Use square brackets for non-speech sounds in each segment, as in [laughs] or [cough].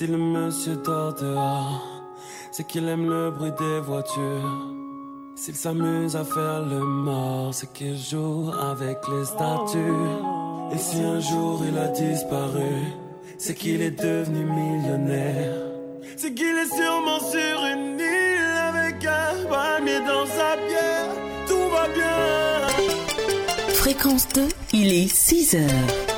Si le monsieur dort dehors, c'est qu'il aime le bruit des voitures. S'il s'amuse à faire le mort, c'est qu'il joue avec les statues. Et si un jour il a disparu, c'est qu'il est devenu millionnaire. C'est qu'il est sûrement sur une île avec un palmier dans sa bière. Tout va bien. Fréquence 2, il est 6 heures.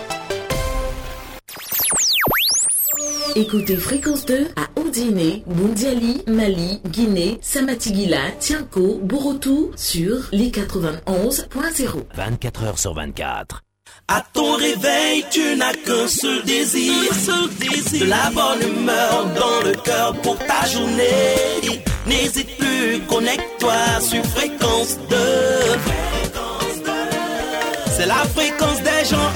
Écoutez Fréquence 2 à Ondine, Bundiali, Mali, Guinée, Samatigila, Tianko, Borotou sur les 91.0. 24 heures sur 24. À ton réveil, tu n'as qu'un seul désir, seul désir de la bonne humeur dans le cœur pour ta journée. N'hésite plus, connecte-toi sur fréquence 2. C'est la fréquence des gens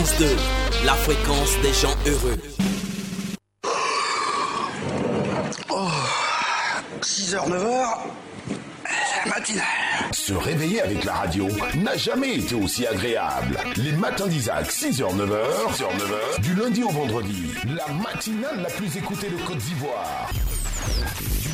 Fréquence 2, la fréquence des gens heureux. 6h, 9h, la matinale. Se réveiller avec la radio n'a jamais été aussi agréable. Les matins d'Isaac, 6h, 9h, 6h, 9h, du lundi au vendredi, la matinale la plus écoutée de Côte d'Ivoire.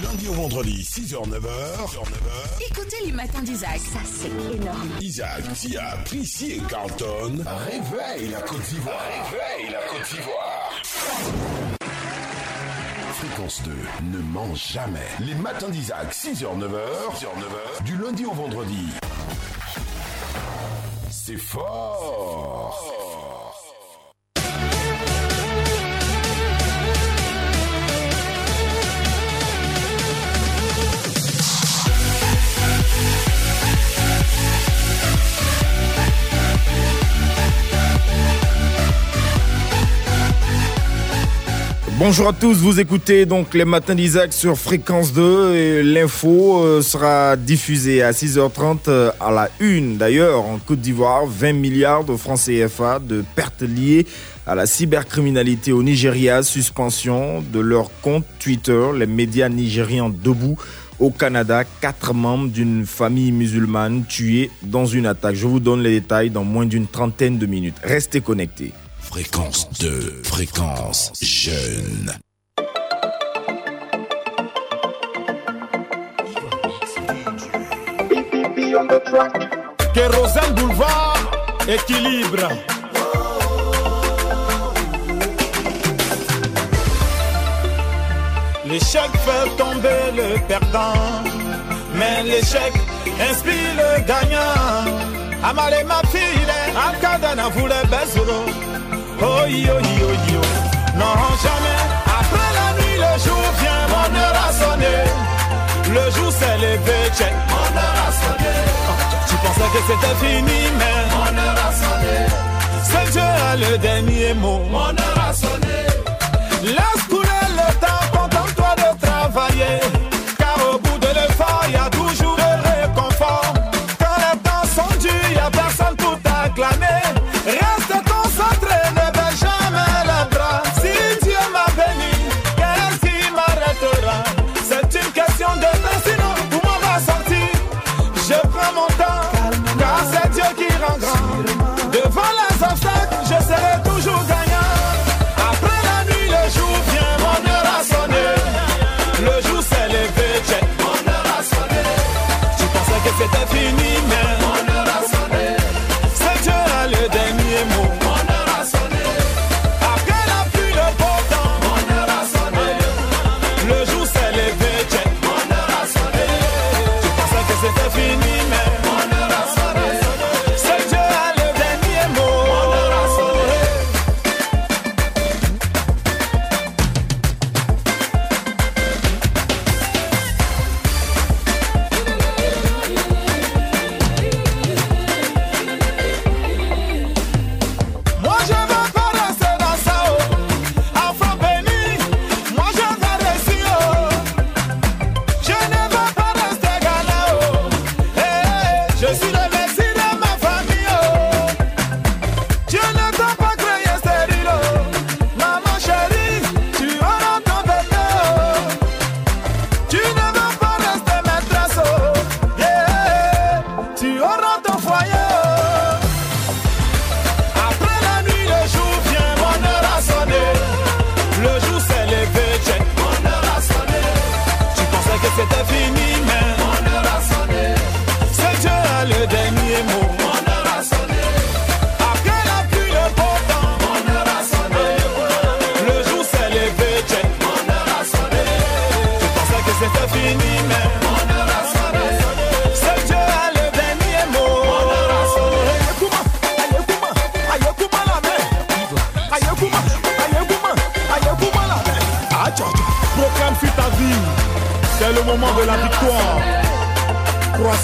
Lundi au vendredi, 6h, 9h, 9h. Écoutez les matins d'Isaac, ça c'est énorme. Isaac, Tia, Prissy et Carlton réveillent la Côte d'Ivoire. Réveille la Côte d'Ivoire. Fréquence 2 ne ment jamais. Les matins d'Isaac, 6h, 9h, 6h, 9h, du lundi au vendredi. C'est fort. Bonjour à tous, vous écoutez donc les matins d'Isaac sur Fréquence 2 et l'info euh, sera diffusée à 6h30 euh, à la une. D'ailleurs, en Côte d'Ivoire, 20 milliards de francs CFA de pertes liées à la cybercriminalité au Nigeria, suspension de leur compte Twitter, les médias nigérians debout. Au Canada, quatre membres d'une famille musulmane tués dans une attaque. Je vous donne les détails dans moins d'une trentaine de minutes. Restez connectés. Fréquence 2, fréquence jeune. Kérosène Boulevard, équilibre. L'échec fait tomber le perdant, mais l'échec inspire le gagnant. Amale ma fille, Akadana voulait Bezuro. Oh yo yo yo, non jamais. Après la nuit, le jour vient, mon heure a sonné. Le jour s'est levé, check, mon heure a sonné. Tu pensais que c'était fini, mais mon heure a sonné. C'est Dieu a le dernier mot, mon heure a sonné. Laisse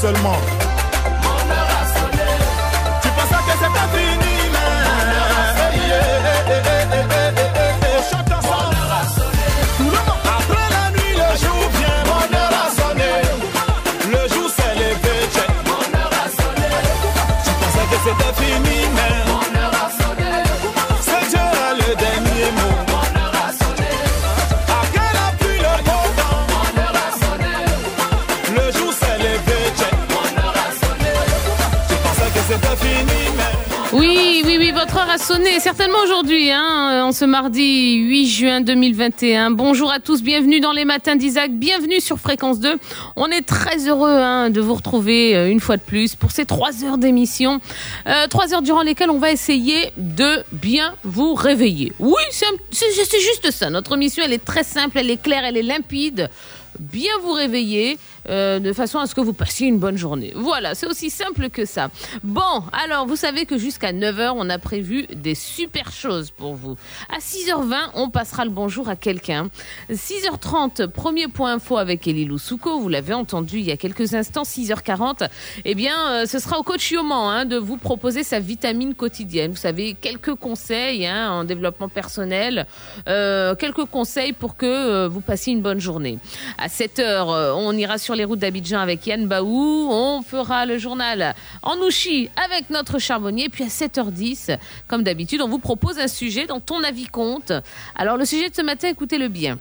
seulement. Oui, oui, oui, votre heure a sonné, certainement aujourd'hui, hein, en ce mardi 8 juin 2021. Bonjour à tous, bienvenue dans les matins d'Isaac, bienvenue sur Fréquence 2. On est très heureux hein, de vous retrouver euh, une fois de plus pour ces trois heures d'émission. Euh, trois heures durant lesquelles on va essayer de bien vous réveiller. Oui, c'est juste ça. Notre mission, elle est très simple, elle est claire, elle est limpide. Bien vous réveiller euh, de façon à ce que vous passiez une bonne journée. Voilà, c'est aussi simple que ça. Bon, alors vous savez que jusqu'à 9h, on a prévu des super choses pour vous. À 6h20, on passera le bonjour à quelqu'un. 6h30, premier point info avec Elie Loussouko, vous l'avez entendu il y a quelques instants, 6h40, eh bien, euh, ce sera au coach Yoman hein, de vous proposer sa vitamine quotidienne. Vous savez, quelques conseils hein, en développement personnel, euh, quelques conseils pour que euh, vous passiez une bonne journée. À 7h, euh, on ira sur les routes d'Abidjan avec Yann Baou, on fera le journal en Ouchi avec notre charbonnier, puis à 7h10, comme d'habitude, on vous propose un sujet dont ton avis compte. Alors le sujet de ce matin, écoutez-le bien.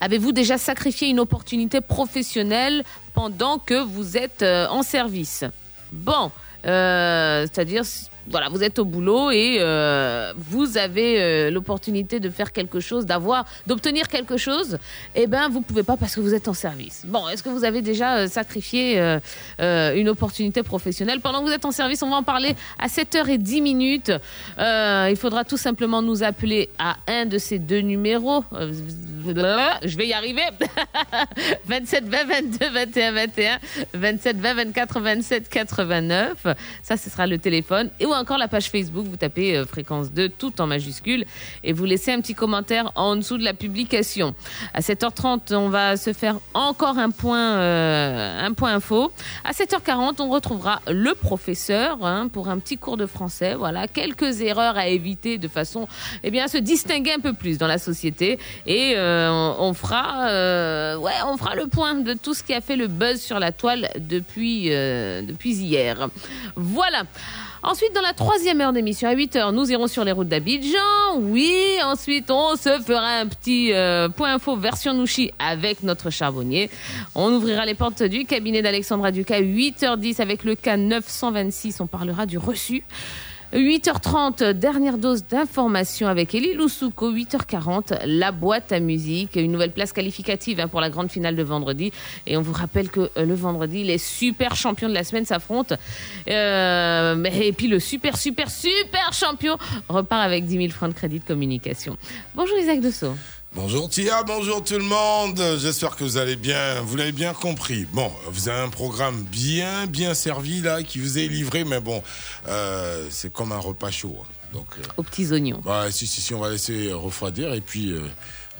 Avez-vous déjà sacrifié une opportunité professionnelle pendant que vous êtes euh, en service? Bon, euh, c'est-à-dire, voilà, vous êtes au boulot et euh, vous avez euh, l'opportunité de faire quelque chose, d'avoir, d'obtenir quelque chose. Eh ben, vous pouvez pas parce que vous êtes en service. Bon, est-ce que vous avez déjà euh, sacrifié une opportunité professionnelle? Pendant que vous êtes en service On va en parler à 7h10 minutes. Il faudra tout simplement nous appeler à un de ces deux numéros. Je vais y arriver. 27 20 22 21 21 27 20 24 27 89. Ça, ce sera le téléphone. Et encore la page Facebook. Vous tapez euh, fréquence 2 tout en majuscule et vous laissez un petit commentaire en dessous de la publication. À 7h30, on va se faire encore un point, euh, un point info. À 7h40, on retrouvera le professeur hein, pour un petit cours de français. Voilà, quelques erreurs à éviter de façon, eh bien, à se distinguer un peu plus dans la société. Et euh, on, on fera, ouais, on fera le point de tout ce qui a fait le buzz sur la toile depuis, depuis hier. Voilà. Ensuite, dans la troisième heure d'émission, à 8 heures, nous irons sur les routes d'Abidjan. Oui, ensuite, on se fera un petit euh, point info version Nouchi avec notre charbonnier. On ouvrira les portes du cabinet d'Alexandra Ducas à 8h10 avec le cas 926. On parlera du reçu. 8h30, dernière dose d'information avec Elie Loussouko. 8h40, la boîte à musique. Une nouvelle place qualificative hein, pour la grande finale de vendredi. Et on vous rappelle que euh, le vendredi, les super champions de la semaine s'affrontent. Euh, et puis le super, super, super champion repart avec 10 000 francs de crédit de communication. Bonjour Isaac Dessau. Bonjour Tia, bonjour tout le monde. J'espère que vous allez bien. Vous l'avez bien compris. Bon, vous avez un programme bien, bien servi là qui vous est livré, mais bon, euh, c'est comme un repas chaud. hein. Donc, euh, Aux petits oignons. bah, si, si, si, on va laisser refroidir et puis euh,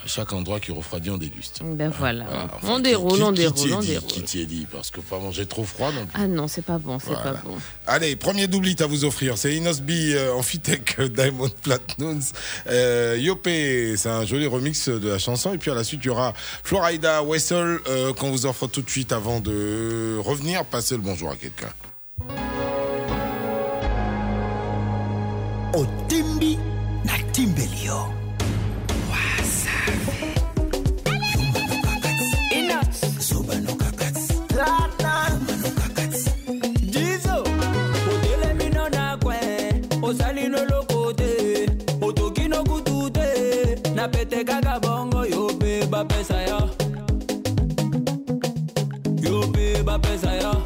à chaque endroit qui refroidit, on déguste. Ben voilà. Voilà. on Enfin, déroule, qui- on déroule, on dit, déroule. Qui t'y est dit Parce que pas manger trop froid non plus. Ah non, c'est pas bon, c'est Voilà. pas bon. Allez, premier doublit à vous offrir. C'est Inosby euh, Amphitech euh, Diamond Platinums. Euh, Yopé, c'est un joli remix de la chanson. Et puis à la suite, il y aura Florida Wessel euh, qu'on vous offre tout de suite avant de revenir. Passez le bonjour à quelqu'un. otimbi na timbelio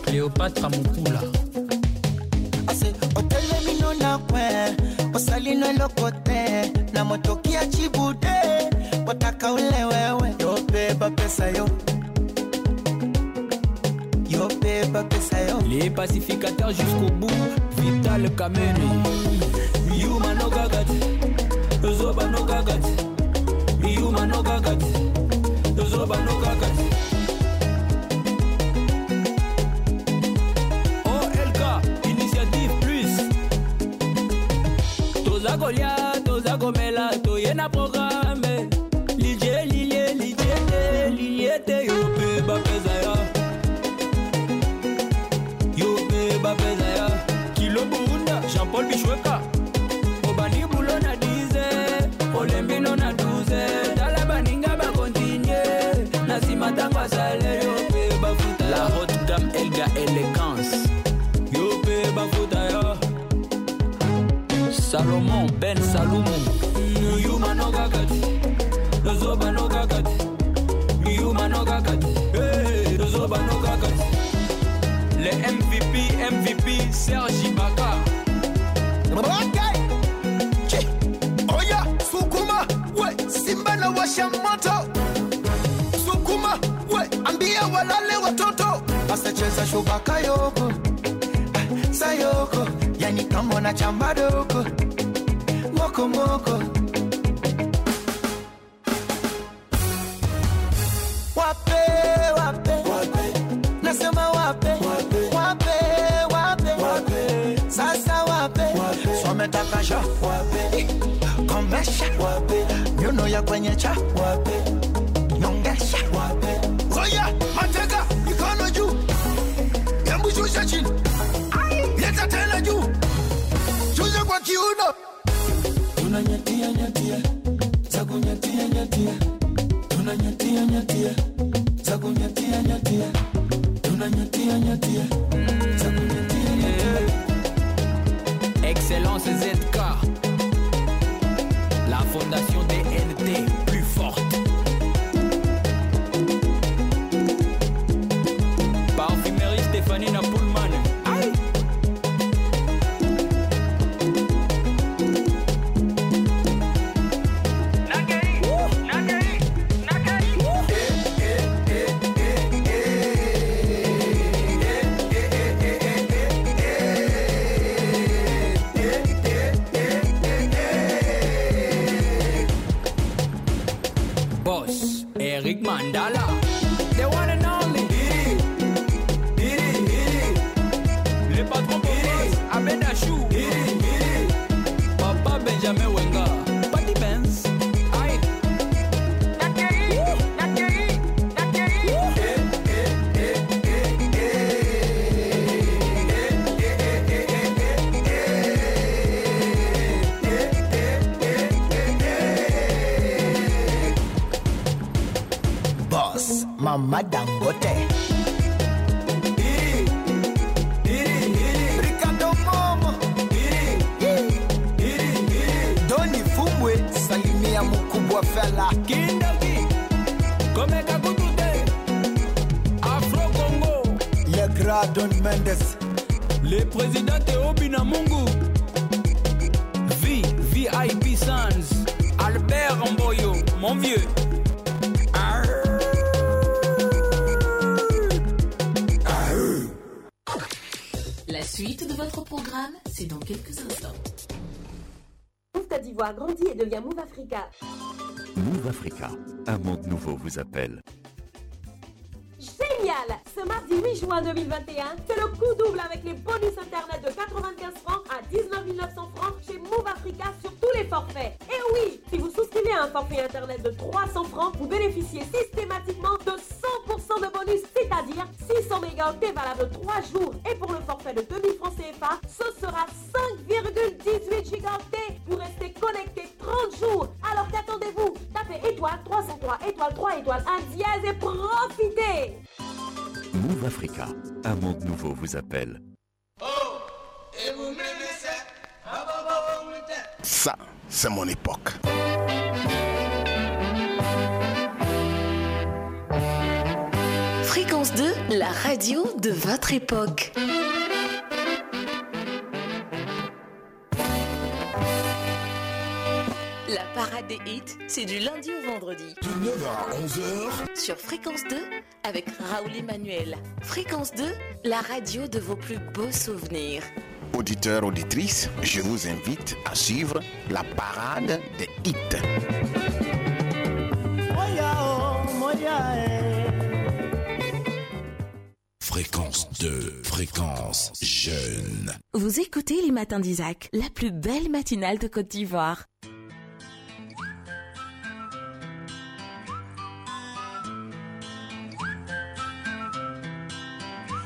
Cléopâtre Mukula ase otelemino nakwe osalino eloko te na motoki ya chibude botaka ule wewe yo mpe bapesa yo. Yo mpe bapesa yo. Les pacificateurs jusqu'au bout vital kamene miyuma nokaka te ezoba nokaka te miyuma nokaka te biso banokaka olk initiative plus toza kolia toza komela toye na programe Ben Salomon. Yuma no no Yuma no no. Les MVP, MVP, Serge Ibaka. Okay. Oya, oh, Sukuma, we Simba na washamoto. Sukuma, we ambia walale watoto. Asacheza shubaka yoko, ah, sayoko, yani kama na. mokomoko wape wape. Eh, komesha. Wape. Nyuno ya kwenye cha. Wape. vous appelle. 11h. Sur Fréquence 2, avec Raoul Emmanuel. Fréquence 2, la radio de vos plus beaux souvenirs. Auditeurs, auditrices, je vous invite à suivre la parade des hits. Fréquence 2, fréquence jeune. Vous écoutez les matins d'Isaac, la plus belle matinale de Côte d'Ivoire.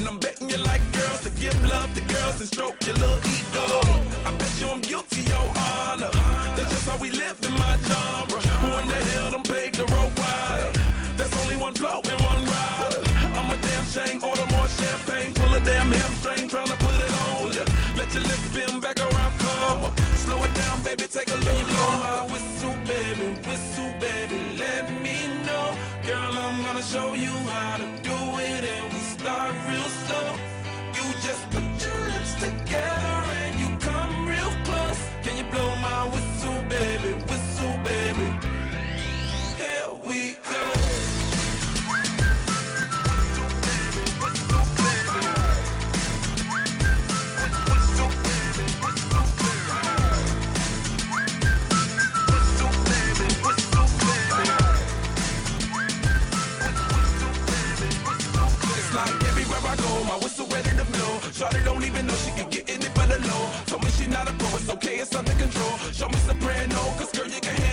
And I'm betting you like girls to give love to girls and stroke your little ego. I bet you I'm guilty, your honor. That's just how we live in my genre. Who in the hell done paved the road wide? There's only one flow and one ride. I'm a damn shame, order more champagne, pull a damn hamstring, tryna put it on ya. Let your lips spin back around, come. Slow it down, baby, take a little she can get in it for the low. Told me she not a pro, it's okay, it's under control. Show me soprano, cause girl you can handle.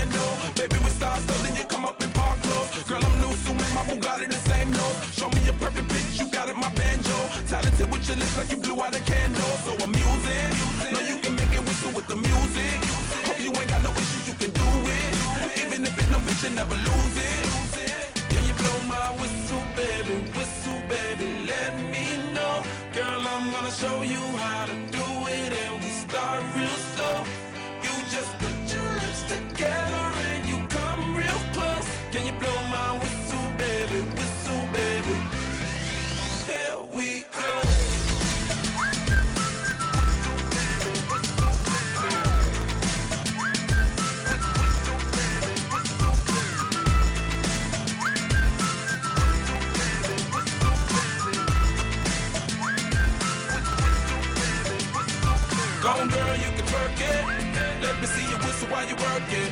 It.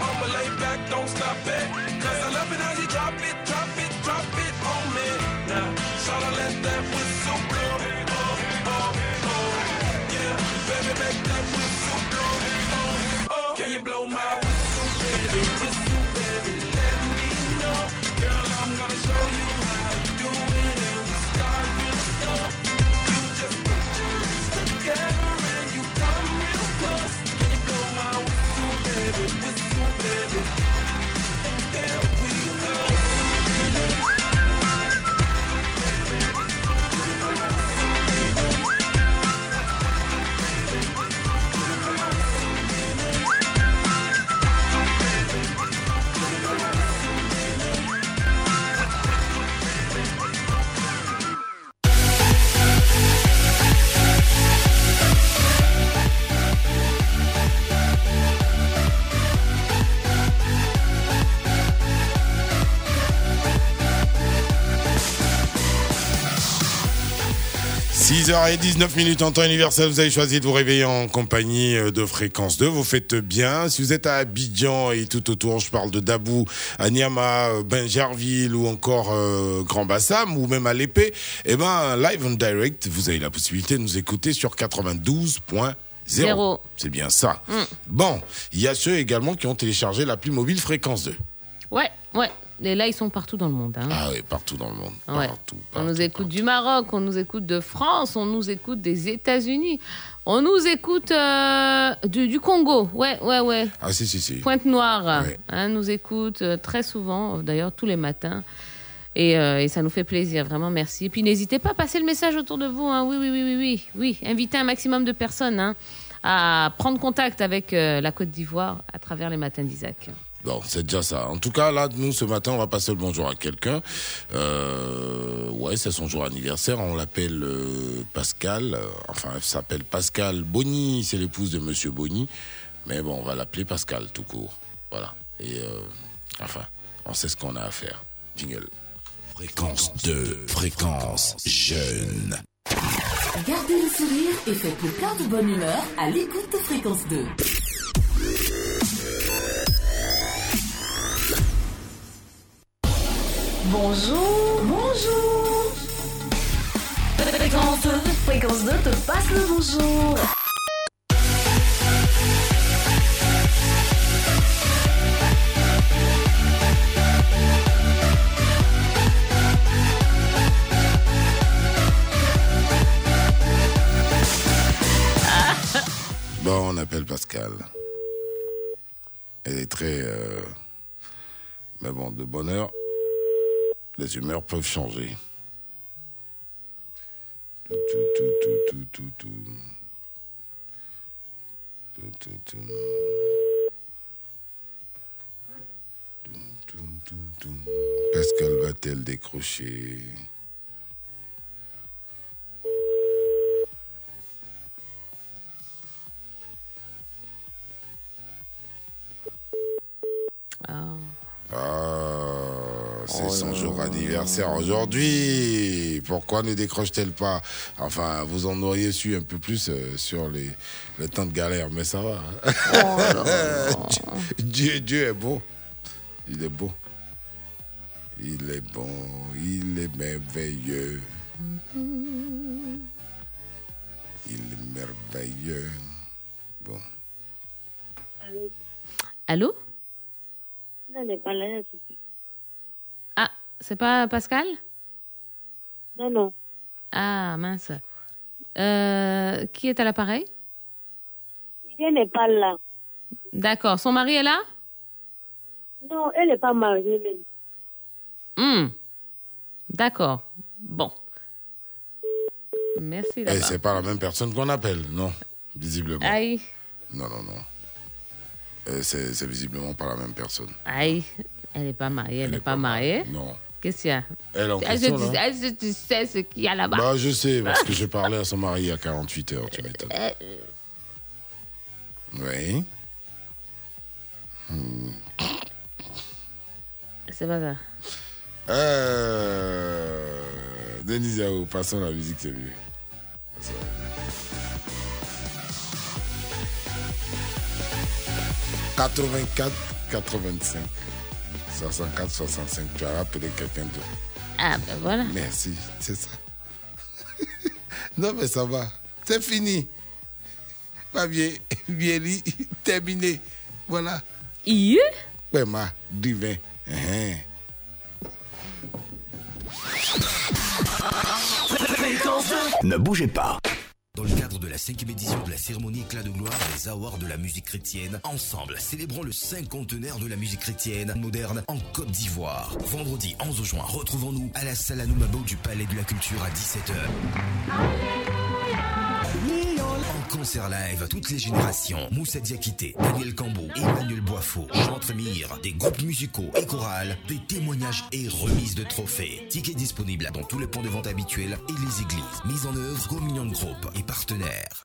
I'ma lay back, don't stop it. Cause I love it how you drop it, drop it, drop it on me. Now, shawty, let that whistle blow. Oh, oh, oh. Yeah, baby, make that whistle blow. Oh, oh. oh. Can you blow my 6h19 minutes en temps universel, vous avez choisi de vous réveiller en compagnie euh, de Fréquence 2, vous faites bien. Si vous êtes à Abidjan et tout autour, je parle de Dabou, à Niama, euh, Benjerville ou encore euh, Grand Bassam ou même à l'épée, eh ben, live and direct, vous avez la possibilité de nous écouter sur 92.1 Zéro. Zéro. C'est bien ça. Mm. Bon, il y a ceux également qui ont téléchargé l'appli mobile Fréquence 2. Ouais, ouais. Et là, ils sont partout dans le monde. hein. Ah oui, partout dans le monde. Ouais. on nous écoute du Maroc, on nous écoute de France, on nous écoute des États-Unis, on nous écoute euh, du, du Congo. Ouais, ouais, ouais. Ah si, si, si. Pointe-Noire hein, nous écoute euh, très souvent, d'ailleurs tous les matins. Et, euh, et ça nous fait plaisir, vraiment merci. Et puis n'hésitez pas à passer le message autour de vous. hein. Oui, oui, oui, oui, oui, oui. Invitez un maximum de personnes à prendre contact avec euh, la Côte d'Ivoire à travers les matins d'Isaac. Bon, c'est déjà ça. En tout cas, là, nous, ce matin, on va passer le bonjour à quelqu'un. Euh, ouais, c'est son jour anniversaire. On l'appelle euh, Pascal. Enfin, elle s'appelle Pascal Bonny. C'est l'épouse de Monsieur Bonny. Mais bon, on va l'appeler Pascal, tout court. Voilà. Et, euh, enfin, on sait ce qu'on a à faire. Jingle. Fréquence 2, fréquence jeune. Gardez le sourire et faites le plein de bonne humeur à l'écoute de Fréquence 2. Bonjour, bonjour. Fréquence 2, Fréquence 2 te passe le bonjour. Bon, on appelle Pascal. Elle est très. euh, Mais bon, de bonne heure, les humeurs peuvent changer. Tout, tout, tout. Pascal va-t-elle décrocher? Ah, c'est son jour anniversaire aujourd'hui. Pourquoi ne décroche-t-elle pas? Enfin, vous en auriez su un peu plus euh, sur les, le temps de galère, mais ça va. hein. [laughs] Dieu, Dieu est beau. Il est beau. Il est bon. Il est merveilleux. Il est merveilleux. Bon. Allô? Non, elle n'est pas là, s'il te plaît. Ah, c'est pas Pascal? Non, non. Ah, mince. Euh, qui est à l'appareil? Lydia n'est pas là. D'accord. Son mari est là? Non, elle n'est pas mariée. Hmm. D'accord. Bon. Merci Eh, d'abord. c'est pas la même personne qu'on appelle, non, visiblement. Aïe, Non, non, non. Euh, c'est c'est visiblement pas la même personne. aïe. Elle n'est pas mariée, elle n'est pas, mariée. Non. Qu'est-ce qu'il y a Elle en Est-ce que question, tu- là est-ce que tu sais ce qu'il y a là-bas Bah, je sais, parce que j'ai [laughs] parlé à son mari il y a 48 heures, tu m'étonnes. Euh, Oui. Hmm. C'est pas ça. Euh... Denis Yao, passons la musique, c'est mieux. Passons. 84, 85, 64, 65. Tu as rappelé quelqu'un d'autre. Ah, ben voilà. Merci, c'est ça. [laughs] non, mais ça va. C'est fini. Pas bien, bien dit, terminé. Voilà. Yeah. Ouais, ma, divin. Hein. Ne bougez pas. Dans le cadre de la cinquième édition de la cérémonie éclat de gloire des Awards de la musique chrétienne, ensemble, célébrons le cinquantenaire de la musique chrétienne moderne en Côte d'Ivoire. Vendredi 11 juin, retrouvons-nous à la salle Anoumabo du Palais de la Culture à 17h. En concert live, toutes les générations, Moussa Diakité, Daniel Cambo, Emmanuel Boifo, Jean Trémire, des groupes musicaux et chorales, des témoignages et remises de trophées. Tickets disponibles dans tous les points de vente habituels et les églises. Mise en œuvre, communion de groupe et partenaires.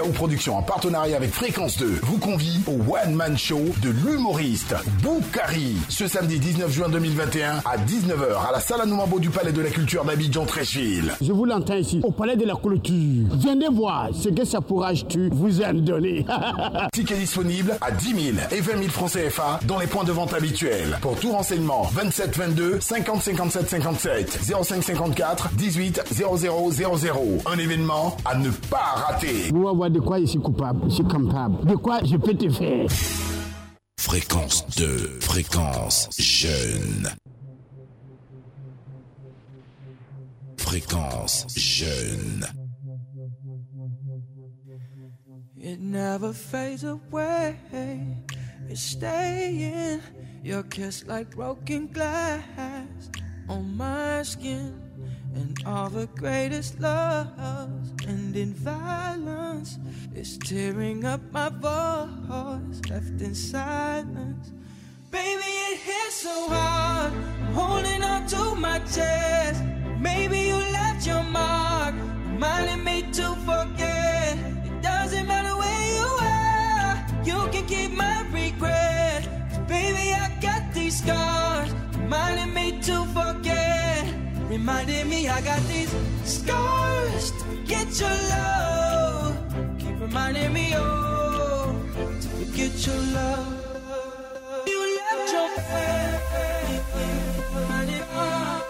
KO Productions en partenariat avec Fréquence 2 vous convie au One Man Show de l'humoriste Boukari ce samedi 19 juin 2021 à 19h à la salle Anoumabo du Palais de la Culture d'Abidjan Tréchville. Je vous l'entends ici, au palais de la clôture. Venez voir ce que ça pourra tu vous a donné. [laughs] Ticket disponible à 10 000 et 20 000 francs CFA dans les points de vente habituels. Pour tout renseignement, 27 22 50 57 57 05 54 18 00 00. Un événement à ne pas rater. Vous de quoi je suis coupable, je suis capable. De quoi je peux te faire? Fréquence 2, fréquence jeune. Fréquence jeune. It never fades away. It's staying. Your kiss like broken glass on my skin. And all the greatest loves end in violence. It's tearing up my voice, left in silence. Baby, it hits so hard. I'm holding on to my chest. Maybe you left your mark, reminding me to forget. It doesn't matter where you are, you can keep my regret. baby, I got these scars, reminding me to forget. Reminding me I got these scars to forget your love. Keep reminding me, oh, to forget your love. You left your me,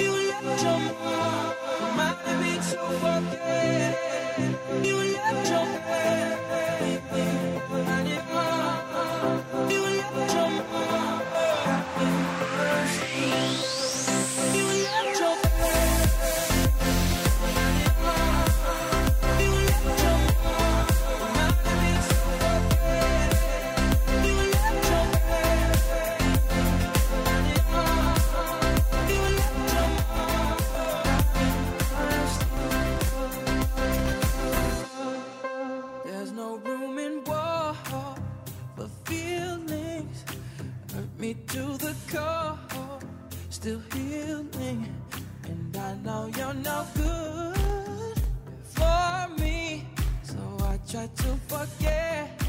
you left your reminding me to forget. Still healing. And I know you're no good for me. So I try to forget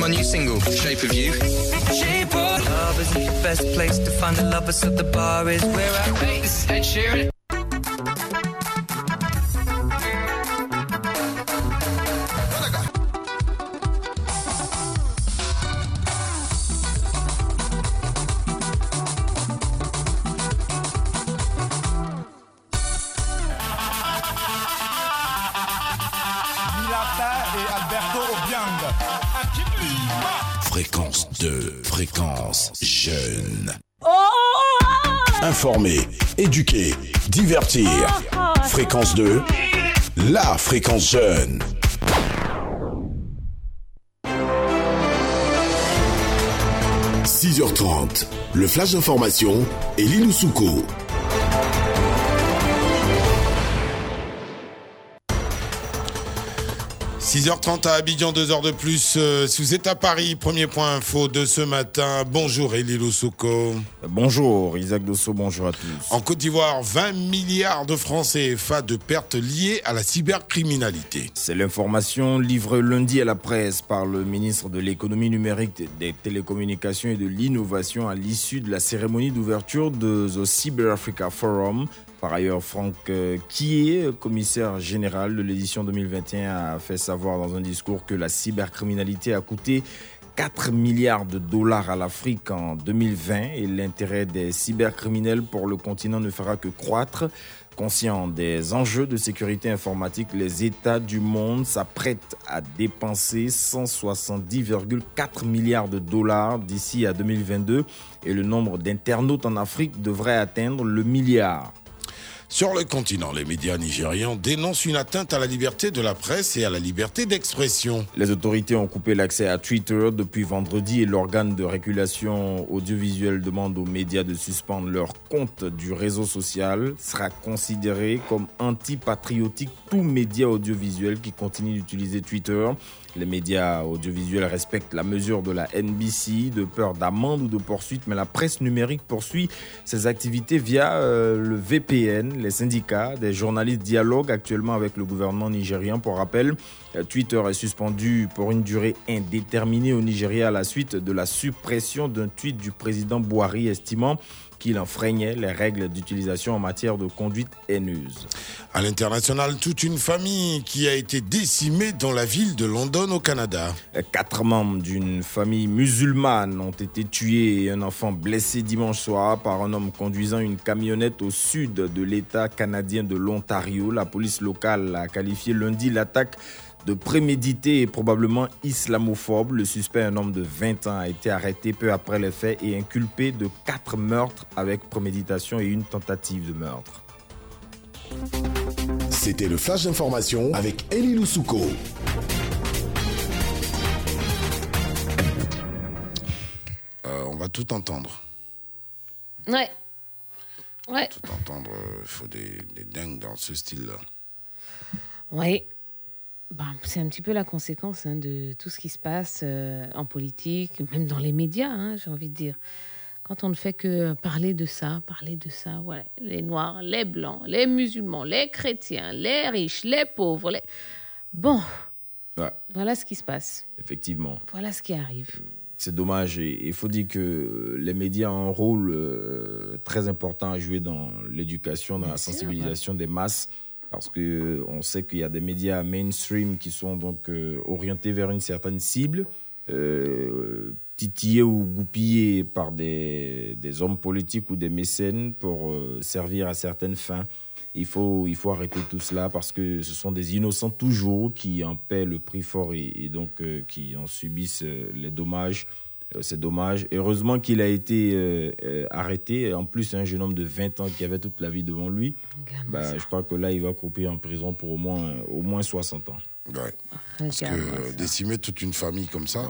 my new single, Shape of You. Shape of love isn't the best place to find the lovers, so the bar is where I wait. This is Ed Fréquence 2, la fréquence jeune. – 6h30, le flash d'information et Souko. 6h30 à Abidjan, 2 heures de plus. Euh, si vous êtes à Paris, premier point info de ce matin. Bonjour Elilo Souko. Bonjour Isaac Dosso, bonjour à tous. En Côte d'Ivoire, 20 milliards de francs CFA de pertes liées à la cybercriminalité. C'est l'information livrée lundi à la presse par le ministre de l'économie numérique, des télécommunications et de l'innovation à l'issue de la cérémonie d'ouverture de The Cyber Africa Forum par ailleurs, Franck euh, Kié, commissaire général de l'édition 2021, a fait savoir dans un discours que la cybercriminalité a coûté 4 milliards de dollars à l'Afrique en 2020 et l'intérêt des cybercriminels pour le continent ne fera que croître. Conscient des enjeux de sécurité informatique, les États du monde s'apprêtent à dépenser 170,4 milliards de dollars d'ici à 2022 et le nombre d'internautes en Afrique devrait atteindre le milliard. Sur le continent, les médias nigérians dénoncent une atteinte à la liberté de la presse et à la liberté d'expression. Les autorités ont coupé l'accès à Twitter depuis vendredi et l'organe de régulation audiovisuelle demande aux médias de suspendre leur compte du réseau social. Sera considéré comme antipatriotique tout média audiovisuel qui continue d'utiliser Twitter. Les médias audiovisuels respectent la mesure de la NBC de peur d'amende ou de poursuite, mais la presse numérique poursuit ses activités via euh, le VPN. Les syndicats des journalistes dialoguent actuellement avec le gouvernement nigérien. Pour rappel, euh, Twitter est suspendu pour une durée indéterminée au Nigeria à la suite de la suppression d'un tweet du président Bouhari estimant qu'il enfreignait les règles d'utilisation en matière de conduite haineuse. À l'international, toute une famille qui a été décimée dans la ville de London au Canada. Quatre membres d'une famille musulmane ont été tués et un enfant blessé dimanche soir par un homme conduisant une camionnette au sud de l'État canadien de l'Ontario. La police locale a qualifié lundi l'attaque de prémédité et probablement islamophobe. Le suspect, un homme de 20 ans, a été arrêté peu après les faits et inculpé de quatre meurtres avec préméditation et une tentative de meurtre. C'était le flash d'information avec Elie Loussouko. Euh, on va tout entendre. Ouais. Ouais. Tout entendre, il faut des, des dingues dans ce style-là. Oui. Bah, c'est un petit peu la conséquence hein, de tout ce qui se passe euh, en politique, même dans les médias, hein, j'ai envie de dire. Quand on ne fait que parler de ça, parler de ça, voilà, les noirs, les blancs, les musulmans, les chrétiens, les riches, les pauvres, les... Bon, Ouais, voilà ce qui se passe. effectivement. Voilà ce qui arrive. C'est dommage et il faut dire que les médias ont un rôle euh, très important à jouer dans l'éducation, dans la sûr, sensibilisation des masses, parce que euh, on sait qu'il y a des médias mainstream qui sont donc euh, orientés vers une certaine cible, euh, titillés ou goupillés par des, des hommes politiques ou des mécènes pour servir à certaines fins. Il faut, il faut arrêter tout cela parce que ce sont des innocents toujours qui en paient le prix fort et, donc qui en subissent les dommages. Euh, C'est dommage. Heureusement qu'il a été euh, euh, arrêté. En plus, un jeune homme de 20 ans qui avait toute la vie devant lui. Bah, je crois que là, il va croupir en prison pour au moins, au moins 60 ans. Ouais. Parce que Regarde-moi ça. décimer toute une famille comme ça,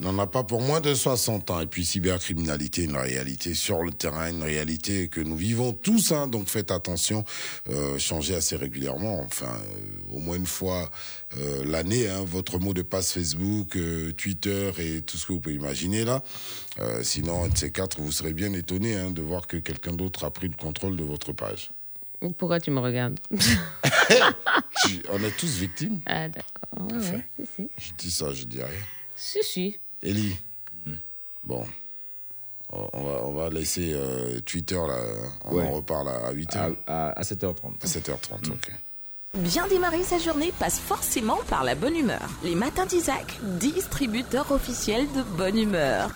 n'en a pas pour moins de 60 ans. Et puis, cybercriminalité, une réalité sur le terrain, une réalité que nous vivons tous. hein. donc, faites attention, euh, changez assez régulièrement, enfin, euh, au moins une fois euh, l'année, hein, votre mot de passe Facebook, Twitter et tout ce que vous pouvez imaginer là. Sinon, un de ces quatre, vous serez bien étonné hein, de voir que quelqu'un d'autre a pris le contrôle de votre page. Pourquoi tu me regardes? [laughs] On est tous victimes. Ah, d'accord. Ouais, ouais, si, si. Je dis ça, je dis rien. Si, si. Ellie. Bon. On va, on va laisser euh, Twitter là. On Ouais. en reparle à 8h. À, à 7h30. À 7h30, ok. Bien démarrer sa journée passe forcément par la bonne humeur. Les matins d'Isaac, distributeur officiel de bonne humeur.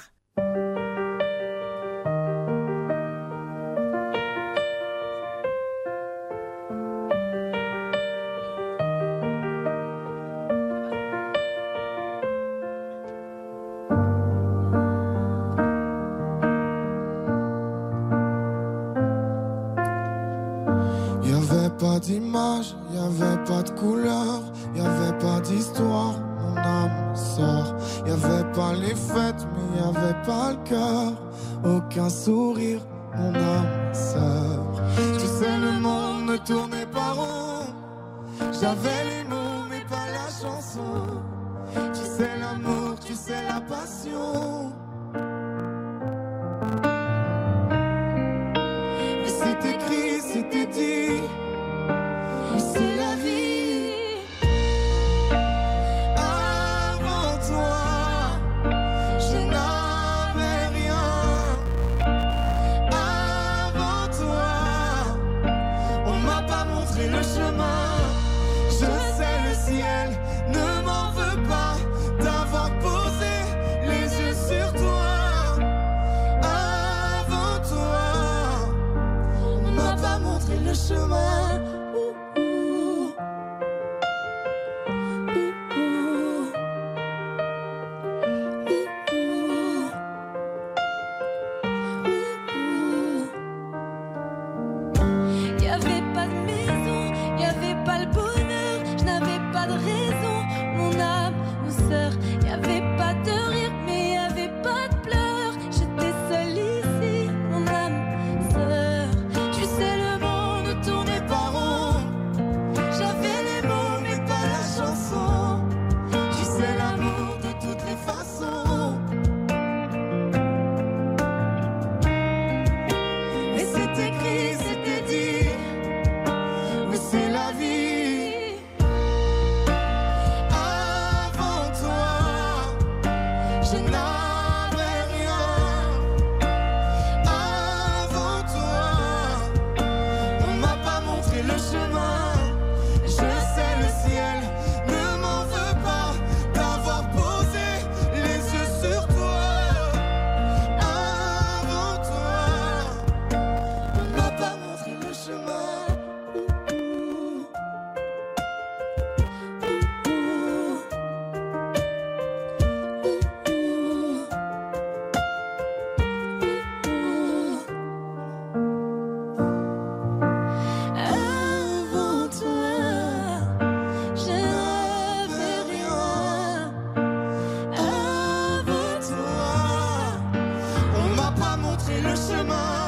Le chemin.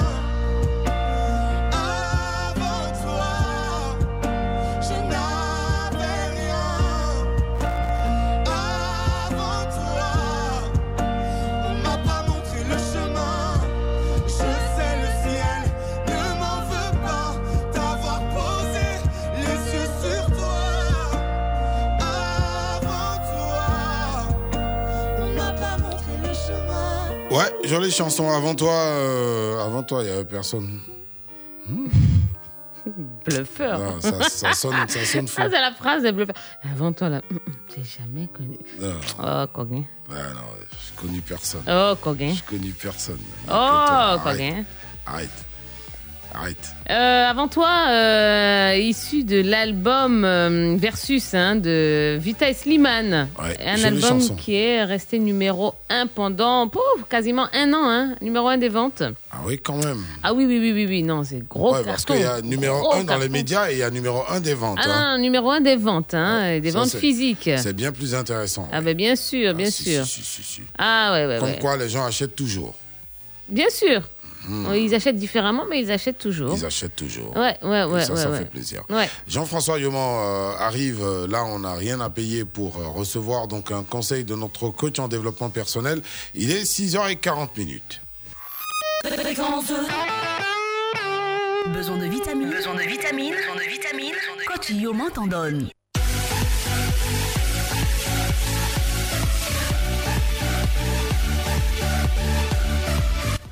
Ouais, jolie chanson. Avant toi, euh, avant toi, il y avait personne. [laughs] Bluffeur. Non, ça, ça sonne, ça sonne. Ah, c'est la phrase de bluffeur. Avant toi, là, hum, hum, j'ai jamais connu. Non. Oh, Coguin. Ouais, non, je connais personne. Oh, Coguin. Je connais personne. Oh, Arrête. Coguin. Arrête. Arrête. Euh, avant toi, euh, issu de l'album euh, Versus hein, de Vita et Slimane. Ouais, un album chanson. qui est resté numéro 1 pendant quasiment un an, hein, numéro 1 des ventes. Ah oui, quand même. Ah oui, oui, oui, oui, oui, non, c'est gros ouais, parce qu'il y a numéro Gros 1 dans les médias et il y a numéro 1 des ventes. Ah hein. non, numéro 1 des ventes, hein, et des Ça, ventes c'est- physiques. C'est bien plus intéressant. Ah ben bien sûr, bien si, sûr. si, si, si. Ah ouais, ouais, Comme quoi, les gens achètent toujours. Bien sûr. Hmm. Ils achètent différemment, mais ils achètent toujours. Ils achètent toujours. Ouais, ouais, Et ouais, ça, ouais, ça ouais. fait plaisir. Ouais. Jean-François Yoman euh, arrive. euh, Là, on n'a rien à payer pour euh, recevoir donc un conseil de notre coach en développement personnel. Il est 6h40 minutes. Fréquence 2. Besoin de vitamines. Besoin de vitamines. Besoin de vitamines. Coach Yoman t'en donne.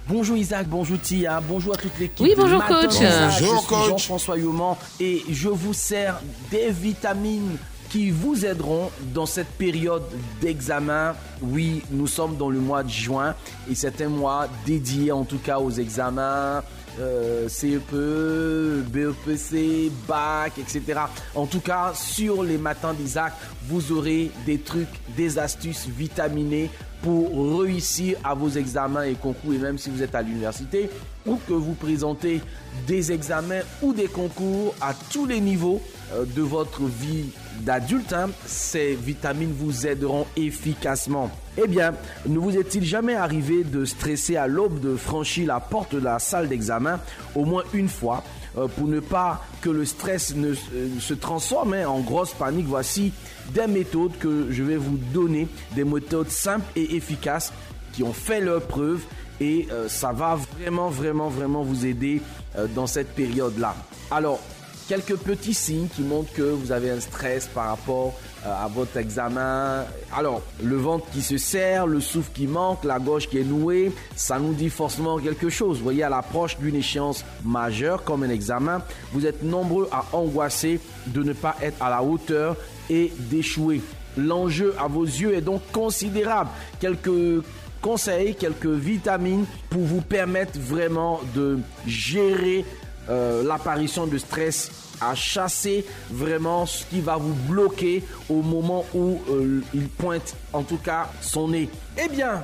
Bonjour Isaac, bonjour Tia, bonjour à toute l'équipe. Oui, bonjour, Matin coach. Isaac. Bonjour, Je suis coach. Jean-François Yoman et je vous sers des vitamines qui vous aideront dans cette période d'examen. Oui, nous sommes dans le mois de juin et c'est un mois dédié en tout cas aux examens. Euh, CEPE, BEPC, BAC, etc. En tout cas, sur les matins d'Isaac, vous aurez des trucs, des astuces vitaminées pour réussir à vos examens et concours et même si vous êtes à l'université ou que vous présentez des examens ou des concours à tous les niveaux de votre vie d'adulte, hein, ces vitamines vous aideront efficacement. Eh bien, ne vous est-il jamais arrivé de stresser à l'aube de franchir la porte de la salle d'examen au moins une fois euh, pour ne pas que le stress ne euh, se transforme hein, en grosse panique Voici des méthodes que je vais vous donner, des méthodes simples et efficaces qui ont fait leur preuve et euh, ça va vraiment, vraiment, vraiment vous aider euh, dans cette période-là. Alors, quelques petits signes qui montrent que vous avez un stress par rapport euh, à votre examen. Alors, le ventre qui se serre, le souffle qui manque, la gorge qui est nouée, ça nous dit forcément quelque chose. Vous voyez, à l'approche d'une échéance majeure comme un examen, vous êtes nombreux à angoisser de ne pas être à la hauteur et d'échouer. L'enjeu à vos yeux est donc considérable. Quelques conseils, quelques vitamines pour vous permettre vraiment de gérer euh, l'apparition de stress, à chasser vraiment ce qui va vous bloquer au moment où euh, il pointe en tout cas son nez. Eh bien,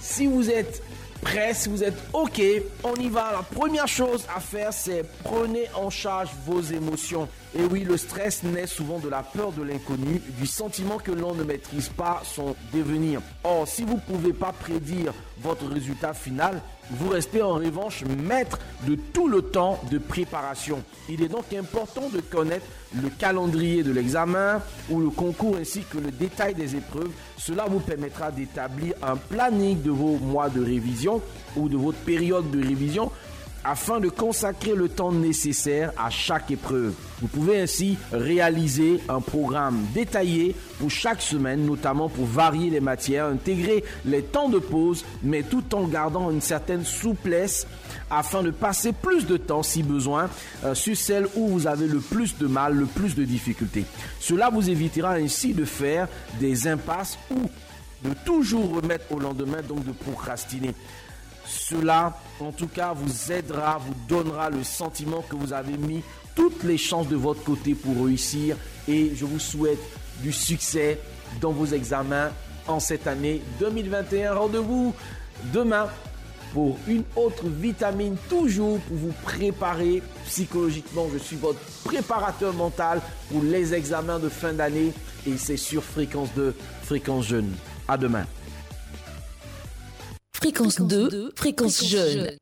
si vous êtes prêt, si vous êtes OK, on y va. La première chose à faire, c'est prenez en charge vos émotions. Et oui, le stress naît souvent de la peur de l'inconnu, du sentiment que l'on ne maîtrise pas son devenir. Or, si vous ne pouvez pas prédire votre résultat final, vous restez en revanche maître de tout le temps de préparation. Il est donc important de connaître le calendrier de l'examen ou le concours ainsi que le détail des épreuves. Cela vous permettra d'établir un planning de vos mois de révision ou de votre période de révision afin de consacrer le temps nécessaire à chaque épreuve. Vous pouvez ainsi réaliser un programme détaillé pour chaque semaine, notamment pour varier les matières, intégrer les temps de pause, mais tout en gardant une certaine souplesse afin de passer plus de temps, si besoin, euh, sur celles où vous avez le plus de mal, le plus de difficultés. Cela vous évitera ainsi de faire des impasses ou de toujours remettre au lendemain, donc de procrastiner. Cela, en tout cas, vous aidera, vous donnera le sentiment que vous avez mis toutes les chances de votre côté pour réussir. Et je vous souhaite du succès dans vos examens en cette année 2021. Rendez-vous demain pour une autre vitamine, toujours pour vous préparer psychologiquement. Je suis votre préparateur mental pour les examens de fin d'année et c'est sur Fréquence 2, Fréquence Jeune. À demain. Fréquence 2, fréquence jeune.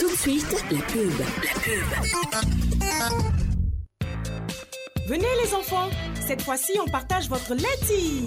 Tout de suite, la pub. La pub. Venez les enfants, cette fois-ci on partage votre laiti.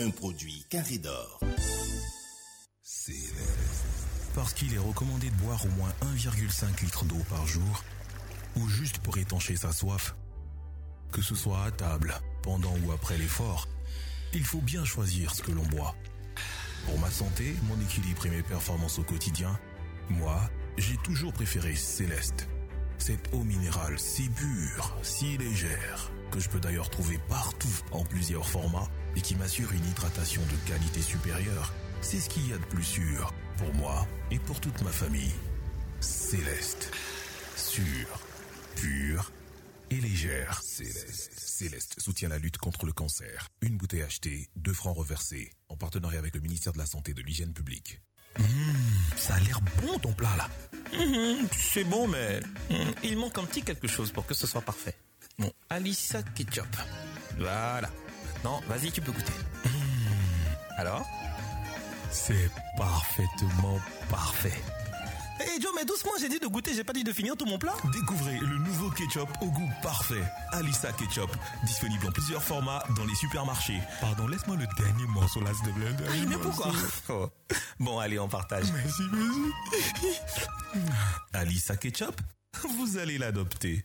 Un produit carré d'or. Parce qu'il est recommandé de boire au moins 1,5 litre d'eau par jour, ou juste pour étancher sa soif, Que ce soit à table, pendant ou après l'effort, il faut bien choisir ce que l'on boit. Pour ma santé, mon équilibre et mes performances au quotidien, moi, j'ai toujours préféré Céleste. Cette eau minérale si pure, si légère, que je peux d'ailleurs trouver partout en plusieurs formats et qui m'assure une hydratation de qualité supérieure, c'est ce qu'il y a de plus sûr pour moi et pour toute ma famille. Céleste. Sûre, pure et légère. Céleste. Céleste soutient la lutte contre le cancer. Une bouteille achetée, deux francs reversés, en partenariat avec le ministère de la Santé et de l'Hygiène publique. Mmh, ça a l'air bon ton plat là. Mmh, c'est bon, mais mmh, il manque un petit quelque chose pour que ce soit parfait. Bon, Alissa Ketchup. Voilà. Maintenant, vas-y, tu peux goûter. Alors C'est parfaitement parfait. Hé Joe, mais doucement, j'ai dit de goûter, j'ai pas dit de finir tout mon plat. Découvrez le nouveau ketchup au goût parfait. Alissa Ketchup. Disponible en plusieurs formats dans les supermarchés. Pardon, laisse-moi le dernier morceau là, plaît. Ah, mais pourquoi Oh. Bon, allez, on partage. Merci, merci. Alissa Ketchup, vous allez l'adopter.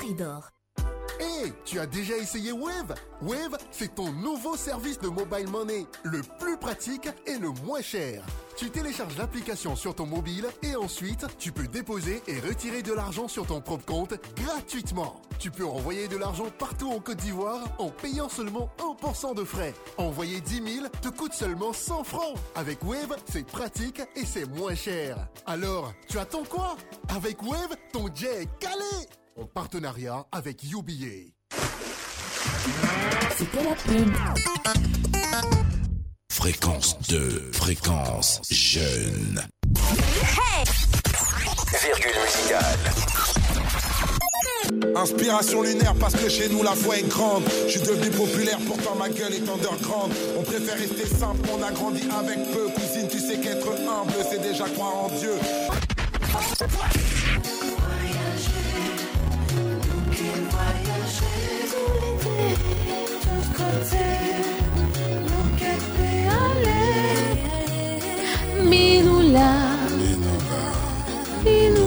Caridor. Hé, tu as déjà essayé Wave? Wave, c'est ton nouveau service de mobile money, le plus pratique et le moins cher. Tu télécharges l'application sur ton mobile et ensuite, tu peux déposer et retirer de l'argent sur ton propre compte gratuitement. Tu peux envoyer de l'argent partout en Côte d'Ivoire en payant seulement 1% de frais. Envoyer 10 000 te coûte seulement 100 francs. Avec Wave, c'est pratique et c'est moins cher. Alors, tu attends quoi? Avec Wave, ton jet est calé en partenariat avec UBA. C'était la pub. Fréquence 2, fréquence jeune. Virgule musicale. Inspiration lunaire parce que chez nous la foi est grande. Je suis devenu populaire, pourtant ma gueule est underground. On préfère rester simple, on a grandi avec peu. Cousine, tu sais qu'être humble, c'est déjà croire en Dieu. Minula, Minula, Minula.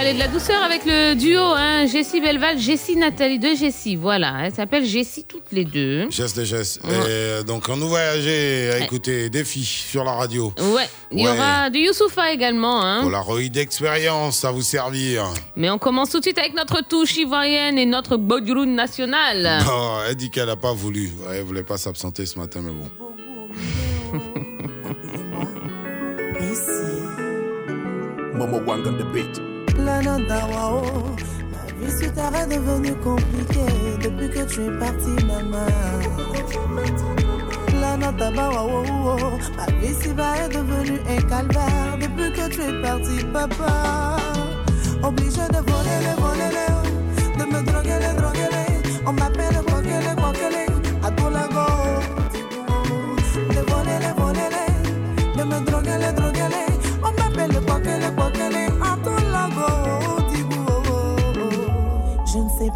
Allez, de la douceur avec le duo, hein, Jessie Belval, Jessie Nathalie, deux Jessie, voilà. Elles s'appellent Jessie toutes les deux. Geste de geste. Et euh, donc, on nous voyageait à écouter des filles sur la radio. Ouais, il y Ouais. aura du Youssoufa également. Hein. Polaroid d'expérience à vous servir. Mais on commence tout de suite avec notre touche ivoirienne et notre Bodroun national. [laughs] Oh, elle dit qu'elle n'a pas voulu. Ouais, elle voulait pas s'absenter ce matin, mais bon. [laughs] Momo Wang on the beat. Plananda Wao, ma vie sur terre est devenue compliquée. Depuis que tu es parti, maman. Plananda Wao, ma vie si bas est devenue un calvaire. Depuis que tu es parti, papa. Obligé de voler les, voler les, de me droguer les, droguer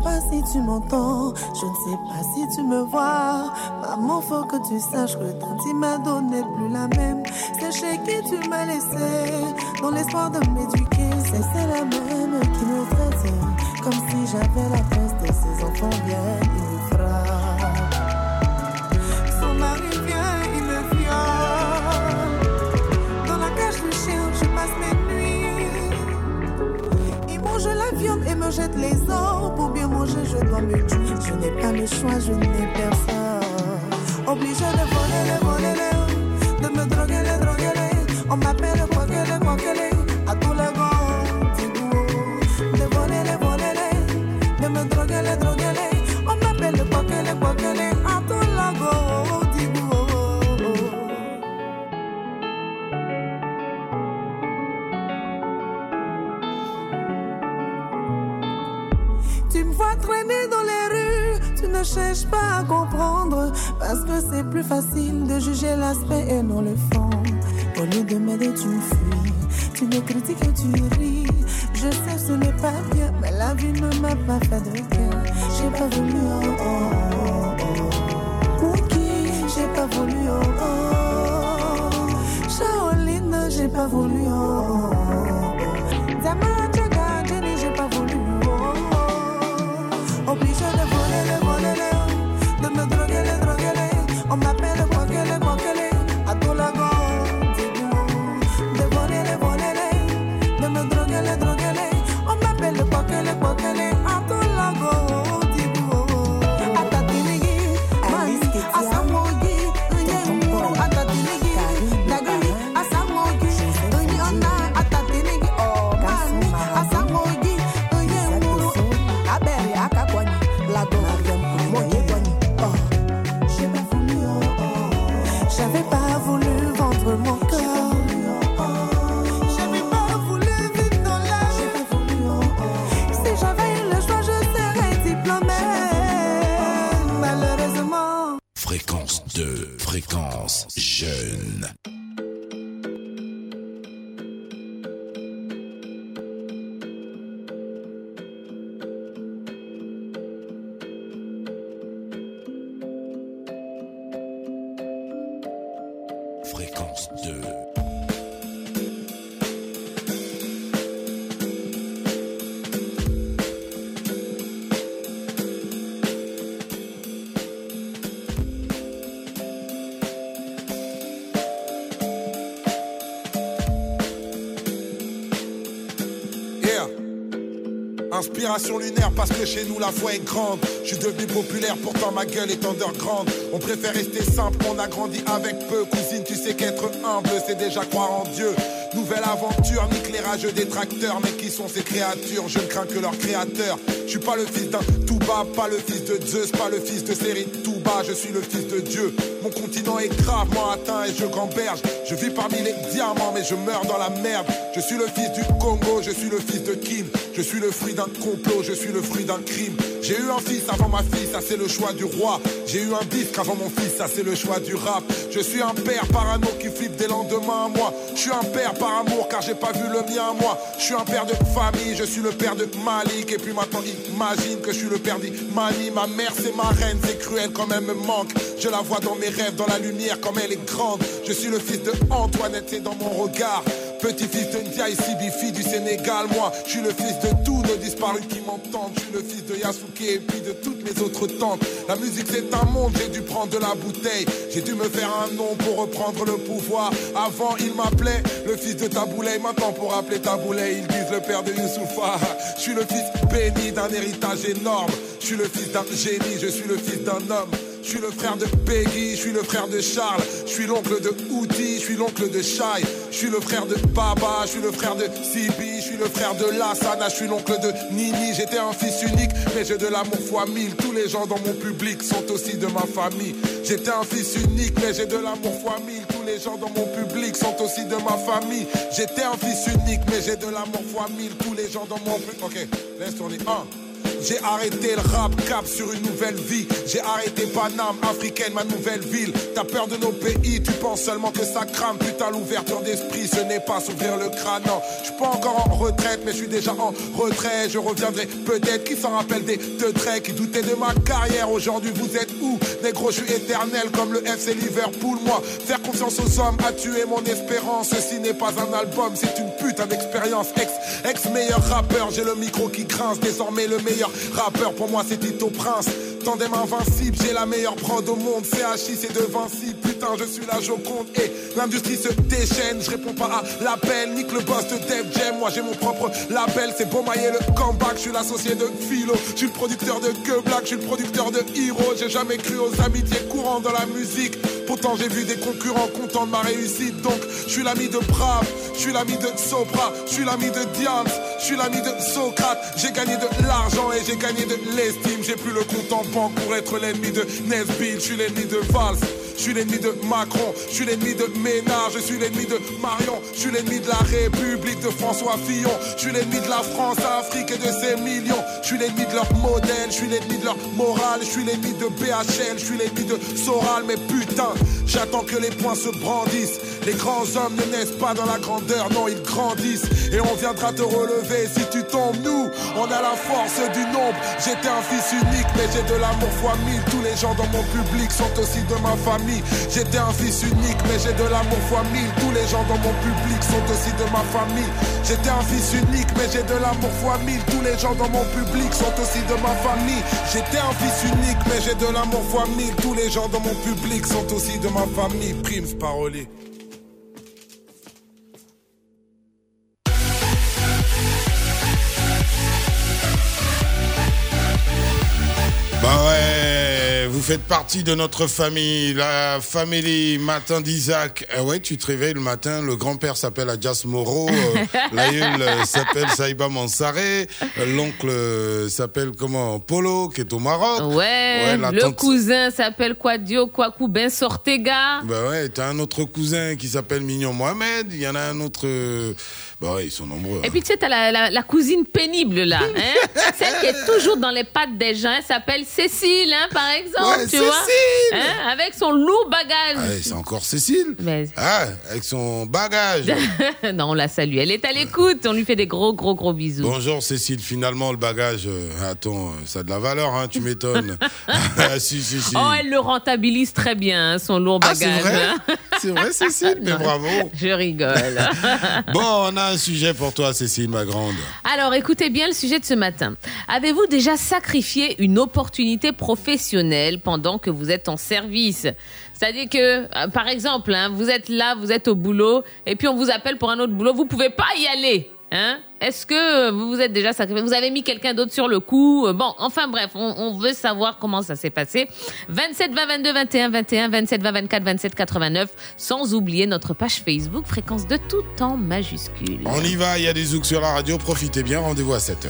pas si tu m'entends, je ne sais pas si tu me vois. Maman, faut que tu saches que Tanti m'a donné plus la même. C'est chez qui tu m'as laissé, dans l'espoir de m'éduquer. C'est celle-là même qui me traite comme si j'avais la place de ses enfants le choix, je Lunaire parce que chez nous la foi est grande. Je suis devenu populaire, pourtant ma gueule est underground. On préfère rester simple, on a grandi avec peu. Cousine, tu sais qu'être humble, c'est déjà croire en Dieu. Nouvelle aventure, nique les rageux détracteurs. Mais qui sont ces créatures? Je ne crains que leur créateur. Je suis pas le fils d'un Touba, pas le fils de Zeus, pas le fils de Série Touba, je suis le fils de Dieu. Mon continent est gravement atteint et je gamberge. Je vis parmi les diamants, mais je meurs dans la merde. Je suis le fils du Congo, je suis le fils de Kim. Je suis le fruit d'un complot, je suis le fruit d'un crime. J'ai eu un fils avant ma fille, ça c'est le choix du roi. J'ai eu un disque avant mon fils, ça c'est le choix du rap. Je suis un père parano qui flippe des lendemains à moi. Je suis un père par amour car j'ai pas vu le mien à moi. Je suis un père de famille, je suis le père de Malik. Et puis maintenant imagine que je suis le père d'Imani. Ma mère c'est ma reine, c'est cruel quand elle me manque. Je la vois dans mes rêves, dans la lumière comme elle est grande. Je suis le fils de Antoinette, c'est dans mon regard. Petit-fils de Ndiaye Sibifi du Sénégal, moi, je suis le fils de tous nos disparus qui m'entendent. Je suis le fils de Yasuke et puis de toutes mes autres tantes. La musique c'est un monde, j'ai dû prendre de la bouteille. J'ai dû me faire un nom pour reprendre le pouvoir. Avant, il m'appelait le fils de Taboulay. Maintenant, pour appeler Taboulay, ils disent le père de Youssoufa. Je suis le fils béni d'un héritage énorme. Je suis le fils d'un génie, je suis le fils d'un homme. Je suis le frère de Peggy, je suis le frère de Charles, je suis l'oncle de Outi, je suis l'oncle de Shai, je suis le frère de Baba, je suis le frère de Sibi, je suis le frère de Lassana, je suis l'oncle de Nini, j'étais un fils unique, mais j'ai de l'amour fois mille, tous les gens dans mon public sont aussi de ma famille. J'étais un fils unique, mais j'ai de l'amour fois mille, tous les gens dans mon public sont aussi de ma famille. J'étais un fils unique, mais j'ai de l'amour fois mille, tous les gens dans mon public. Ok, laisse tourner un. J'ai arrêté le rap cap sur une nouvelle vie. J'ai arrêté Paname, africaine, ma nouvelle ville. T'as peur de nos pays, tu penses seulement que ça crame. Putain, l'ouverture d'esprit, ce n'est pas s'ouvrir le crâne. Non, je suis pas encore en retraite, mais je suis déjà en retrait. Je reviendrai peut-être. Qui s'en rappelle des deux traits qui doutaient de ma carrière Aujourd'hui, vous êtes où? Négro, je suis éternel comme le FC Liverpool. Moi, faire confiance aux hommes a tué mon espérance. Ceci n'est pas un album, c'est une putain d'expérience. Ex, ex meilleur rappeur, j'ai le micro qui grince. Désormais, le meilleur rappeur pour moi, c'est Tito Prince. Tandem invincible, j'ai la meilleure prod au monde. CHI, c'est de Vinci. Putain, je suis la Joconde. Et l'industrie se déchaîne. Je réponds pas à l'appel. Nique le boss de Def Jam. Moi, j'ai mon propre label. C'est Beaumaillé le comeback. Je suis l'associé de Philo. Je suis le producteur de Que Black. Je suis le producteur de Hero. J'ai jamais cru aux amitiés courantes dans la musique. Pourtant, j'ai vu des concurrents contents de ma réussite. Donc, je suis l'ami de Brave. Je suis l'ami de Sopra. Je suis l'ami de Diams. Je suis l'ami de Socrate. J'ai gagné de l'argent et j'ai gagné de l'estime. J'ai plus le compte pour être l'ennemi de Nesbill. Je suis l'ennemi de Valls. Je suis l'ennemi de Macron, je suis l'ennemi de Ménard, je suis l'ennemi de Marion, je suis l'ennemi de la République de François Fillon, je suis l'ennemi de la France, Afrique et de ses millions, je suis l'ennemi de leur modèle, je suis l'ennemi de leur morale, je suis l'ennemi de BHL, je suis l'ennemi de Soral, mais putain, j'attends que les poings se brandissent. Les grands hommes ne naissent pas dans la grandeur, non, ils grandissent. Et on viendra te relever si tu tombes. Nous, on a la force du nombre. J'étais un fils unique, mais j'ai de l'amour fois mille. Tous les gens dans mon public sont aussi de ma famille. J'étais un fils unique, mais j'ai de l'amour fois mille. Tous les gens dans mon public sont aussi de ma famille. J'étais un fils unique, mais j'ai de l'amour fois mille. Tous les gens dans mon public sont aussi de ma famille. J'étais un fils unique, mais j'ai de l'amour fois mille. Tous les gens dans mon public sont aussi de ma famille. Primes parolier. Vous faites partie de notre famille, la famille Matin d'Isaac. Ah ouais, tu te réveilles le matin, le grand-père s'appelle Adjas Moreau, [laughs] euh, l'aïeul euh, s'appelle Saïba Mansaré, euh, l'oncle euh, s'appelle comment Polo, qui est au Maroc. Ouais, le tante- cousin s'appelle Quadio Kwaku Ben Sortega. Bah ouais, t'as un autre cousin qui s'appelle Mignon Mohamed, il y en a un autre... euh, Bah ouais, ils sont nombreux. Et puis tu sais, t'as la, la, la cousine pénible là, [laughs] hein celle qui est toujours dans les pattes des gens, elle s'appelle Cécile, hein, par exemple, Ouais, tu vois, Cécile Hein, avec son lourd bagage. Ah, c'est encore Cécile Mais- Ah, avec son bagage [laughs] non, on la salue, elle est à l'écoute, on lui fait des gros, gros, gros bisous. Bonjour Cécile, finalement le bagage, euh, attends, euh, ça a de la valeur, hein, tu m'étonnes. [laughs] ah, si, si, si. Oh, elle le rentabilise très bien, hein, son lourd Ah, bagage. c'est vrai hein. C'est vrai Cécile, mais Non, bravo. Je rigole. Bon, on a un sujet pour toi Cécile, ma grande. Alors, écoutez bien le sujet de ce matin. Avez-vous déjà sacrifié une opportunité professionnelle pendant que vous êtes en service? C'est-à-dire que, euh, par exemple, hein, vous êtes là, vous êtes au boulot, et puis on vous appelle pour un autre boulot, vous pouvez pas y aller. Hein? Est-ce que vous vous êtes déjà sacrifié? Vous avez mis quelqu'un d'autre sur le coup? Euh, Bon, enfin bref, on, veut savoir comment ça s'est passé. 27 20 22 21 21 27 20 24 27 89, sans oublier notre page Facebook, fréquence de tout en majuscule. On y va, il y a des zouks sur la radio, profitez bien, rendez-vous à 7h.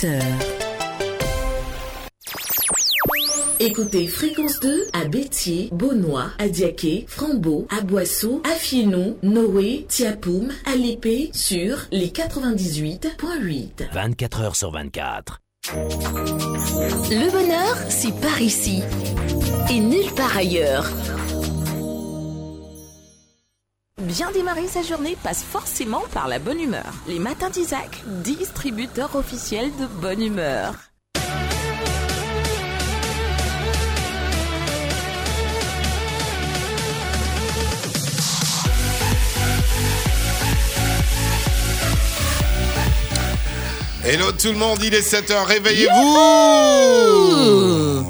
7h. Écoutez Fréquence 2 à Bétier, Beaunois, à Diaké, Frambeau, à Boissou, à Noé, Tiapoum, à Lépée sur les 98.8. 24 heures sur 24. Le bonheur, c'est par ici et nulle part ailleurs. Bien démarrer sa journée passe forcément par la bonne humeur. Les matins d'Isaac, distributeur officiel de bonne humeur. Hello tout le monde, il est 7h, réveillez-vous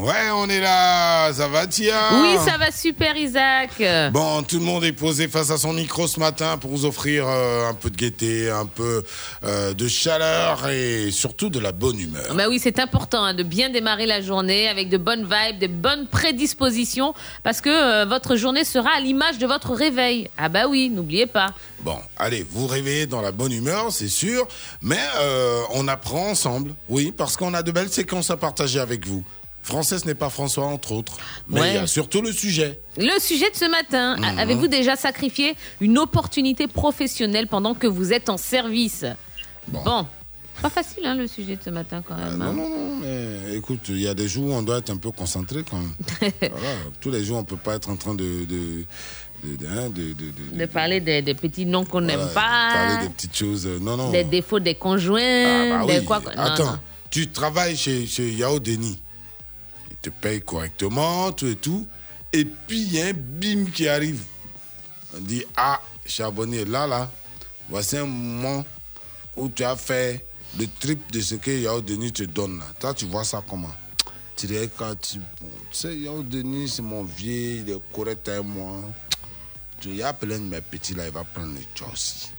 Ouais, on est là, ça va Tia Oui, ça va super, Isaac. Bon, tout le monde est posé face à son micro ce matin pour vous offrir euh, un peu de gaieté, un peu euh, de chaleur et surtout de la bonne humeur. Bah oui, c'est important hein, de bien démarrer la journée avec de bonnes vibes, de bonnes prédispositions, parce que euh, votre journée sera à l'image de votre réveil. Ah bah oui, n'oubliez pas. Bon, allez, vous réveillez dans la bonne humeur, c'est sûr, mais euh, on apprend ensemble, oui, parce qu'on a de belles séquences à partager avec vous. Français, ce n'est pas François, entre autres, mais Ouais. il y a surtout le sujet. Le sujet de ce matin, Mhm. avez-vous déjà sacrifié une opportunité professionnelle pendant que vous êtes en service Bon. Pas facile hein, le sujet de ce matin quand même. hein. Non, non, non, mais écoute, il y a des jours où on doit être un peu concentré quand même. [laughs] Voilà, tous les jours, on peut pas être en train de... de de, de, hein, de, parler des, des petits noms qu'on n'aime voilà, pas, parler des petites choses. euh, Non, non. des défauts des conjoints, Ah, bah des quoi. Attends, non. tu travailles chez, chez Yao Denis. Il te paye correctement, tout et tout. Et puis, il y a un bim qui arrive. On dit Ah, Charbonnier, là, là, voici un moment où tu as fait le triple de ce que Yao Denis te donne. Là. Toi, tu vois ça comment? Tu dirais quand tu. Bon, tu sais, Yao Denis, c'est mon vieux, il est correct avec moi. Tu y a plein de mes petits là, il va prendre le aussi.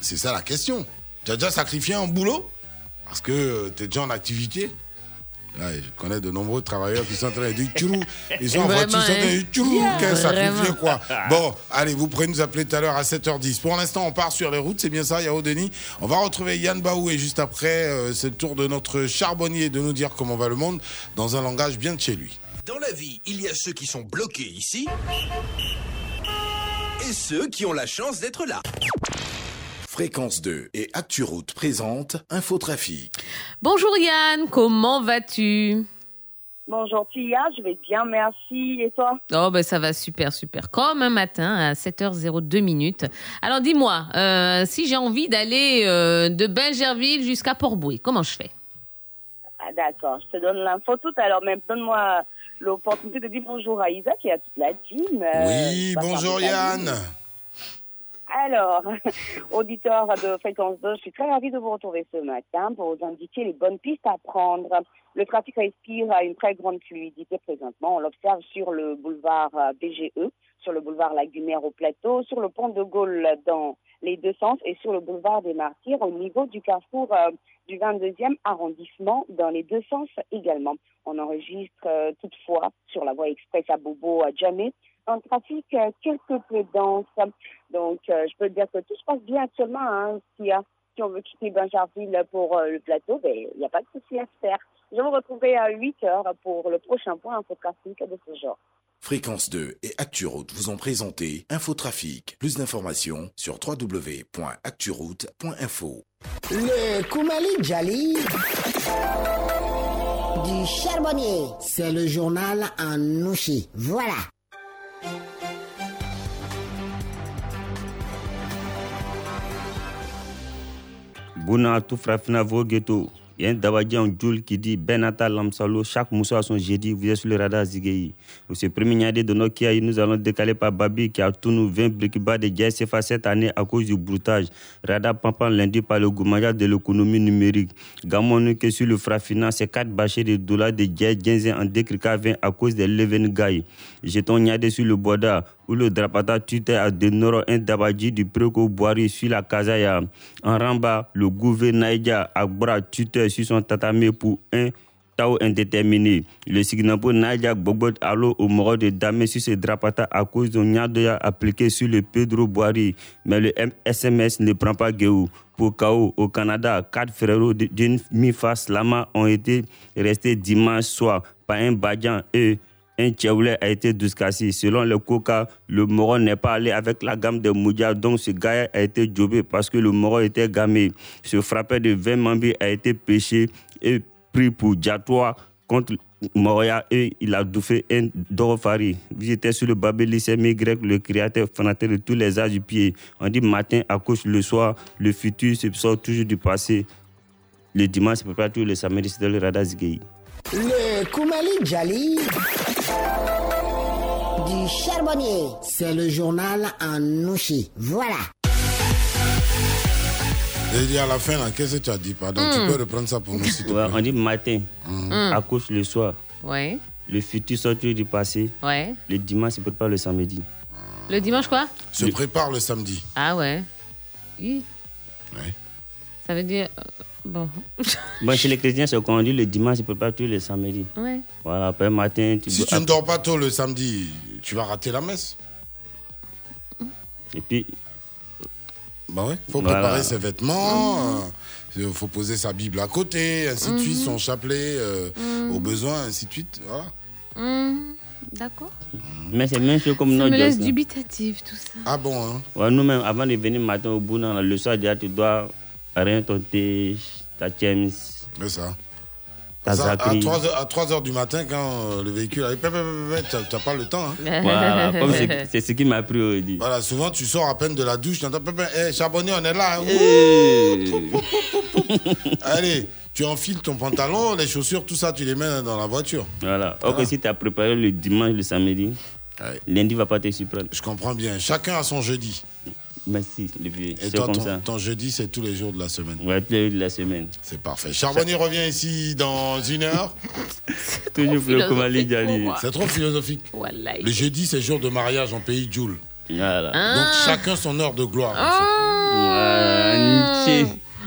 C'est ça la question. Tu as déjà sacrifié un boulot? Parce que tu es déjà en activité. Je connais de nombreux travailleurs qui sont en train de dire tchourou. Ils sont en voiture, ils sont en train de dire hein. Yeah, Quel sacrifié quoi. Bon, allez, vous pourrez nous appeler tout à l'heure à 7h10. Pour l'instant, on part sur les routes, c'est bien ça, Yao Denis. On va retrouver Yann Baou et juste après, euh, c'est le tour de notre charbonnier de nous dire comment va le monde dans un langage bien de chez lui. Dans la vie, il y a ceux qui sont bloqués ici et ceux qui ont la chance d'être là. Fréquence 2 et ActuRoute présente Infotrafic. Bonjour Yann, comment vas-tu? Bonjour Tia, je vais bien, merci. Et toi? Oh ben ça va super super. Comme un matin à 7h02 minutes. Alors dis-moi, euh, si j'ai envie d'aller euh, de Bingerville jusqu'à Port-Boué, comment je fais? Ah, D'accord, je te donne l'info tout à l'heure. Même donne-moi l'opportunité de dire bonjour à Isaac et à toute la team. Euh, Oui, bonjour Yann. Alors, [laughs] auditeur de Fréquence 2, je suis très ravie de vous retrouver ce matin pour vous indiquer les bonnes pistes à prendre. Le trafic respire à une très grande fluidité présentement. On l'observe sur le boulevard euh, BGE, sur le boulevard Maire au plateau, sur le pont de Gaulle dans les deux sens et sur le boulevard des Martyrs au niveau du carrefour euh, du 22e arrondissement dans les deux sens également. On enregistre euh, toutefois sur la voie express à Bobo à Djamé un trafic euh, quelque peu dense. Donc, je peux dire que tout se passe bien actuellement. Hein, si, euh, si on veut quitter Bingerville pour le plateau, ben, il n'y a pas de souci à se faire. Je vous retrouver à 8 heures pour le prochain point infotrafic de ce genre. Fréquence 2 et ActuRoute vous ont présenté Infotrafic. Plus d'informations sur www.acturoute.info. Le Koumali Djali du charbonnier. C'est le journal en nouchi. Voilà. Bouna tout frafina vogeto. Il y a un Dabadjan Djoul qui dit Benata Lamsalo, chaque moussa à son jeudi, vous êtes sur le radar Zigei. Ce premier de Nokia, nous allons décaler par Babi qui a tout nous 20 briques bas de GSFA cette année à cause du broutage. Radar Pampan lundi par le gouvernement de l'économie numérique. Gamon que sur le frafina, c'est 4 bâchés de dollars de GS en décrica 20 à cause de l'Even Guy. Jetons Niadé sur le Boda où le drapata tutait à de nord un Dabadji du Preko Boari sur la Kazaya. En Ramba, le gouverneur Naïdia Agbra tutait sur son tatami pour un Tao indéterminé. Le Signapo Nadia Bogbot Allo au mort de Damé sur ce drapata à cause d'un Nyadoya appliqué sur le Pedro Boari. Mais le SMS ne prend pas Guéou. Pour KO au Canada, quatre frérots de- d'une mi-face lama ont été restés dimanche soir par un Badian et un Tchéoulé a été discassé. Selon le Coca, le Moro n'est pas allé avec la gamme de Moudia, donc ce gars a été jobé parce que le Moro était gamé. Ce frappeur de 20 Mambi a été pêché et pris pour Diatois contre Moria et il a douffé un Dorofari. J'étais sur le Babé lycée Y, le créateur fanatique de tous les arts du pied. On dit matin, accouche le soir, le futur se sort toujours du passé. Le dimanche, c'est pas tout le samedi, c'est le radar Zigei. Le Koumali Djali du charbonnier. C'est le journal en Nouchi. Voilà. J'ai dit à la fin, là, qu'est-ce que tu as dit Pardon, Mm. tu peux reprendre ça pour nous, s'il te Ouais, plaît on dit matin, Mm. accouche le soir. Ouais, Le futur sort toujours du passé. ouais. Le dimanche, c'est pas le samedi. Le dimanche quoi? Se prépare le samedi. Ah ouais. Oui. Ouais. Ça veut dire. euh, bon. [laughs] Bon, chez les chrétiens, c'est qu'on dit le dimanche, c'est pas toujours le samedi. Ouais. Voilà, après matin, tu Si dois- tu ne dors pas tôt le samedi, tu vas rater la messe. Et puis. Bah ouais, faut Voilà. préparer ses vêtements, il faut poser sa Bible à côté, ainsi de suite, Mhm. son chapelet euh, Mhm. au besoin, ainsi de suite. Voilà. Hum, D'accord. Mais c'est même chose comme Ça notre me laisse hein. dubitatif tout ça. Ah bon, hein Ouais, nous-mêmes, avant de venir matin au bout, dans le soir, déjà, tu dois rien ton thé, ta James. C'est ça. À, Zachary. 3 heures, à 3 heures du matin, quand euh, le véhicule arrive, tu n'as pas le temps. hein. Voilà, comme c'est c'est ce qui m'a pris aujourd'hui. Voilà, souvent tu sors à peine de la douche, tu entends, hey, charbonnier, on est là. hein. Eh. Allez, tu enfiles ton pantalon, les chaussures, tout ça, tu les mets dans la voiture. Voilà. Or que si tu as préparé le dimanche, le samedi, lundi va pas te surprendre. Je comprends bien. Chacun a son jeudi. Merci, le vieux. Et C'est toi, comme ton, ça. ton jeudi, c'est tous les jours de la semaine. Ouais, tous les jours de la semaine. C'est parfait. Charbonnier revient ici dans une heure. [laughs] Toujours le Komali Djali. C'est trop philosophique. Le jeudi, c'est jour de mariage en pays Joule. Voilà. Donc chacun son heure de gloire.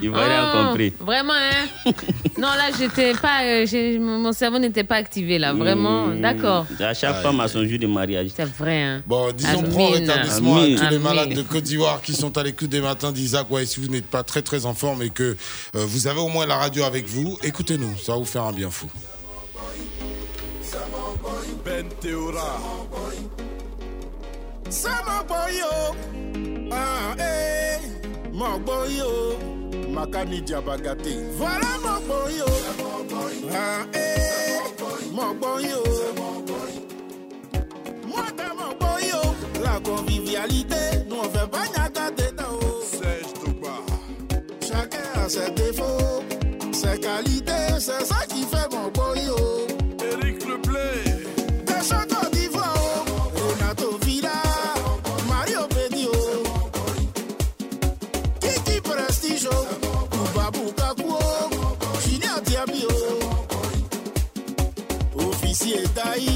Rien Ah, compris. Vraiment, hein [laughs] Non, là, j'étais pas. euh, mon cerveau n'était pas activé, là. Vraiment. Mmh. D'accord. À chaque femme a son jour de mariage. C'est vrai, hein. Bon, disons prompt rétablissement à tous les Amine. malades de Côte d'Ivoire qui sont à l'écoute des matins d'Isaac. Ouais, si vous n'êtes pas très très en forme et que euh, vous avez au moins la radio avec vous, écoutez-nous, ça va vous faire un bien fou. Ben Théora. Sama boy yo. Ah eh. Mon boy makani diabaga te voilà mokoi o mokoi o mwata mokoi o la convivialité nous on fait pas nyaka teta o oh. Serge Touba. Chacun a ses défauts ses qualités c'est ça qui fait mon boy yé.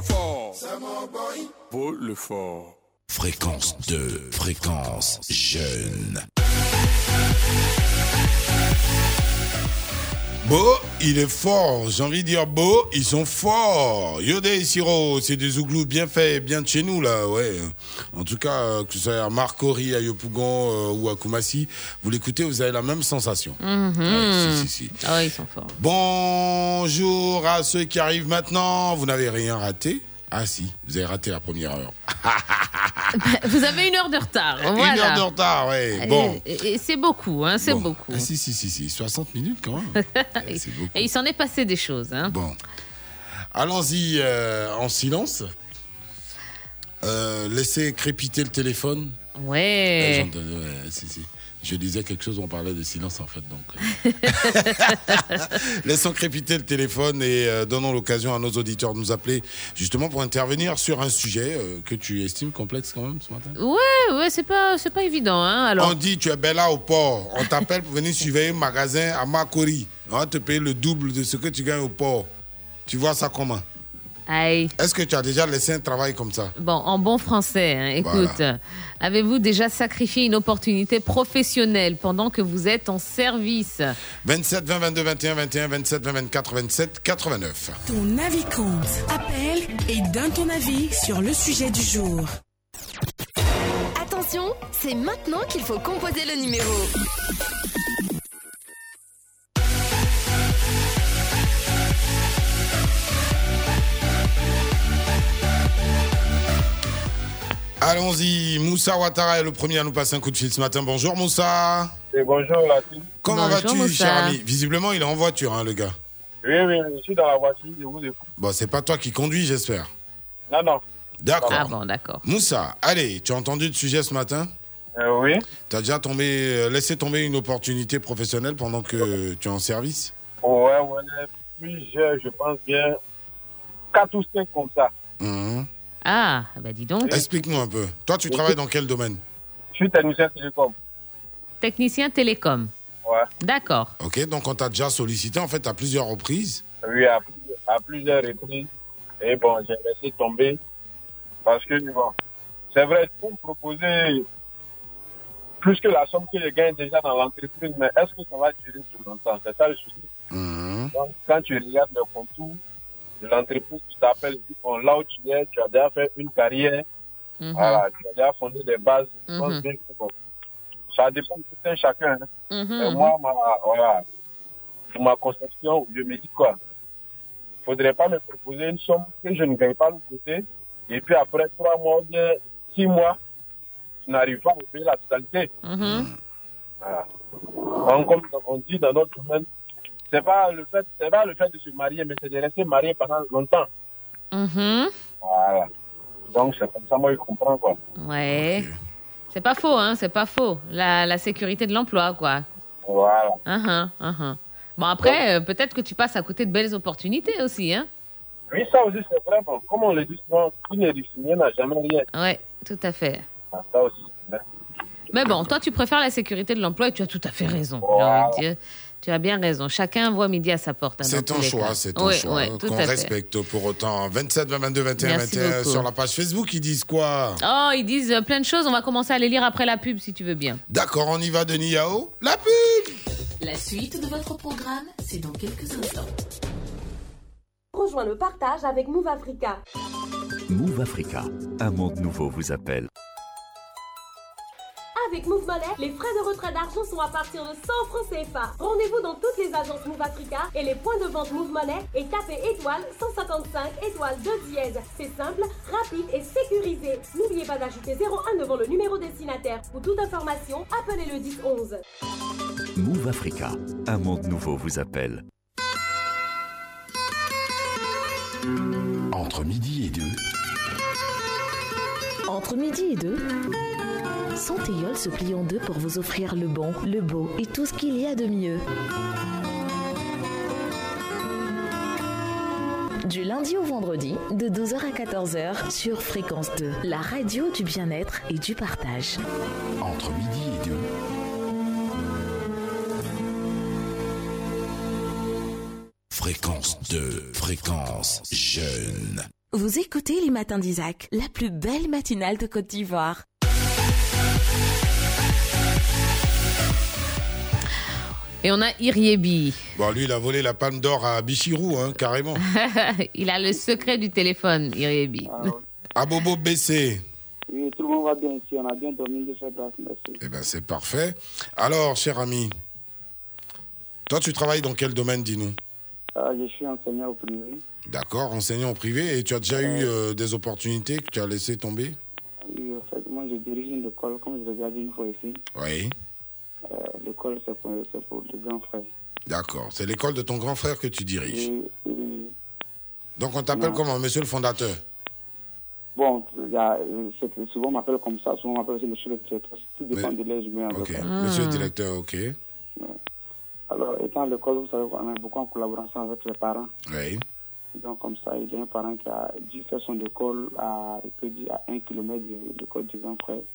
Est fort. Le fort. Fréquence 2, fréquence jeune. Beau, il est fort. J'ai envie de dire beau, ils sont forts. Yodé et Siro, c'est des ouglous bien faits, bien de chez nous, là, ouais. En tout cas, euh, que ce soit à Marcory, à Yopougon euh, ou à Koumassi, vous l'écoutez, vous avez la même sensation. Mhm. Ouais, si, si, si. Ah ouais, ils sont forts. Bonjour à ceux qui arrivent maintenant. Vous n'avez rien raté Ah si, vous avez raté la première heure. [laughs] Vous avez une heure de retard. Une heure de retard, ouais. Bon. Et, c'est beaucoup, hein, c'est Bon. beaucoup. Ah, si, si, si, si, 60 minutes quand même. [laughs] et, et il s'en est passé des choses. Hein. Bon. Allons-y euh, en silence. Euh, laissez crépiter le téléphone. Ouais. Euh, ouais, si, si. Je disais quelque chose, on parlait de silence en fait. Donc. euh. [laughs] Laissons crépiter le téléphone et euh, donnons l'occasion à nos auditeurs de nous appeler justement pour intervenir sur un sujet euh, que tu estimes complexe quand même ce matin. Ouais, ouais, c'est pas, c'est pas évident. Hein, alors. On dit tu es bella au port. On t'appelle pour venir surveiller un magasin à Makori. On va te payer le double de ce que tu gagnes au port. Tu vois ça comment? Aïe. Est-ce que tu as déjà laissé un travail comme ça? Bon, en bon français, hein, écoute, Voilà. avez-vous déjà sacrifié une opportunité professionnelle pendant que vous êtes en service? 27 20 22 21 21 27 20 24 27 89. Ton avis compte. Appelle et donne ton avis sur le sujet du jour. Attention, c'est maintenant qu'il faut composer le numéro. Allons-y, Moussa Ouattara est le premier à nous passer un coup de fil ce matin. Bonjour Moussa. Et bonjour la team. Comment vas-tu, cher ami? Visiblement, il est en voiture, hein, le gars. Oui, oui, je suis dans la voiture, je vous écoute. Bon, c'est pas toi qui conduis, j'espère. Non, non. D'accord. Ah bon, d'accord. Moussa, allez, tu as entendu le sujet ce matin? Euh, oui. Tu as déjà tombé, euh, laissé tomber une opportunité professionnelle pendant que tu es en service? Ouais, ouais, plusieurs, je pense bien, 4 ou 5 comme ça. Mhm. Ah, bah dis donc. Explique-nous un peu. Toi, tu travailles dans quel domaine? Je suis technicien télécom. Technicien télécom. Ouais. D'accord. Ok, donc on t'a déjà sollicité en fait à plusieurs reprises. Oui, à, à plusieurs reprises. Et bon, j'ai laissé tomber. Parce que, bon, c'est vrai, pour me proposer plus que la somme que je gagne déjà dans l'entreprise, mais est-ce que ça va durer plus longtemps? C'est ça le souci. Donc, quand tu regardes le contour l'entreprise, tu t'appelles, tu dis, bon, là où tu es, tu as déjà fait une carrière, Mhm. voilà, tu as déjà fondé des bases. Mhm. bien que, bon, ça dépend de tout un chacun. hein. Mhm, Et moi, ma, voilà, pour ma conception, je me dis quoi? Il faudrait pas me proposer une somme que je ne gagne pas de l'autre côté, et puis après trois mois bien six mois, je n'arrive pas à payer la totalité. Voilà. Donc, comme on dit dans notre domaine, c'est pas le fait, c'est pas le fait de se marier, mais c'est de rester marié pendant longtemps. Mhm. Voilà. Donc, c'est comme ça, moi, je comprends, quoi. Ouais. C'est pas faux, hein, c'est pas faux. La, la sécurité de l'emploi, quoi. Voilà. Uhum, uhum. Bon, après, euh, peut-être que tu passes à côté de belles opportunités aussi, hein. Oui, ça aussi, c'est vrai. Bon, comme on le dit souvent, qui n'est désigné n'a jamais rien. Ouais, tout à fait. Ah, Ça aussi. Mais bon, toi, tu préfères la sécurité de l'emploi et tu as tout à fait raison. dire. Tu as bien raison. Chacun voit midi à sa porte. hein, C'est ton choix, c'est ton choix. ouais, tout qu'on à fait. respecte pour autant. 27, 22, 21, Merci 21 beaucoup. sur la page Facebook, ils disent quoi? Oh, ils disent euh, plein de choses. On va commencer à les lire après la pub, si tu veux bien. D'accord, on y va, Denis Yao. La pub La suite de votre programme, c'est dans quelques instants. Rejoins le partage avec Move Africa. Move Africa, un monde nouveau vous appelle. Avec Move Money, les frais de retrait d'argent sont à partir de 100 francs CFA. Rendez-vous dans toutes les agences Move Africa et les points de vente Move Money et tapez étoile 155 étoile 2 dièse. C'est simple, rapide et sécurisé. N'oubliez pas d'ajouter 01 devant le numéro destinataire. Pour toute information, appelez le 10 11. Move Africa, un monde nouveau vous appelle. Entre midi et deux, Entre midi et deux, Santéol se plie en deux pour vous offrir le bon, le beau et tout ce qu'il y a de mieux. Du lundi au vendredi, de 12h à 14h sur Fréquence 2, la radio du bien-être et du partage. entre midi et deux, Fréquence 2, fréquence jeune. Vous écoutez les matins d'Isaac, la plus belle matinale de Côte d'Ivoire. Et on a Iriebi. Bon, lui, il a volé la palme d'or à Bichirou, hein, carrément. [laughs] Il a le secret du téléphone, Iriebi. [laughs] Abobo BC. Oui, tout le monde va bien ici. On a bien dormi, je fais grâce, merci. Eh ben, c'est parfait. Alors, cher ami, toi, tu travailles dans quel domaine, dis-nous? Ah, je suis enseignant au privé. D'accord, enseignant au privé, et tu as déjà eu euh, des opportunités que tu as laissé tomber? Oui, en fait, moi, je dirige une école, comme je l'ai déjà dit une fois ici. Oui. Euh, L'école, c'est pour, les grands frères. D'accord, c'est l'école de ton grand frère que tu diriges. Et, et, Donc, on t'appelle comment, monsieur le fondateur? Bon, y a, souvent, on m'appelle comme ça, souvent, on m'appelle aussi monsieur le directeur. Tout dépend de l'aise, je mets en Ok, fait. monsieur le directeur, ok. Alors, étant à l'école, vous savez, on est beaucoup en collaboration avec les parents. Oui. Donc, comme ça, il y a un parent qui a dû faire son école à, à un kilomètre de l'école du grand frère. Et un jour,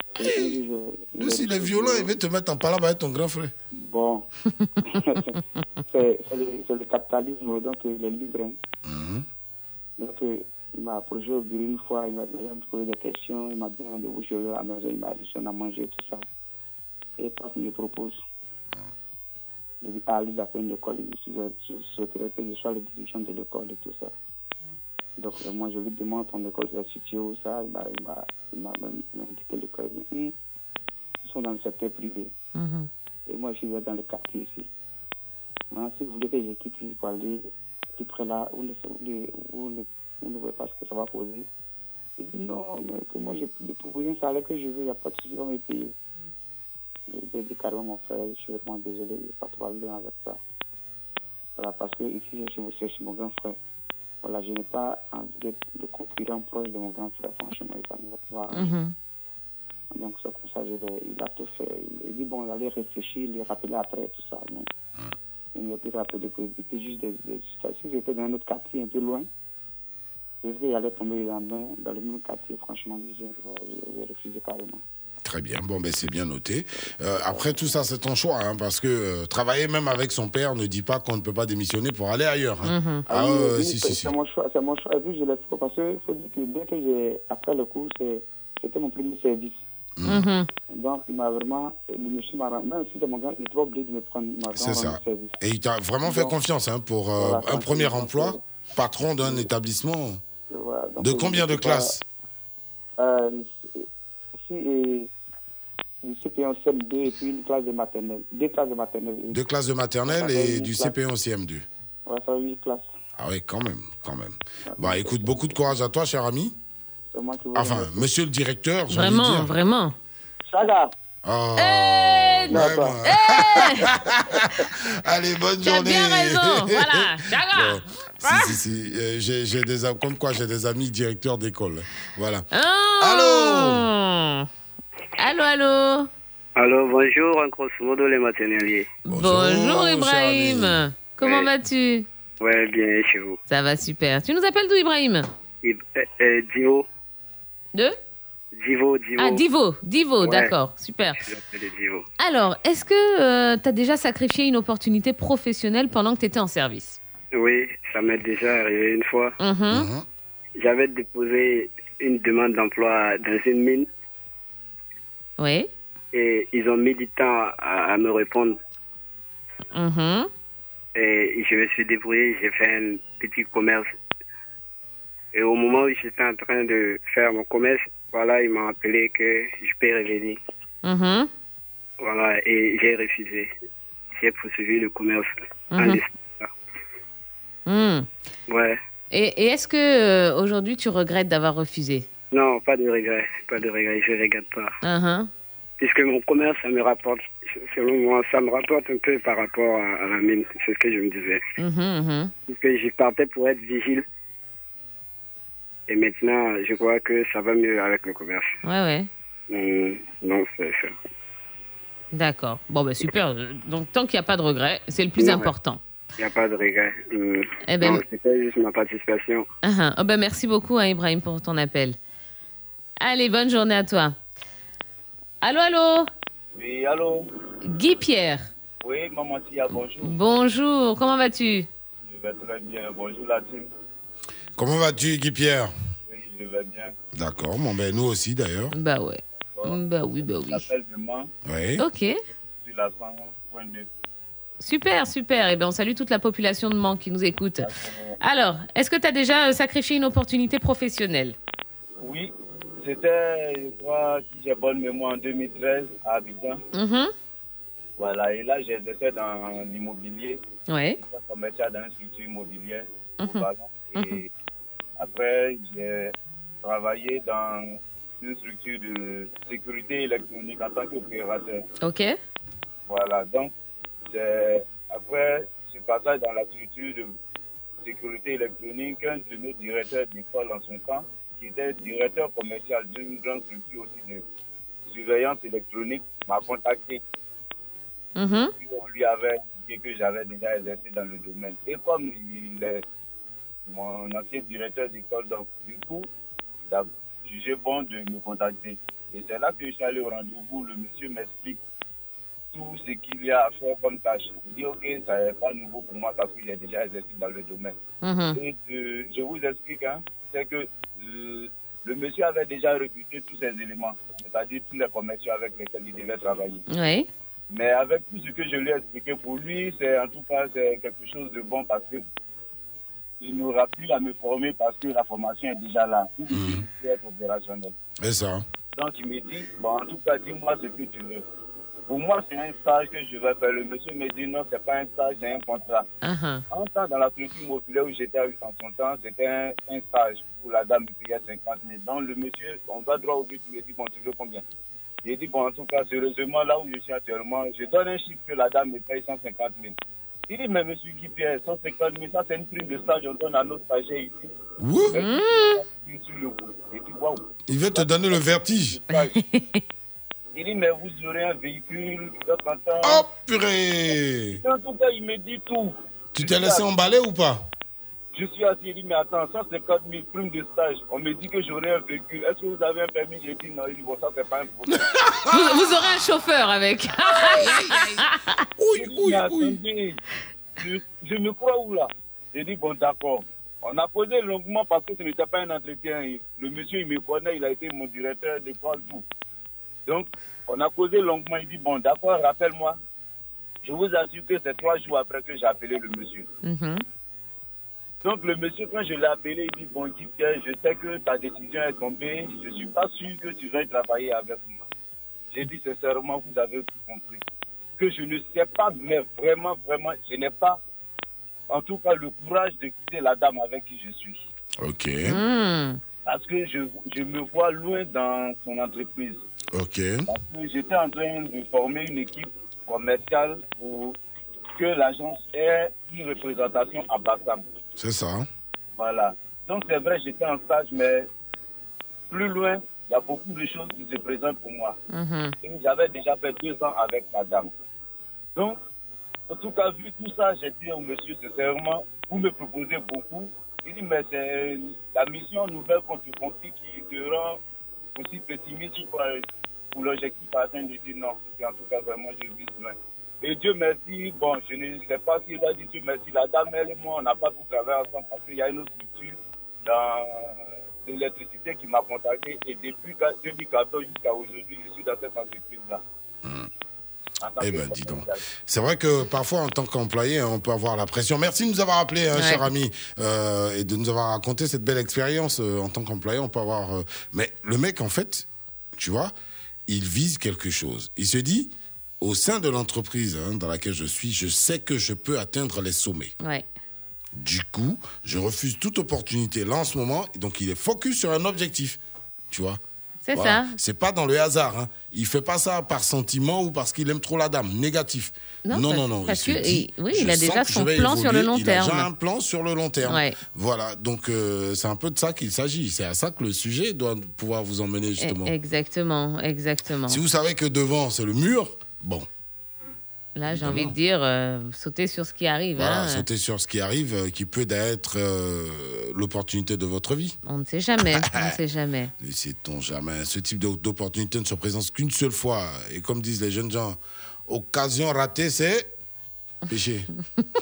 je- Lui, s'il est violent, il veut te mettre en palabre avec ton grand frère. Bon. [laughs] c'est le, capitalisme, donc il est libre. hein. Mhm. Donc, euh, il m'a approché au bureau une fois, il m'a posé des questions, il m'a donné rendez-vous chez lui à la maison, il m'a dit si on a mangé, tout ça. Et parce qu'il me propose. Il dit, ah, lui, il a fait une école, il souhaiterais que je sois le dirigeant de l'école et tout ça. Donc, euh, moi, je lui demande ton école est située où ça, il m'a il m'a- il m'a même indiqué l'école. Hum, Ils sont dans le secteur privé. Mhm. Et moi, je suis dans le quartier ici. Maintenant, si vous voulez que je quitte ici pour aller tout près là, vous ne, vous, ne, voyez pas ce que ça va poser. Il dit non, mais que moi, j'ai pu proposer un salaire que je veux, il n'y a pas de souci, on me payer. J'ai dit carrément, mon frère, je suis vraiment désolé, il n'y a pas trop aller avec ça. Voilà, parce que ici, je suis, je suis mon grand frère. Voilà, je n'ai pas envie d'être le concurrent proche de mon grand frère, franchement, ne va pas. Mhm. Donc, c'est comme ça, je vais- il a tout fait. Il, il dit, bon, il allait réfléchir, il rappeler après, tout ça. Mais il m'a dit rappeler pour éviter juste des, des Si j'étais dans un autre quartier un peu loin, je sais qu'il allait tomber dans, le- dans le même quartier, franchement, j'ai refusé carrément. Très bien, bon, ben c'est bien noté. Euh, après, tout ça, c'est ton choix, hein, parce que euh, travailler même avec son père ne dit pas qu'on ne peut pas démissionner pour aller ailleurs. hein. Mhm. Ah, oui, ouais, oui, si, c'est si, si. c'est mon choix, c'est mon choix. Et puis, je l'ai fait parce qu'il faut dire que dès que j'ai, après le cours, c'était mon premier service. Mhm. Donc, il m'a vraiment, le monsieur m'a rendu- même si c'est mon gars, il est trop obligé de me prendre, m'a C'est ça. service. Et il t'a vraiment fait Donc, confiance hein, pour euh, voilà, un premier emploi, patron d'un établissement. Voilà, donc, De combien de classes? euh, Si, et, du CP1 CM2 et puis une classe de maternelle. Deux classes de maternelle. Deux classes de maternelle fait et du classes. CP1 au CM2. Ouais, ça fait huit classes. Ah oui, quand même, quand même. Bah écoute, beaucoup de courage à toi, cher ami. C'est moi qui vous Enfin, monsieur le directeur, Vraiment, dire. vraiment. Chaga, Oh. Eh, eh, [laughs] Allez, bonne Tu as journée. bien raison, [laughs] voilà, Chaga. Bon, Si, si, si. euh, j'ai, des, comme quoi, j'ai des amis directeurs d'école. Voilà. Allô? Allô, allô Alors bonjour, en grosso modo les materneliers. Bonjour, Ibrahim. Comment Ouais. vas-tu? Ouais, bien chez vous? Ça va super. Tu nous appelles d'où, Ibrahim? Et, euh, euh, Divo. De? Divo, Divo. Ah, Divo. Divo, Ouais. d'accord. Super. Je l'appelle Divo. Alors, est-ce que tu as déjà sacrifié une opportunité professionnelle pendant que tu étais en service? Oui, ça m'est déjà arrivé une fois. Mhm. J'avais déposé une demande d'emploi dans une mine Oui. et ils ont mis du temps à, à me répondre. Mhm. Et je me suis débrouillé, j'ai fait un petit commerce. Et au moment où j'étais en train de faire mon commerce, voilà, ils m'ont appelé que je peux revenir. Mhm. Voilà, et j'ai refusé. J'ai poursuivi le commerce en Mhm. laissant- Hmm. Ouais. Et, et est-ce que euh, aujourd'hui tu regrettes d'avoir refusé? Non, pas de regret, pas de regret, je ne regrette pas. Mhm. Puisque mon commerce, ça me rapporte, selon moi, ça me rapporte un peu par rapport à, à la mine, c'est ce que je me disais. Mhm, mhm. Puisque j'y partais pour être vigile. Et maintenant, je crois que ça va mieux avec le commerce. Ouais, ouais. Non, c'est ça. D'accord. Bon, bah super. Donc, tant qu'il n'y a pas de regret, c'est le plus important. Il n'y a pas de regret. Hum. Eh ben- C'était juste ma participation. Ah. Oh, bah, merci beaucoup, hein, Ibrahim, pour ton appel. Allez, bonne journée à toi. Allô, allô? Oui, allô? Guy Pierre. Oui, maman Tia, bonjour. Bonjour, comment vas-tu? Je vais très bien. Bonjour la team. Comment vas-tu, Guy Pierre? Oui, je vais bien. D'accord, bon, ben, nous aussi d'ailleurs. Bah ouais. Bah oui, bah oui. Oui. Ok. sur la 100.2. Super, super. Et ben, on salue toute la population de Mans qui nous écoute. Alors, est-ce que tu as déjà euh, sacrifié une opportunité professionnelle? Oui, c'était, je crois, si j'ai bonne mémoire, en 2013 à Abidjan. Mhm. Voilà, et là, j'exerçais dans l'immobilier. J'étais commercial dans une structure immobilière. Mhm. Et après, j'ai travaillé dans une structure de sécurité électronique en tant qu'opérateur. Ok. Voilà, donc, après ce passage dans la structure de sécurité électronique, un de nos directeurs d'école en son temps, qui était directeur commercial d'une grande structure aussi de surveillance électronique, m'a contacté. Mhm. Puis on lui avait dit que j'avais déjà exercé dans le domaine. Et comme il est mon ancien directeur d'école, donc du coup, il a jugé bon de me contacter. Et c'est là que je suis allé au rendez-vous. Le monsieur m'explique tout ce qu'il y a à faire comme tâche. Il dit, OK, ça n'est pas nouveau pour moi parce que j'ai déjà exercé dans le domaine. Mhm. Et euh, je vous explique, hein, c'est que euh, le monsieur avait déjà recruté tous ces éléments, c'est-à-dire tous les commerciaux avec lesquels il devait travailler. Oui. Mais avec tout ce que je lui ai expliqué, pour lui, c'est en tout cas c'est quelque chose de bon parce que il n'aura plus à me former parce que la formation est déjà là. Qui peut être opérationnel. C'est ça. Donc il me dit, bon, en tout cas, dis-moi ce que tu veux. Pour moi, c'est un stage que je vais faire. Le monsieur me dit, non, c'est pas un stage, c'est un contrat. Uh-huh. En temps, dans la structure immobilière où j'étais en son temps, c'était un, un stage où la dame me payait 50 000. Donc le monsieur, on va droit au but, il me dit, bon, tu veux combien? J'ai dit, bon, en tout cas, sérieusement, là où je suis actuellement, je donne un chiffre que la dame me paye 150 000. Il dit, mais monsieur Guy Pierre, 150 000, ça c'est une prime de stage, on donne à notre stagiaire ici. Ouh. Et. Et waouh. Il veut te donner le vertige. [laughs] Il dit, mais vous aurez un véhicule de 30 ans. Oh, purée En tout cas, il me dit tout. Tu t'es laissé emballer ou pas? Je suis assis, il dit, mais attends, 150 000 primes de stage. On me dit que j'aurai un véhicule. Est-ce que vous avez un permis? J'ai dit non. Il dit, bon, ça, c'est pas un problème. [laughs] Vous, vous aurez un chauffeur avec. oui, oui, oui. Je, je me crois où là? J'ai dit, bon, d'accord. On a posé longuement parce que ce n'était pas un entretien. Le monsieur, il me connaît, il a été mon directeur d'école, tout. Donc, on a causé longuement. Il dit, bon, d'accord, rappelle-moi. Je vous assure que c'est trois jours après que j'ai appelé le monsieur. Mhm. Donc, le monsieur, quand je l'ai appelé, il dit, bon, Guy Pierre, je sais que ta décision est tombée. Je ne suis pas sûr que tu vas travailler avec moi. J'ai dit, sincèrement, vous avez tout compris. Que je ne sais pas, mais vraiment, vraiment, je n'ai pas, en tout cas, le courage de quitter la dame avec qui je suis. Ok. Hmm. Parce que je, je me vois loin dans son entreprise. Ok. Parce que j'étais en train de former une équipe commerciale pour que l'agence ait une représentation à Bassam. C'est ça. Voilà. Donc c'est vrai, j'étais en stage, mais plus loin, il y a beaucoup de choses qui se présentent pour moi. Et J'avais déjà fait deux ans avec la dame. Donc, en tout cas, vu tout ça, j'ai dit au monsieur, sincèrement, vous me proposez beaucoup. Il dit, mais c'est la mission nouvelle qu'on te confie qui te rend aussi pessimiste pour, l'objectif à atteindre. Je dis non, Et en tout cas, vraiment, je vise loin. Et Dieu merci, bon, je ne sais pas s'il a dit Dieu merci. La dame, elle et moi, on n'a pas pu travailler ensemble parce qu'il y a une autre structure dans l'électricité qui m'a contacté. Et depuis 2014 jusqu'à aujourd'hui, je suis dans cette entreprise-là. En tant Eh que ben, dis donc. C'est vrai que parfois, en tant qu'employé, on peut avoir la pression. Merci de nous avoir appelé, hein, Ouais. cher ami, euh, et de nous avoir raconté cette belle expérience euh, en tant qu'employé. On peut avoir. euh, Mais le mec, en fait, tu vois, il vise quelque chose. Il se dit, au sein de l'entreprise hein, dans laquelle je suis, je sais que je peux atteindre les sommets. Ouais. Du coup, je refuse toute opportunité là en ce moment. Donc, il est focus sur un objectif. Tu vois? C'est Voilà. ça. C'est pas dans le hasard. Hein. Il fait pas ça par sentiment ou parce qu'il aime trop la dame. Négatif. Non, Non, non, non. parce que, dit, oui, il a déjà son plan sur le long il a déjà terme. un plan sur le long terme. Ouais. Voilà. Donc, euh, c'est un peu de ça qu'il s'agit. C'est à ça que le sujet doit pouvoir vous emmener, justement. Eh, Exactement, exactement. Si vous savez que devant, c'est le mur, bon, Là, j'ai envie de dire, euh, sauter sur ce qui arrive. voilà, hein. sautez sur ce qui arrive, euh, qui peut être euh, l'opportunité de votre vie. On ne sait jamais, [laughs] on ne sait jamais. Ne sait-on jamais. Ce type d'opportunité ne se présente qu'une seule fois. Et comme disent les jeunes gens, occasion ratée, c'est péché.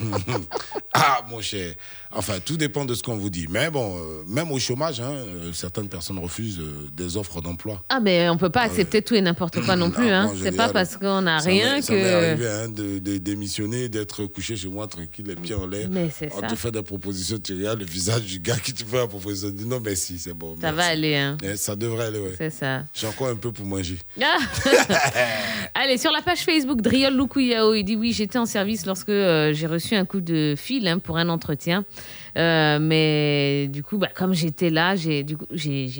[laughs] ah, mon cher. Enfin, tout dépend de ce qu'on vous dit. Mais bon, euh, même au chômage, hein, euh, certaines personnes refusent euh, des offres d'emploi. Ah, mais on peut pas accepter tout et n'importe quoi non plus. Ah, Hein. bon, je C'est pas parce qu'on n'a rien m'est- Ça que. arrivé hein, de, de démissionner, d'être couché chez moi tranquille, les pieds en l'air. Mais c'est On ça. te fait des propositions, tu regardes le visage du gars qui te fait la proposition. Tu dis non, merci, c'est bon. Ça va aller. Hein. Eh, Ça devrait aller, ouais. C'est ça. J'ai encore un peu pour manger. Ah [laughs] Allez, sur la page Facebook, Driol Lukuyao, il dit oui, j'étais en service lorsque euh, j'ai reçu un coup de fil hein, pour un entretien. Euh, mais du coup, bah, comme j'étais là, j'ai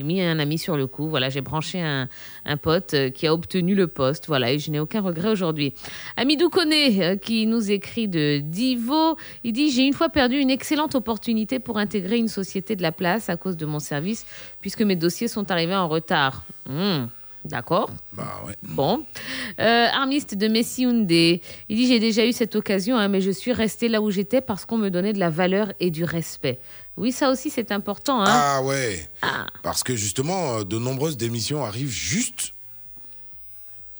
mis un ami sur le coup. Voilà, j'ai branché un, pote euh, qui a obtenu le poste. Voilà, et je n'ai aucun regret aujourd'hui. Amidou Koné, euh, qui nous écrit de Divo, il dit j'ai une fois perdu une excellente opportunité pour intégrer une société de la place à cause de mon service, puisque mes dossiers sont arrivés en retard. Hmm, D'accord. Bah ouais. Bon. Euh, Armiste de Messi Houndé. Il dit J'ai déjà eu cette occasion, hein, mais je suis resté là où j'étais parce qu'on me donnait de la valeur et du respect. Oui, ça aussi, c'est important. Hein. Ah ouais. Parce que justement, euh, de nombreuses démissions arrivent juste,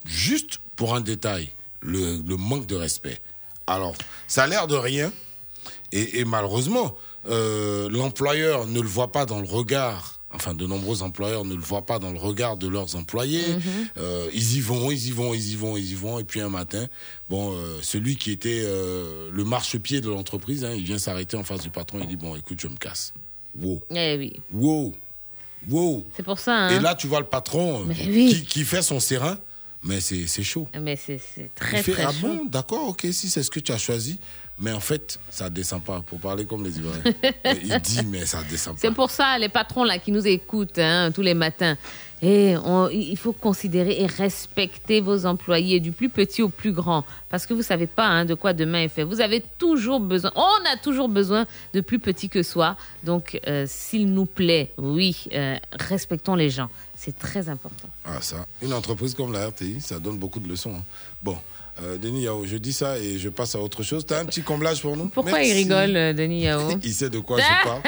juste pour un détail, le, le manque de respect. Alors, ça a l'air de rien, et, et malheureusement, euh, l'employeur ne le voit pas dans le regard. Enfin, de nombreux employeurs ne le voient pas dans le regard de leurs employés. Euh, ils y vont, ils y vont, ils y vont, ils y vont. Et puis un matin, bon, euh, celui qui était euh, le marchepied de l'entreprise, hein, il vient s'arrêter en face du patron. Il dit bon, écoute, je me casse. Wow. Eh oui. Wow. Wow. C'est pour ça. Hein. Et là, tu vois le patron oui. qui, qui fait son serin, mais c'est chaud. Mais c'est c'est Il très, fait, très ah chaud. bon, d'accord, ok, si c'est ce que tu as choisi. Mais en fait, ça descend pas, pour parler comme les Ivoiriens. [laughs] Il dit, mais ça descend pas. C'est pour ça, les patrons là qui nous écoutent hein, tous les matins. Et on- il faut considérer et respecter vos employés, du plus petit au plus grand, parce que vous savez pas hein, de quoi demain est fait. Vous avez toujours besoin, on a toujours besoin de plus petit que soi. Donc, euh, s'il nous plaît, oui, euh, respectons les gens. C'est très important. Ah, ça. Une entreprise comme la RTI, ça donne beaucoup de leçons. hein. Bon, euh, Denis Yao, je dis ça et je passe à autre chose. T'as un petit comblage pour nous Pourquoi Merci. il rigole, euh, Denis Yao [laughs] Il sait de quoi je parle.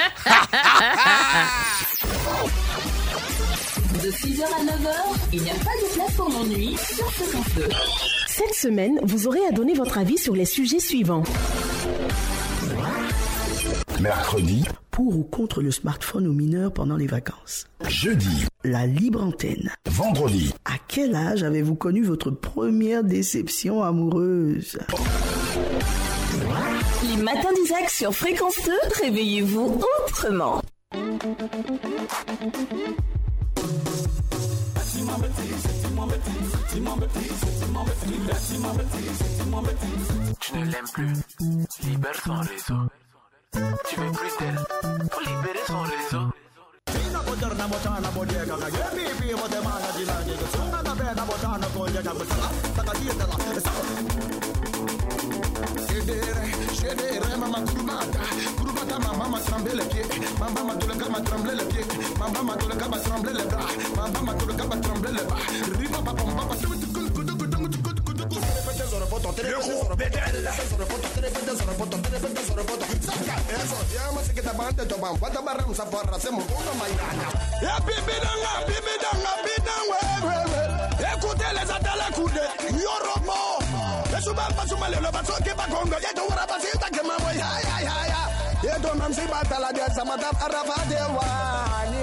De 6h à 9h, il n'y a pas de place pour l'ennui sur Fréquence 2. Cette semaine, vous aurez à donner votre avis sur les sujets suivants. Mercredi, Pour ou contre le smartphone aux mineurs pendant les vacances jeudi, La libre antenne. vendredi, À quel âge avez-vous connu votre première déception amoureuse? Les matins d'Isaac sur Fréquence 2, réveillez-vous autrement. Tu ne l'aimes plus, libère son réseau. ci fai critter, puoi na tu le gamma tremble le pied, mamma tu le gamma tremble le bras, mamma papa. tu le repente sobre foto, tres veces sobre foto, tres veces sobre foto, tres veces sobre foto, tres veces sobre foto. Saca eso, llama si que te van de toman, guata barram zaparra, hacemos una mañana. Ya eh, pipidanga, pipidanga, pipidanga, wewe. Eh, eh, Écoutez les atala coudé, nyoromo. Esuba basuma le baso que va congo, ya tu wara basita que mamo, ya ya ya ya. Ya tu mamsi batala de samata arafa de wani.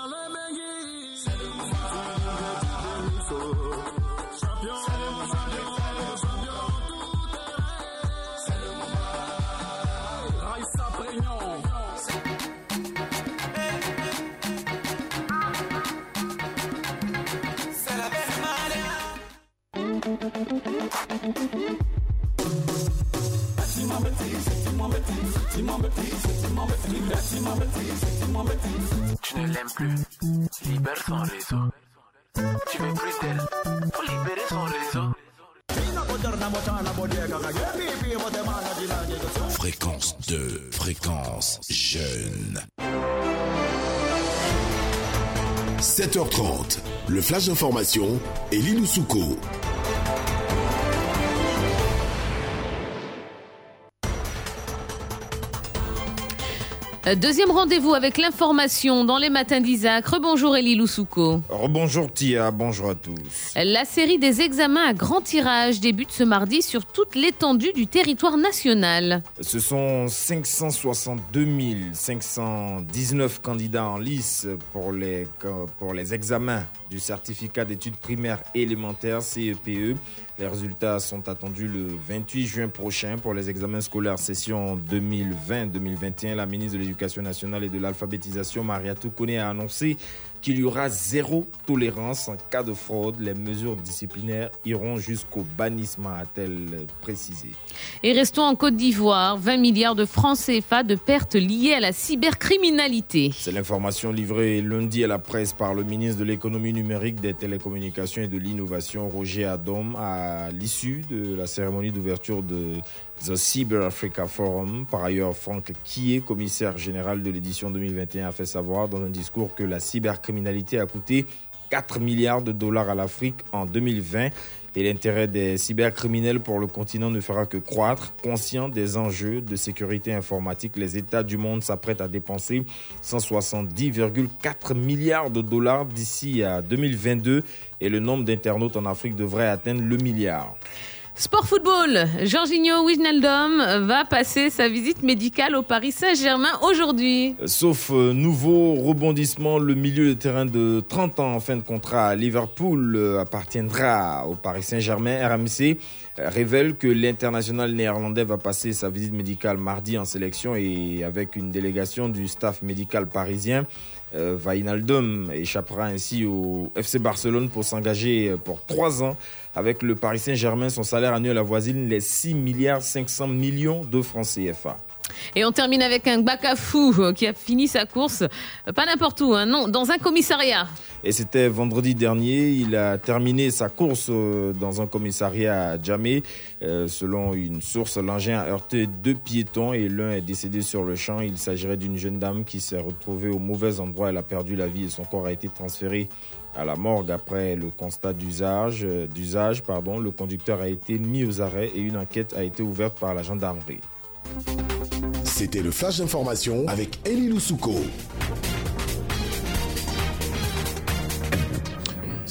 Tu ne l'aimes plus. Libère son réseau. Tu veux plus d'elle. Faut libérer son réseau. Fréquence 2, fréquence jeune. 7h30, le flash d'information Lilou Souko. Euh, Deuxième rendez-vous avec l'information dans les matins d'Isaac. Rebonjour Elie Loussouko. Rebonjour Tia, bonjour à tous. La série des examens à grand tirage débute ce mardi sur toute l'étendue du territoire national. Ce sont 562 519 candidats en lice pour les, pour les examens du certificat d'études primaires élémentaires CEPE. Les résultats sont attendus le 28 juin prochain pour les examens scolaires session 2020-2021. La ministre de l'Éducation nationale et de l'alphabétisation, Maria Toukone, a annoncé qu'il y aura zéro tolérance en cas de fraude. Les mesures disciplinaires iront jusqu'au bannissement, a-t-elle précisé. Et restons en Côte d'Ivoire, 20 milliards de francs CFA de pertes liées à la cybercriminalité. C'est l'information livrée lundi à la presse par le ministre de l'économie numérique, des télécommunications et de l'innovation, Roger Adom, à l'issue de la cérémonie d'ouverture de The Cyber Africa Forum. Par ailleurs, Franck Kié, commissaire général de l'édition 2021, a fait savoir dans un discours que la cybercriminalité a coûté 4 milliards de dollars à l'Afrique en 2020 et l'intérêt des cybercriminels pour le continent ne fera que croître. Conscient des enjeux de sécurité informatique, les États du monde s'apprêtent à dépenser 170,4 milliards de dollars d'ici à 2022 et le nombre d'internautes en Afrique devrait atteindre le milliard. Sport football, Jorginho Wijnaldum va passer sa visite médicale au Paris Saint-Germain aujourd'hui. Sauf euh, nouveau rebondissement, le milieu de terrain de 30 ans en fin de contrat à Liverpool euh, appartiendra au Paris Saint-Germain. RMC révèle que l'international néerlandais va passer sa visite médicale mardi en sélection et avec une délégation du staff médical parisien. Euh, Wijnaldum échappera ainsi au FC Barcelone pour s'engager pour trois ans avec le Paris Saint-Germain. Son salaire annuel avoisine les 6 milliards 500 millions de francs CFA. Et on termine avec un Bakafou qui a fini sa course, euh, pas n'importe où, hein, non, dans un commissariat. Et c'était vendredi dernier. Il a terminé sa course euh, dans un commissariat à Djamé. Euh, selon une source, l'engin a heurté deux piétons et l'un est décédé sur le champ. Il s'agirait d'une jeune dame qui s'est retrouvée au mauvais endroit. Elle a perdu la vie et son corps a été transféré à la morgue après le constat d'usage. d'usage pardon. Le conducteur a été mis aux arrêts et une enquête a été ouverte par la gendarmerie. C'était le flash d'information avec Elie Loussouko.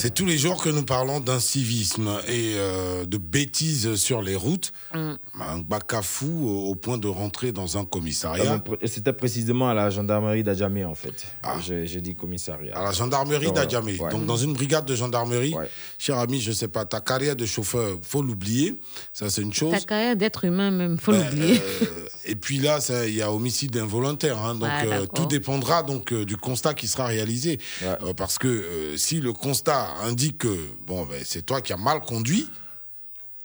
C'est tous les jours que nous parlons d'incivisme et euh, de bêtises sur les routes. Mm. Un bacafou au point de rentrer dans un Ah, commissariat. pr- C'était précisément à la gendarmerie d'Adjamé, en fait. J'ai j'ai dit commissariat. À la gendarmerie Ouais, d'Adjamé. ouais. Donc, dans une brigade de gendarmerie, cher ami, je sais pas, ta carrière de chauffeur, faut l'oublier. Ça, c'est une chose. Ta carrière d'être humain même, faut Ben, l'oublier. euh, [laughs] et puis là, il y a homicide involontaire. hein. donc Ouais, euh, tout dépendra donc euh, du constat qui sera réalisé. Euh, parce que euh, si le constat indique que bon, ben, c'est toi qui as mal conduit,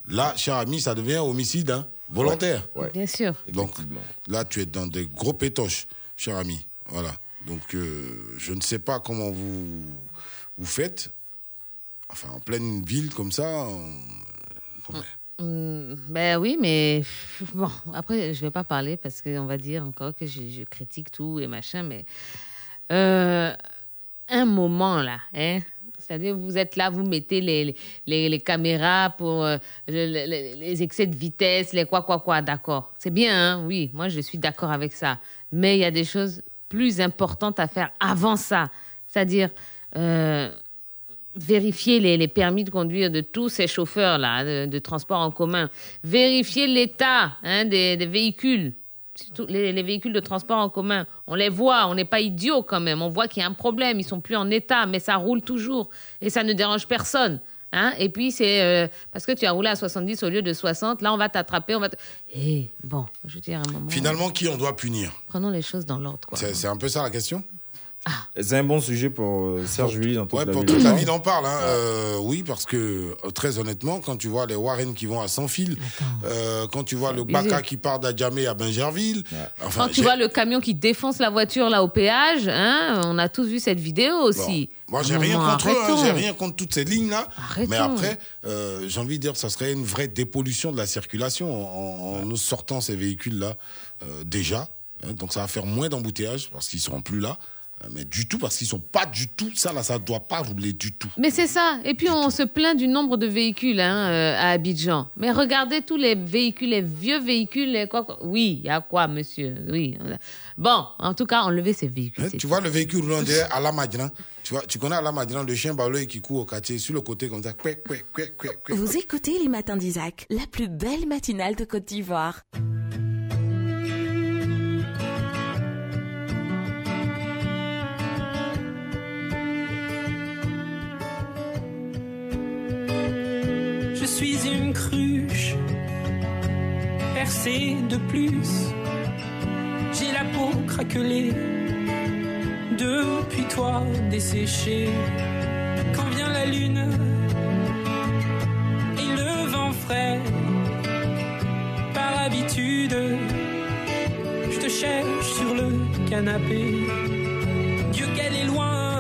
là, cher ami, ça devient homicide hein, volontaire. Bien sûr. Donc là, tu es dans des gros pétoches, cher ami. Voilà. Donc euh, je ne sais pas comment vous vous faites. Enfin, en pleine ville comme ça. on- Hmm, ben oui, mais [laughs] bon, après, je vais pas parler parce qu'on va dire encore que je, critique tout et machin, mais euh, un moment là, hein, c'est-à-dire vous êtes là, vous mettez les, les, caméras pour euh, le- le- le- les excès de vitesse, les quoi, quoi, quoi, d'accord. C'est bien, hein, oui, moi je suis d'accord avec ça. Mais il y a des choses plus importantes à faire avant ça. C'est-à-dire, euh, vérifier les, les permis de conduire de tous ces chauffeurs-là de, de transport en commun, vérifier l'état hein, des, des véhicules, les, les véhicules de transport en commun. On les voit, on n'est pas idiots quand même. On voit qu'il y a un problème, ils sont plus en état, mais ça roule toujours et ça ne dérange personne. Hein et puis c'est euh, parce que tu as roulé à 70 au lieu de 60, là on va t'attraper, on va. Eh bon, je veux dire à un moment. Finalement, qui on doit punir? prenons les choses dans l'ordre. c'est un peu ça la question? C'est un bon sujet pour euh, Serge Julie dans toute Ouais, la pour ville. toute la ville, on parle. Hein. Euh, oui, parce que euh, très honnêtement, quand tu vois les Warren qui vont à sans fil, euh, quand tu vois le abusé. Baka qui part d'Adjamé à Bingerville, enfin, Quand tu vois le camion qui défonce la voiture là au péage, hein, on a tous vu cette vidéo aussi. Moi, j'ai rien contre eux, hein, j'ai rien contre toutes ces lignes-là. Mais après, euh, j'ai envie de dire, ça serait une vraie dépollution de la circulation en, en nous sortant ces véhicules-là euh, déjà. hein. donc, ça va faire moins d'embouteillages parce qu'ils seront plus là. Euh, Mais du tout, parce qu'ils sont pas du tout, ça là, ça doit pas rouler du tout. Mais c'est ça. Et puis on se plaint du nombre de véhicules hein, euh, à Abidjan. Mais regardez tous les véhicules, les vieux véhicules. Les quoi, quoi. Oui, il y a quoi, monsieur? Oui. Bon, en tout cas, enlevez ces véhicules. Hein, tu vois le véhicule roulant derrière à la Madran. Tu vois, tu connais à la Madran le chien baloy qui court au quartier sur le côté comme ça. Vous écoutez les matins d'Isaac, la plus belle matinale de Côte d'Ivoire. Suis une cruche percée de plus. J'ai la peau craquelée depuis toi desséchée. Quand vient la lune et le vent frais, par habitude, je te cherche sur le canapé. Dieu qu'elle est loin,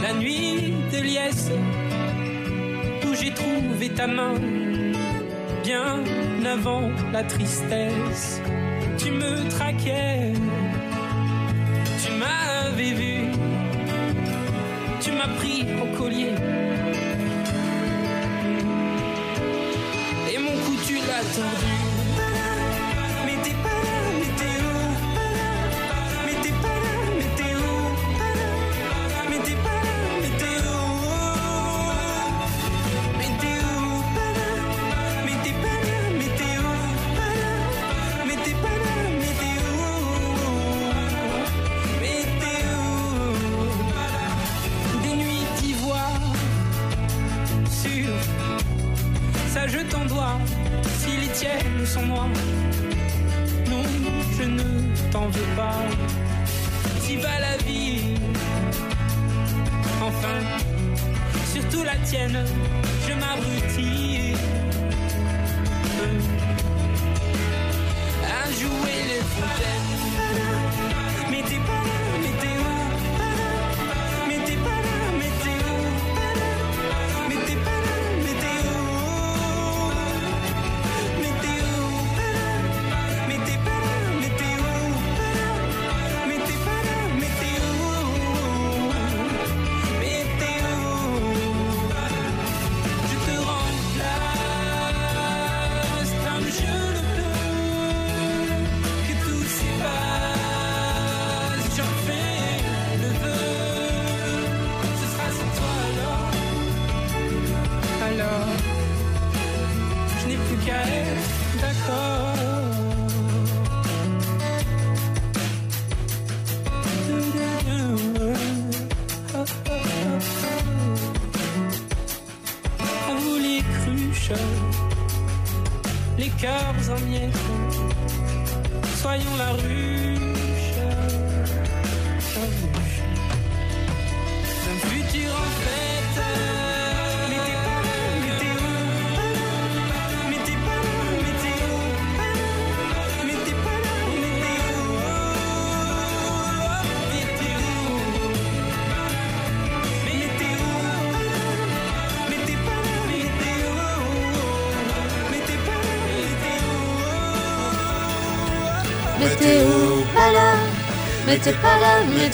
la nuit de liesse où j'ai trouvé ta main bien avant la tristesse. Tu me traquais, tu m'avais vu, tu m'as pris au collier. Et mon cou tu l'as. T'es pas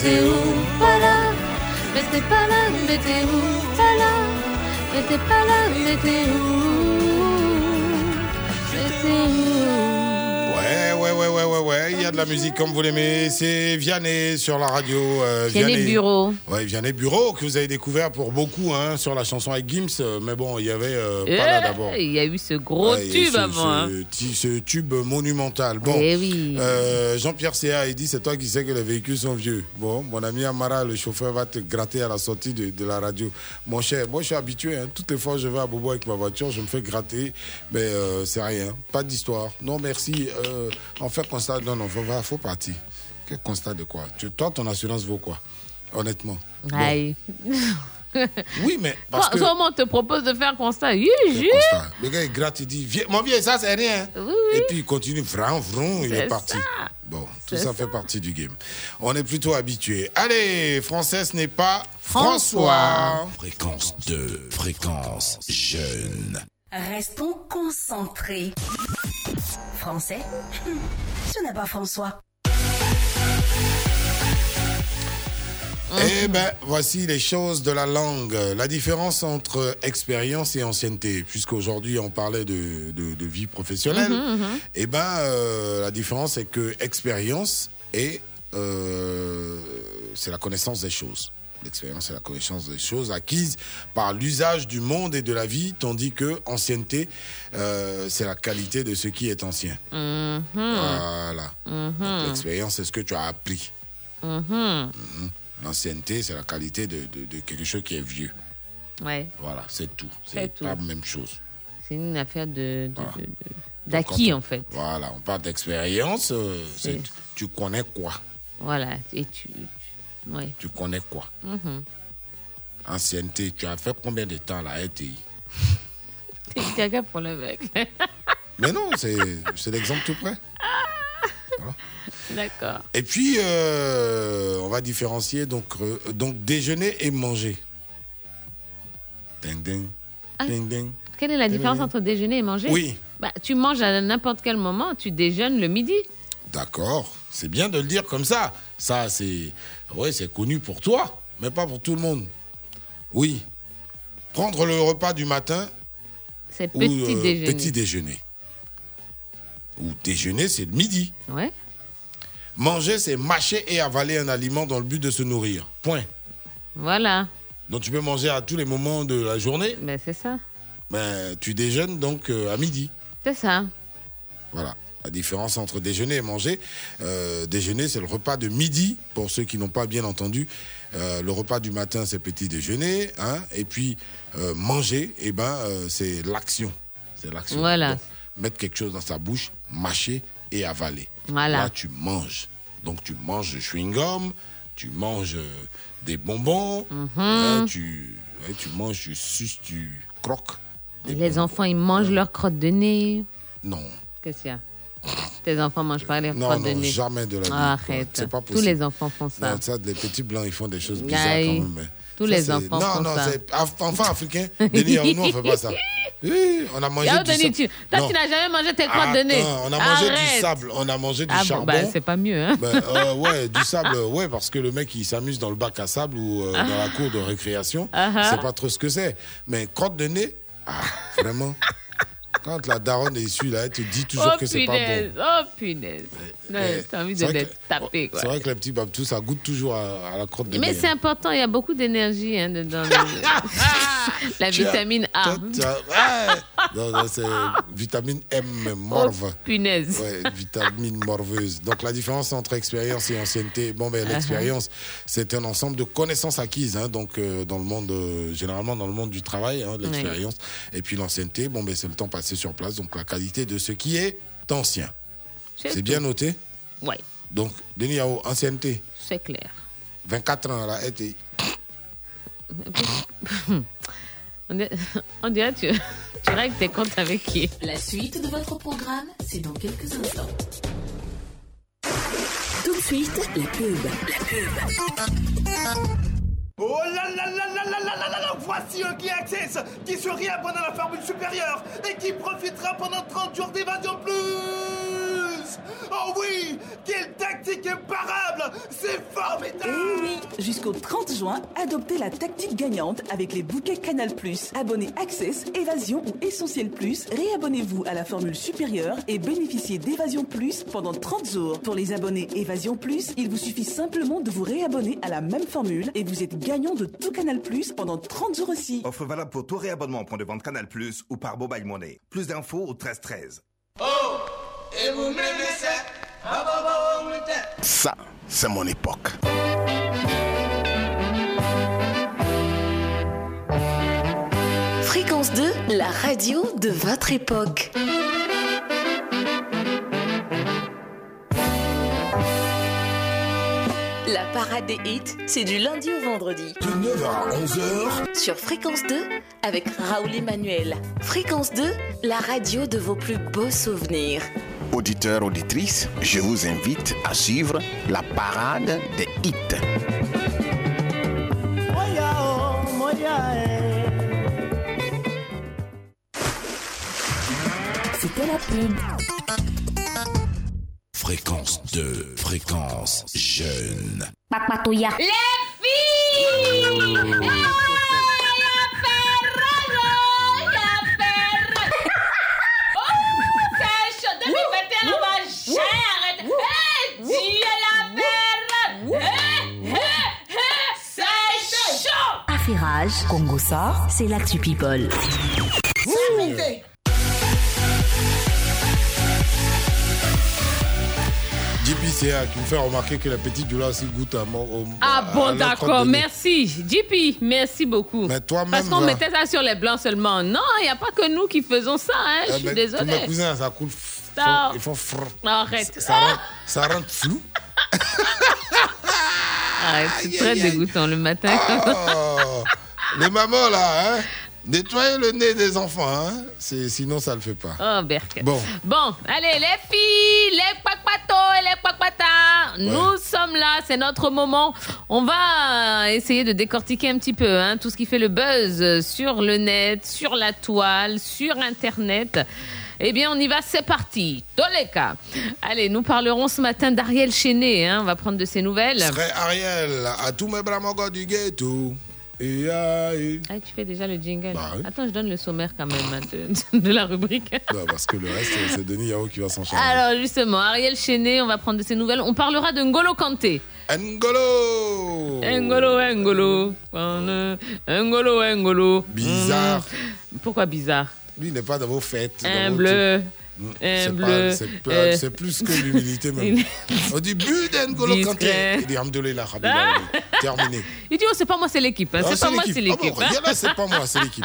t'es où Pas là. T'es pas t'es où Pas là. T'es pas là, mais de la musique comme vous l'aimez. C'est Vianney sur la radio. euh, Vianney Bureau. Ouais, Vianney Bureau que vous avez découvert pour beaucoup hein, sur la chanson avec Gims. euh, Mais bon, il y avait euh, pas là d'abord. Il y a eu ce gros Ouais, tube ce, avant. hein. Ce, tube monumental. Bon, Eh oui. Jean-Pierre Céa, il dit c'est toi qui sais que les véhicules sont vieux. Bon, mon ami Amara, le chauffeur va te gratter à la sortie de, de la radio. Mon cher, moi je suis habitué. Hein, toutes les fois que je vais à Bobo avec ma voiture, je me fais gratter. Mais c'est rien. Pas d'histoire. Non, merci. On fait constat. Non, non, va- faut partir. Quel constat de quoi? Tu, Toi, ton assurance vaut quoi Honnêtement? Bon. Aïe. [laughs] Oui, mais [laughs] parce que. Soit on te propose de faire constat. Oui, juste. constat? Le gars, il gratte, il dit Viens- Mon vieux, ça, c'est rien. Et puis, il continue, vran, vron, il est, parti. ça. Bon, tout ça, fait partie du game. On est plutôt habitué. Allez, Français, ce n'est pas François. Fréquence 2, fréquence jeune. Restons concentrés. Français, [laughs] ce n'est pas François. Eh ben, voici les choses de la langue. La différence entre expérience et ancienneté, puisqu'aujourd'hui on parlait de, de, de vie professionnelle. Mhm, mhm. Eh ben, euh, la différence c'est que expérience est euh, c'est la connaissance des choses. L'expérience c'est la connaissance des choses acquises par l'usage du monde et de la vie, tandis que ancienneté euh, c'est la qualité de ce qui est ancien. Mhm. Voilà. Mhm. Donc, L'expérience c'est ce que tu as appris. Mhm. Mhm. L'ancienneté, c'est la qualité de, de- de quelque chose qui est vieux. Ouais, Voilà, c'est tout. C'est pas la même chose. c'est une affaire de, Voilà. d'acquis on- en fait. Voilà, on parle d'expérience. euh, tu connais quoi? Voilà. Et tu. Tu-. Tu connais quoi? Mhm. Ancienneté, tu as fait combien de temps à la RTI T'es quelqu'un pour le mec. Mais non, c'est l'exemple tout près. D'accord. Et puis, euh, on va différencier donc, euh, donc déjeuner et manger. Ding, ding. Ah. Ding, ding. Quelle est la différence entre déjeuner et manger? Oui. Bah, tu manges à n'importe quel moment, tu déjeunes le midi. D'accord, c'est bien de le dire comme ça. Ça, c'est ouais, c'est connu pour toi, mais pas pour tout le monde. Oui. Prendre le repas du matin C'est ou petit euh, déjeuner. petit déjeuner. Ou déjeuner, c'est le midi. Ouais. Manger, c'est mâcher et avaler un aliment dans le but de se nourrir. Point. Voilà. Donc tu peux manger à tous les moments de la journée. Ben, c'est ça. Mais tu déjeunes donc euh, à midi. C'est ça. Voilà. La différence entre déjeuner et manger. Euh, déjeuner, c'est le repas de midi, pour ceux qui n'ont pas bien entendu. Euh, le repas du matin, c'est petit déjeuner. Hein, et puis, euh, manger, eh ben, c'est l'action. C'est l'action. Voilà. Donc, mettre quelque chose dans sa bouche, mâcher et avaler. Voilà. Là, tu manges. Donc, tu manges du chewing-gum, tu manges des bonbons, Mhm. hein, tu, ouais, tu manges, tu suces, tu croques. Les enfants, ils mangent leur crotte de nez. Non. Qu'est-ce qu'il y a? Tes enfants mangent pas leur Non, crotte de non, nez. jamais de la. Ah, arrête. C'est pas Tous possible. les enfants font ça. Non, ça, les petits blancs, ils font des choses bizarres Aïe. quand même. mais Tous ça, les enfants non, font non, ça. c'est af- enfant africain. Denis, nous, on fait pas ça. [laughs] Oui, on a mangé Yo, du Denis, sable. tu... toi, Non. tu n'as jamais mangé tes crottes de nez. On a mangé Arrête. du sable, on a mangé du Ah bon, charbon. bah, c'est pas mieux, hein Ben, euh, ouais, du sable, ouais, parce que le mec il s'amuse dans le bac à sable ou euh, dans la cour de récréation. Ah ah. C'est pas trop ce que c'est. Mais crotte de nez, ah, vraiment. [laughs] Quand la daronne est issue, là, elle te dit toujours oh, que c'est pas bon. Oh, punaise. Non, Eh, T'as envie c'est de les taper. C'est vrai que les petits babtous, ça goûte toujours à, à la crotte de Mais c'est important, il y a beaucoup d'énergie hein, dedans. [laughs] La Tu as- vitamine A. as- ouais. Non, non, c'est vitamine M, morve. Oh, punaise. Ouais, vitamine morveuse. Donc la différence entre expérience et ancienneté, bon ben l'expérience, c'est un ensemble de connaissances acquises, hein, donc euh, dans le monde, euh, généralement dans le monde du travail, hein, l'expérience. Et puis l'ancienneté, bon ben c'est le temps passé sur place, donc la qualité de ce qui est ancien. C'est bien noté Ouais, Donc, Denis Yao, ancienneté, c'est clair. 24 ans, là, était. [laughs] On dirait, on dirait que tu, tu règles tes comptes avec qui? La suite de votre programme, c'est dans quelques instants. Tout de suite, la pub. La pub. Oh là là là là là là là là Voici un qui accesse, qui se réabonne la formule supérieure et qui profitera pendant 30 jours d'évasion plus Oh oui Quelle tactique imparable C'est formidable Eh oui Jusqu'au 30 juin, adoptez la tactique gagnante avec les bouquets Canal+. Abonnez Access, Évasion ou Essentiel Plus, réabonnez-vous à la formule supérieure et bénéficiez d'Évasion Plus pendant 30 jours. Pour les abonnés Évasion Plus, il vous suffit simplement de vous réabonner à la même formule et vous êtes gagnant de tout Canal+, pendant 30 jours aussi. Offre valable pour tout réabonnement en point de vente Canal Plus ou par mobile money. Plus d'infos au 13 13. Oh ça. Ça, c'est mon époque. Fréquence 2, la radio de votre époque. La parade des hits, c'est du lundi au vendredi. De 9h à 11h. Sur Fréquence 2, avec Raoul Emmanuel. Fréquence 2, la radio de vos plus beaux souvenirs. Auditeurs, auditrices, je vous invite à suivre la parade des hits. C'était la pub. Fréquence 2, fréquence jeune. Les filles Oh, c'est chaud 2021 ma chère Eh, dis la perle Eh, eh, eh, c'est chaud Affairage, Congo sort, c'est l'actu people. JPCA qui me fait remarquer que la petite Dula aussi goûte à mon. au- Ah à bon, d'accord, merci. JP, merci beaucoup. Mais toi-même. Parce qu'on mettait ça sur les blancs seulement. Non, il n'y a pas que nous qui faisons ça, hein. Je Eh, suis mais Tous mes désolée. cousins, ça coule. Ça- Ils font frr. Arrête. Ça rend, ça rend flou. [laughs] Arrête, c'est très dégoûtant le matin. Oh, les mamans là, hein, nettoyez le nez des enfants, hein. C'est, sinon ça le fait pas. Oh, Berk. Bon. Bon, allez, les filles, les quackpatos et les quackpatas, nous sommes là, c'est notre moment. On va essayer de décortiquer un petit peu hein, tout ce qui fait le buzz sur le net, sur la toile, sur Internet. Eh bien, on y va, c'est parti. Toleka. Allez, nous parlerons ce matin d'Ariel Chéné. Hein, on va prendre de ses nouvelles. Serait Ariel à tous mes bramogos du ghetto. Et, ah, tu fais déjà le jingle. Bah oui. Attends, je donne le sommaire quand même hein, de, de la rubrique. [laughs] Bah, parce que le reste, c'est Denis Yao qui va s'en charger. Alors justement, Ariel Chéné, on va prendre de ses nouvelles. On parlera de Ngolo Kanté. Ngolo Ngolo, Ngolo. Ngolo, Ngolo. Bizarre. Pourquoi bizarre? Lui, il n'est pas dans vos fêtes. Un bleu. Mm, Un c'est C'est Euh, c'est plus que l'humilité même. [laughs] Au début d'Engolo Kanté, il dit Alhamdoulilah, Habib Ah. Terminé. [laughs] Il dit, oh, c'est pas moi, c'est l'équipe. hein. Ah, C'est pas moi, c'est Ah l'équipe. bon, c'est pas moi, c'est l'équipe.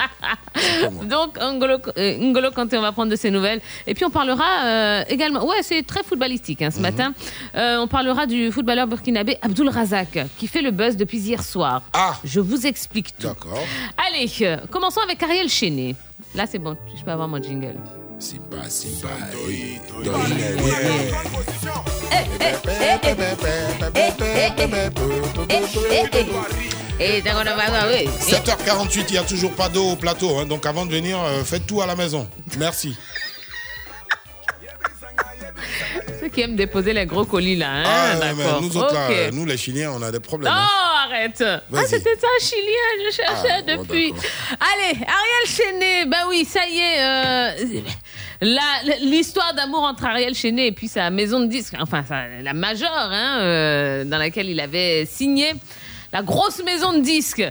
C'est pas moi. [laughs] Donc, Ngolo, euh, Ngolo Kanté, on va prendre de ses nouvelles. Et puis, on parlera euh, également. Ouais, c'est très footballistique hein, ce Mhm. matin. Euh, on parlera du footballeur burkinabé Abdul Razak, qui fait le buzz depuis hier soir. Ah Je vous explique tout. D'accord. Allez, euh, commençons avec Ariel Chéné. Là, c'est bon, je peux avoir mon jingle. Simba, Simba, eh, Et d'accord, d'accord, oui. 7h48, il n'y a toujours pas d'eau au plateau. hein, donc avant de venir, euh, faites tout à la maison. Merci. [laughs] Ceux qui aiment déposer les gros colis là, hein, Ah, d'accord. nous autres, là, Ok. nous les Chiliens, on a des problèmes. Non, hein. arrête. Ah, c'était ça, chilien, je cherchais Ah, bon, depuis. Allez, Ariel Chéné, ben oui, ça y est. euh, L'histoire d'amour entre Ariel Chéné et puis sa maison de disques, enfin sa- la majeure, hein, euh, dans laquelle il avait signé, la grosse maison de disques,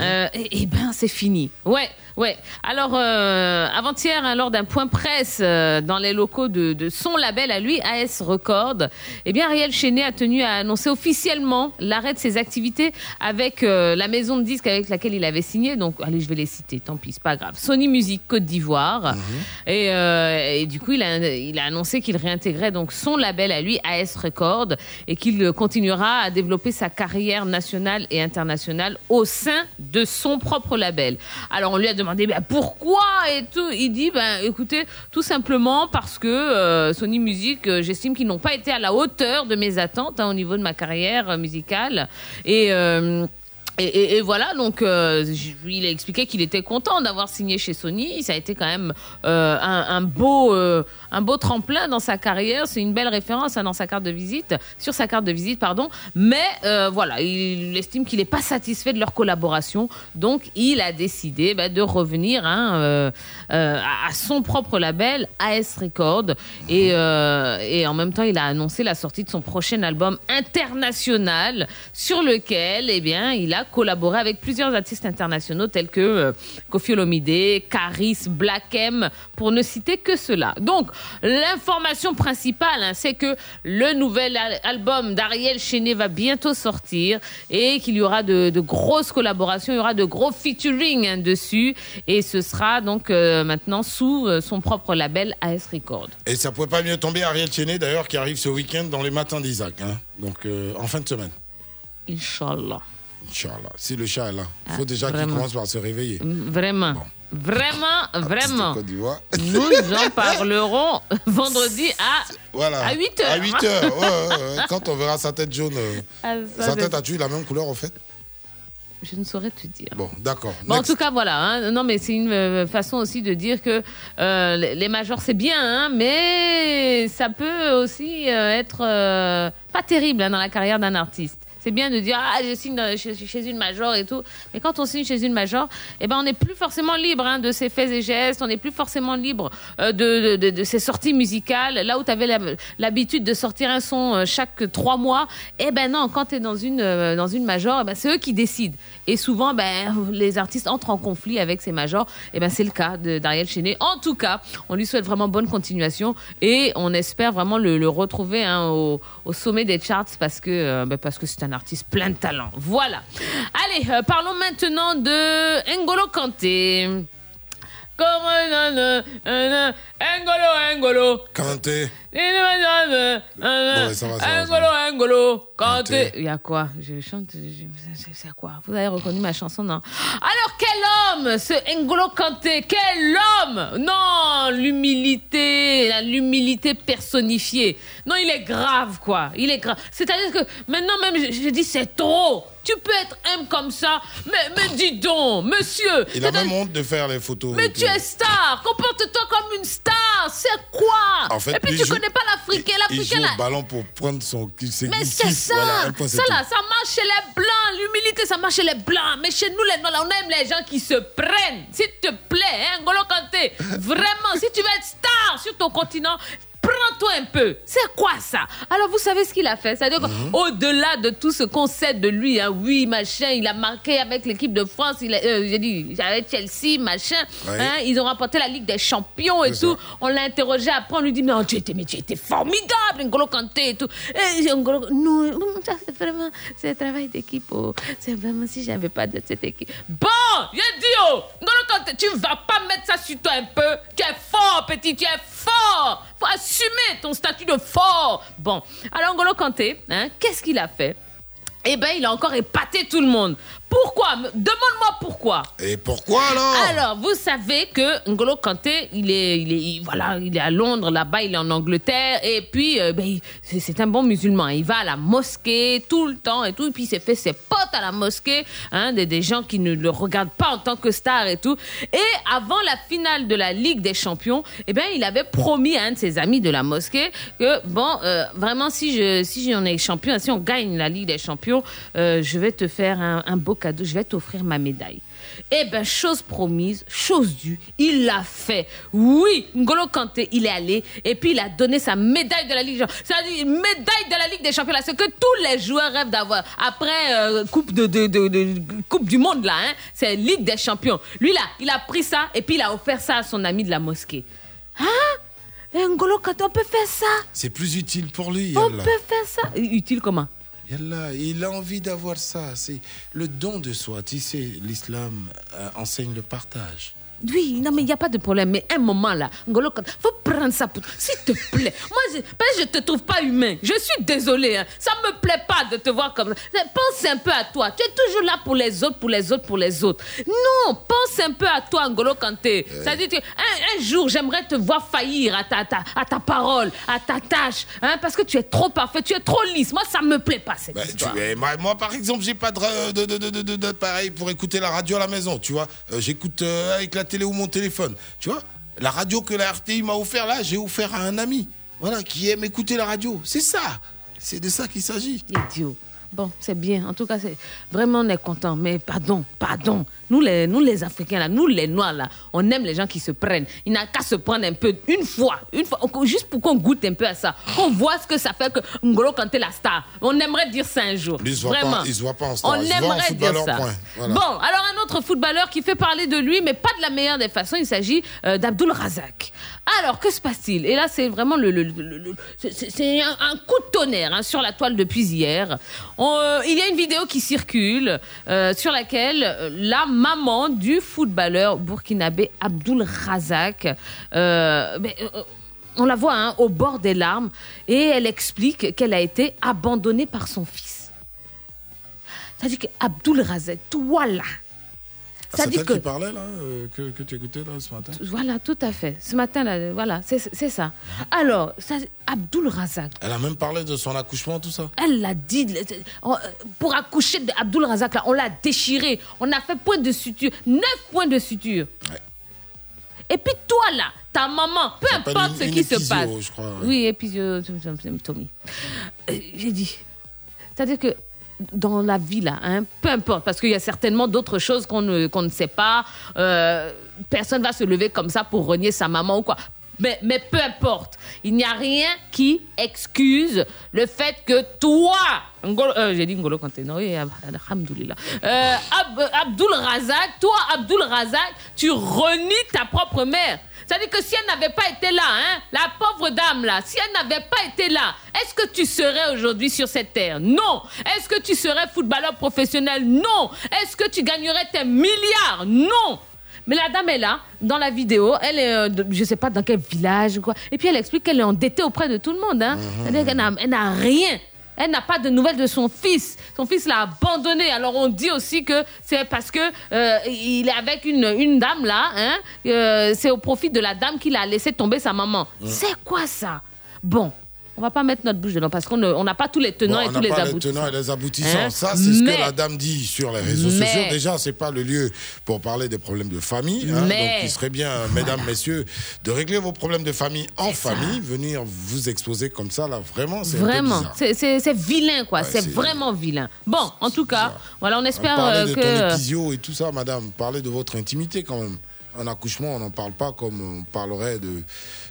Euh, et, et ben c'est fini. Ouais, ouais. Alors euh, avant-hier, hein, lors d'un point presse euh, dans les locaux de, de son label à lui, AS Record, eh bien Ariel Chenet a tenu à annoncer officiellement l'arrêt de ses activités avec euh, la maison de disques avec laquelle il avait signé. Donc allez, je vais les citer. Tant pis, c'est pas grave. Sony Music Côte d'Ivoire. Et, euh, et du coup, il a, il a annoncé qu'il réintégrait donc son label à lui, AS Record, et qu'il continuera à développer sa carrière nationale et internationale au sein de son propre label. Alors on lui a demandé bah, pourquoi et tout. Il dit ben écoutez, tout simplement parce que euh, Sony Music, euh, j'estime qu'ils n'ont pas été à la hauteur de mes attentes hein, au niveau de ma carrière euh, musicale. Et et, voilà, donc euh, il a expliqué qu'il était content d'avoir signé chez Sony. Ça a été quand même euh, un, beau, euh, un beau tremplin dans sa carrière. C'est une belle référence hein, dans sa carte de visite, sur sa carte de visite, pardon. Mais voilà, il estime qu'il n'est pas satisfait de leur collaboration, donc il a décidé bah, de revenir hein, à, son propre label, AS Record, et, euh, et en même temps, il a annoncé la sortie de son prochain album international, sur lequel, eh bien, il a collaboré avec plusieurs artistes internationaux tels que euh, Kofi Olomide, Caris, Black M, pour ne citer que cela. Donc, l'information principale, hein, c'est que le nouvel al- album d'Ariel Chenet va bientôt sortir et qu'il y aura de, de grosses collaborations, il y aura de gros featuring hein, dessus, et ce sera donc euh, maintenant sous euh, son propre label AS Record. Et ça pouvait pas mieux tomber Ariel Chenet, d'ailleurs, qui arrive ce week-end dans les matins d'Isaac. hein. Donc, en fin de semaine. Inch'Allah. Inch'Allah. Si le chat est là, il faut Ah, déjà qu'il vraiment. commence par se réveiller. Vraiment. Vraiment, vraiment. Côte d'Ivoire. Nous en parlerons [laughs] vendredi à, Voilà. à 8 heures. À 8 heures, ouais, ouais, ouais. Quand on verra sa tête jaune. euh, Ah, sa tête a-tu la même couleur, en fait Je ne saurais te dire. Bon, d'accord. Bon, en tout cas, voilà. hein. Non, mais c'est une euh, façon aussi de dire que euh, les les majors, c'est bien, hein, mais ça peut aussi euh, être euh, pas terrible hein, dans la carrière d'un artiste. C'est bien de dire ah je signe chez, une major et tout, mais quand on signe chez une major, eh ben on n'est plus forcément libre hein, de ses faits et gestes, on n'est plus forcément libre euh, de, ses sorties musicales. Là où tu avais l'habitude de sortir un son euh, chaque trois mois, eh ben non, quand tu es dans une euh, dans une major, eh ben c'est eux qui décident. Et souvent, ben les artistes entrent en conflit avec ces majors. Et ben c'est le cas de- d'Ariel Chenet. En tout cas, on lui souhaite vraiment bonne continuation et on espère vraiment le, retrouver hein, au, au sommet des charts parce que euh, ben, parce que c'est un artiste plein de talent. Voilà. Allez, euh, parlons maintenant de N'Golo Kanté. N'Golo, N'Golo. Kanté. Il y a quoi Je chante. je- c'est- quoi Vous avez reconnu ma chanson, non Alors, quel homme, ce N'Golo Kanté Quel homme Non, l'humilité, l'humilité personnifiée. Non, il est grave, quoi. Il est grave. C'est-à-dire que maintenant, même, je, je dis, c'est trop. Tu peux être humble comme ça, mais, mais dis donc, monsieur. Il a même honte de faire les photos. mais tu es star, comporte-toi comme une star, c'est quoi En fait, Et puis lui, tu il connais pas l'Africain, Il l'Africain joue là. ballon pour prendre son. Mais c'est ça, voilà, ça là, ça marche chez les blancs, l'humilité ça marche chez les blancs, mais chez nous les noirs, là, on aime les gens qui se prennent, s'il te plaît, hein, Ngolo Kanté, vraiment, si tu veux être star sur ton continent, prends-toi un peu, c'est quoi ça? Alors vous savez ce qu'il a fait, c'est-à-dire Mhm. qu'au-delà de tout ce qu'on sait de lui, hein, oui, machin, il a marqué avec l'équipe de France, il a, euh, j'ai dit, avec Chelsea, machin, hein, ils ont remporté la Ligue des Champions et C'est tout, on l'a interrogé après, on lui dit, mais oh, tu étais, mais tu étais formidable, N'Golo Kanté et tout. Et N'Golo- non, ça c'est vraiment, c'est un travail d'équipe. oh. C'est vraiment si j'avais pas de cette équipe. Bon, j'ai dit, oh, N'Golo Kanté, tu vas pas mettre ça sur toi un peu. Tu es fort, petit, tu es fort. Faut assumer ton statut de fort. Bon, alors N'Golo Kanté, hein, qu'est-ce qu'il a fait? Eh ben, il a encore épaté tout le monde. Pourquoi? Demande-moi pourquoi. Et pourquoi alors? Alors, vous savez que N'Golo Kanté, il est, il est, il- voilà, il est à Londres, là-bas, il est en Angleterre, et puis, euh, ben, c'est c'est un bon musulman. Il va à la mosquée tout le temps et tout, et puis il s'est fait ses potes à la mosquée, hein, des, des gens qui ne le regardent pas en tant que star et tout. Et avant la finale de la Ligue des Champions, eh ben, il avait promis à un de ses amis de la mosquée que, bon, euh, vraiment, si je, si j'en ai champion, si on gagne la Ligue des Champions, euh, je vais te faire un, un beau cadeau, je vais t'offrir ma médaille. Eh ben, chose promise, chose due, il l'a fait. Oui, N'Golo Kanté, il est allé et puis il a donné sa médaille de la Ligue des Champions. C'est-à-dire une médaille de la Ligue des Champions, c'est que tous les joueurs rêvent d'avoir. Après euh, coupe, de, de- de- de- coupe du Monde, là, hein, c'est Ligue des Champions. Lui, là, il a pris ça et puis il a offert ça à son ami de la mosquée. Hein? Eh, N'Golo Kanté, on peut faire ça? C'est plus utile pour lui. On peut faire ça? Utile comment? Il a envie d'avoir ça. C'est le don de soi. Tu sais, l'islam euh, enseigne le partage. Oui, non, mais il n'y a pas de problème. Mais un moment là, Ngolo, Kanté, faut prendre ça pour. S'il te plaît. Moi, je, parce que je te trouve pas humain. Je suis désolée. hein. Ça me plaît pas de te voir comme ça. Pense un peu à toi. Tu es toujours là pour les autres, pour les autres, pour les autres. Non, pense un peu à toi, Ngolo Kanté. Ça dire que un, un jour, j'aimerais te voir faillir à ta, ta, à ta parole, à ta tâche. Hein, parce que tu es trop parfait, tu es trop lisse. Moi, ça me plaît pas, cette Bah, histoire. eh, moi, par exemple, j'ai pas de, de, de, de, d'appareil pour écouter la radio à la maison, tu vois. Euh, J'écoute euh, avec la télé ou mon téléphone, tu vois. La radio que la RTI m'a offert là, j'ai offert à un ami, voilà, qui aime écouter la radio. C'est ça, c'est de ça qu'il s'agit. Idiot. Bon, c'est bien. En tout cas, c'est vraiment on est content. Mais pardon, pardon. Nous les, nous les Africains là, nous les Noirs là, on aime les gens qui se prennent. Il n'a qu'à se prendre un peu une fois, une fois, juste pour qu'on goûte un peu à ça, qu'on voit ce que ça fait que Ngolo Kanté la star. On aimerait dire ça un jour. Il se voit Vraiment. pas, il se voit pas en star, On en aimerait dire ça. Voilà. Bon, alors un autre footballeur qui fait parler de lui, mais pas de la meilleure des façons, il s'agit euh, d'Abdul Razak. Alors, que se passe-t-il? Et là, c'est vraiment le, le- le- le- c'est- un, un coup de tonnerre hein, sur la toile depuis hier. On, euh, il y a une vidéo qui circule euh, sur laquelle euh, la maman du footballeur burkinabé Abdul Razak, euh, ben, euh, on la voit hein, au bord des larmes et elle explique qu'elle a été abandonnée par son fils. C'est-à-dire qu'Abdul Razak, toi là, Ah, c'est que qui parlait là, euh, que, que tu écoutais là ce matin? Voilà, tout à fait. Ce matin, là, voilà, c'est ça. Alors, ça, Abdul Razak, Elle a même parlé de son accouchement, tout ça. elle l'a dit, on- pour accoucher d'Abdul Razak, là, on l'a déchiré. On a fait point de suture, neuf points de suture. Et puis toi, là, ta maman, peu Ça importe ce qui se passe. je crois, ouais. Oui, épisio, Tommy. Euh, J'ai dit, c'est-à-dire que dans la vie, là, hein, peu importe, parce qu'il y a certainement d'autres choses qu'on ne, qu'on ne sait pas. euh, personne va se lever comme ça pour renier sa maman ou quoi. Mais, mais peu importe, il n'y a rien qui excuse le fait que toi, euh, j'ai dit Ngolo Kanté, non, alhamdoulilah. Euh, Ab- Abdul Razak, toi, Abdul Razak, tu renies ta propre mère. C'est-à-dire que si elle n'avait pas été là, hein, la pauvre dame là, si elle n'avait pas été là, est-ce que tu serais aujourd'hui sur cette terre? Non. Est-ce que tu serais footballeur professionnel? Non. Est-ce que tu gagnerais tes milliards? Non. Mais la dame est là, dans la vidéo, elle est, euh, de- je sais pas dans quel village ou quoi, et puis elle explique qu'elle est endettée auprès de tout le monde. Hein. C'est-à-dire qu'elle n'a- elle n'a rien. Elle n'a pas de nouvelles de son fils. Son fils l'a abandonné. Alors on dit aussi que c'est parce que euh, il est avec une, une dame là. Hein, euh, c'est au profit de la dame qu'il a laissé tomber sa maman. Mm. C'est quoi ça? Bon, on va pas mettre notre bouche dedans parce qu'on on n'a pas tous les tenants Bon, et on tous n'a les pas les aboutissants. tenants et les aboutissants. Hein? Ça, c'est ce que la dame dit sur les réseaux Mais- sociaux. Déjà, c'est pas le lieu pour parler des problèmes de famille. hein. Mais- Donc, il serait bien, euh, mesdames, messieurs, de régler vos problèmes de famille en famille. Venir vous exposer comme ça, là, vraiment, c'est Vraiment, c'est- vilain quoi, Ouais, c'est vraiment vilain. Bon, en tout cas, voilà, on espère Parler euh, de que. ton épisio et tout ça, madame. Parlez de votre intimité quand même. Un accouchement, on n'en parle pas comme on parlerait de.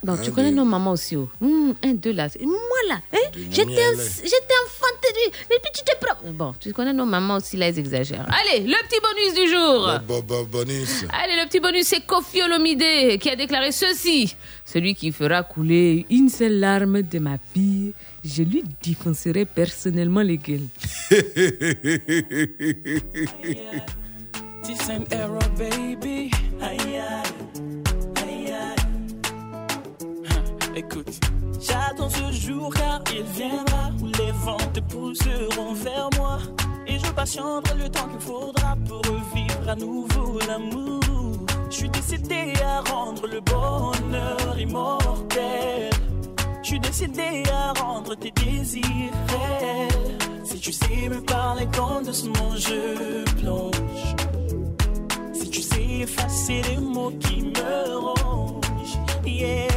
Bon, hein, tu de- connais nos mamans aussi. Oh. Hum, un, deux là. Moi là, hein, j'étais miel. j'étais enfant de lui. Et puis tu te prends. Bon, tu connais nos mamans aussi, là, elles exagèrent. Allez, le petit bonus du jour. Bo- bo- bonus. Allez, le petit bonus, c'est Kofi Olomide qui a déclaré ceci. Celui qui fera couler une seule larme de ma fille, je lui défoncerai personnellement les gueules. [laughs] This ain't error, baby. Aïe, aïe, aïe, aïe. [laughs] Écoute, j'attends ce jour car il viendra où les vents te pousseront vers moi. Et je patienterai le temps qu'il faudra pour revivre à nouveau l'amour. Je suis décidé à rendre le bonheur immortel. Je suis décidé à rendre tes désirs réels. Si tu sais me parler quand doucement je plonge. Si tu sais effacer les mots qui me rongent. Yeah,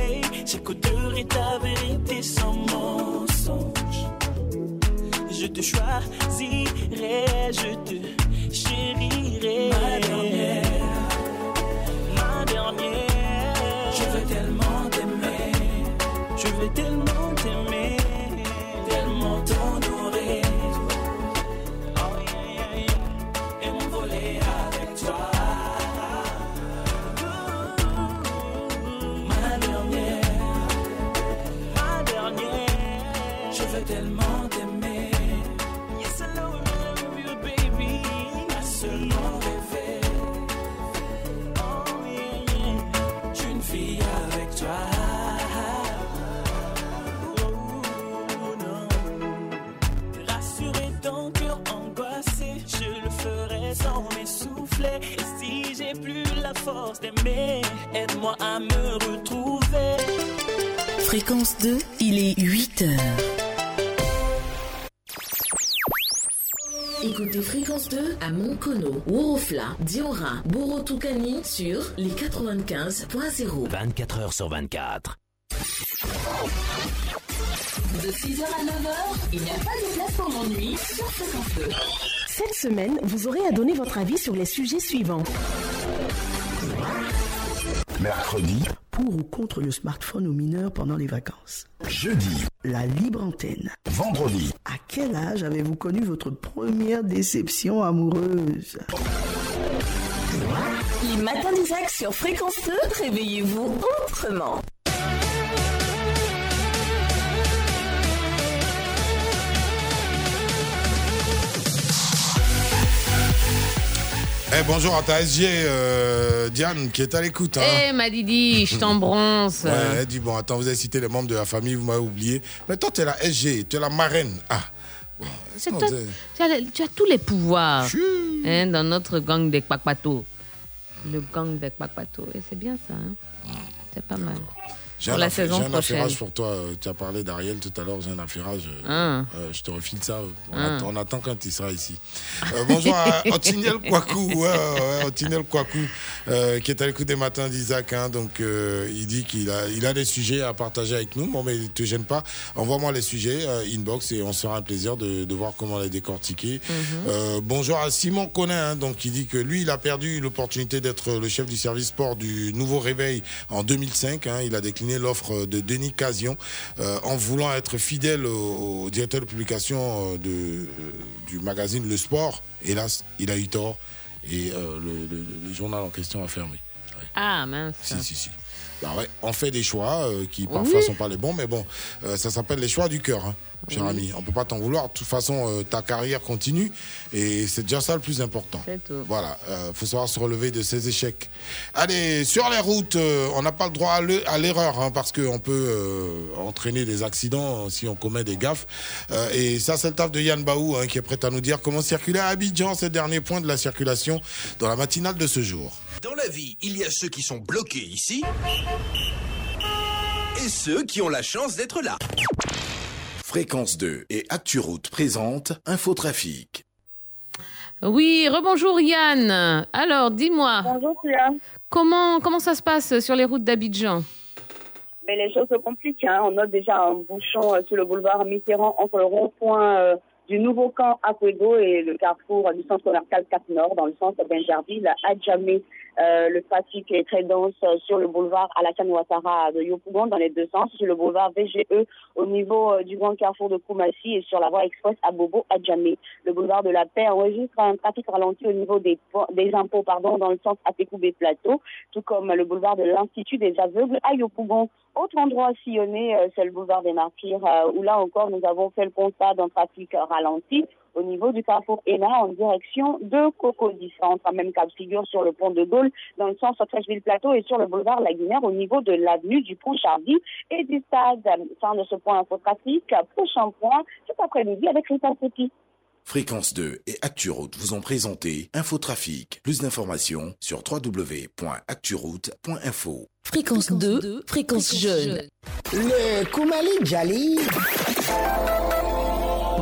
j'écouterai ta vérité sans mensonge. Je te choisirai, je te chérirai. Ma dernière. Ma dernière. Je veux tellement. Je veux tellement t'aimer. Tellement t'honorer. Force d'aimer, aide-moi à me retrouver. Fréquence 2, il est 8 heures. Écoutez Fréquence 2 à Moncono, Worofla, Diora, Borotukani sur les 95.0. 24 heures sur 24. De 6h à 9h, il n'y a pas de place pour l'ennui sur Fréquence 2. Cette semaine, vous aurez à donner votre avis sur les sujets suivants. Mercredi, Pour ou contre le smartphone aux mineurs pendant les vacances. Jeudi, La libre antenne. vendredi, À quel âge avez-vous connu votre première déception amoureuse? Les matins d'Isaac sur Fréquence 2, réveillez-vous autrement. Eh, bonjour à ta SG, euh, Diane, qui est à l'écoute. Hein. Eh, ma Didi, je t'embrance. [laughs] Ouais, elle dit bon, attends, vous avez cité les membres de la famille, vous m'avez oublié. Mais toi, tu es la SG, tu es la marraine. Ah, bon, toi- tu, as, tu as tous les pouvoirs hein, dans notre gang des Kpakpato. Le gang des Kpakpato. Et c'est bien ça. hein. C'est pas mal. J'ai Pour un, la affaire- saison j'ai un prochaine. affairage pour toi. euh, Tu as parlé d'Ariel tout à l'heure, j'ai un affairage. euh, Ah. euh, je te refile ça. On, Ah. attend, on attend quand il sera ici. Euh, bonjour à [laughs] Antinel Kwaku, Antinel Kwaku, euh, qui est à l'écoute des matins d'Isaac. hein, donc, il dit qu'il a, il a des sujets à partager avec nous. Bon, mais ne te gêne pas. Envoie-moi les sujets, inbox, et on sera un plaisir de, de voir comment les décortiquer. Euh, bonjour à Simon Conin, hein, donc, qui dit que lui, il a perdu l'opportunité d'être le chef du service sport du Nouveau Réveil en 2005. hein. il a décliné l'offre de Denis Casion euh, en voulant être fidèle au, au directeur de publication euh, de, euh, du magazine Le Sport. Hélas, il a eu tort et le, le- le journal en question a fermé. Ah, mince. Si, si, si. Bah ouais, on fait des choix euh, qui parfois Oui. sont pas les bons, mais bon, euh, ça s'appelle les choix du cœur, hein, cher Oui. ami. On peut pas t'en vouloir. De toute façon, euh, ta carrière continue et c'est déjà ça le plus important. Tout. Voilà, euh, faut savoir se relever de ses échecs. Allez, sur les routes, euh, on n'a pas le droit à le- à l'erreur hein, parce qu'on peut euh, entraîner des accidents si on commet des gaffes. Euh, et ça, c'est le taf de Yann Baou hein, qui est prêt à nous dire comment circuler à Abidjan, ces derniers points de la circulation dans la matinale de ce jour. Dans la vie, il y a ceux qui sont bloqués ici et ceux qui ont la chance d'être là. Fréquence 2 et ActuRoute présente Infotrafic. Oui, rebonjour Yann. Alors, dis-moi. Bonjour Sia. Comment, comment ça se passe sur les routes d'Abidjan? Mais les choses se compliquent. hein. On note déjà un bouchon euh, sur le boulevard Mitterrand entre le rond-point euh, du nouveau camp à Puego et le carrefour euh, du centre commercial Cap Nord dans le sens Benjarville à Djamé. Euh, le trafic est très dense euh, sur le boulevard Alassane Ouattara de Yopougon dans les deux sens, sur le boulevard VGE au niveau euh, du grand carrefour de Koumassi et sur la voie express à Bobo à Djamé. Le boulevard de la Paix enregistre un trafic ralenti au niveau des, des impôts pardon, dans le sens Atekoubé Plateau, tout comme le boulevard de l'Institut des aveugles à Yopougon. Autre endroit sillonné, c'est le boulevard des Martyrs, où là encore nous avons fait le constat d'un trafic ralenti au niveau du carrefour ENA en direction de Cocody. Ça entre à même cap figure sur le pont de Gaulle dans le sens Trècheville Plateau et sur le boulevard Lagunaire au niveau de l'avenue du pont Chardy et du stade. Fin de ce point infotrafic. Prochain point cet après-midi avec Rita Sepi. Fréquence 2 et ActuRoute vous ont présenté Infotrafic. Plus d'informations sur www.acturoute.info. Fréquence 2, fréquence jeune. Le Koumali Djali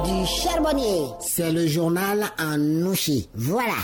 du charbonnier. C'est le journal en nouchi. Voilà.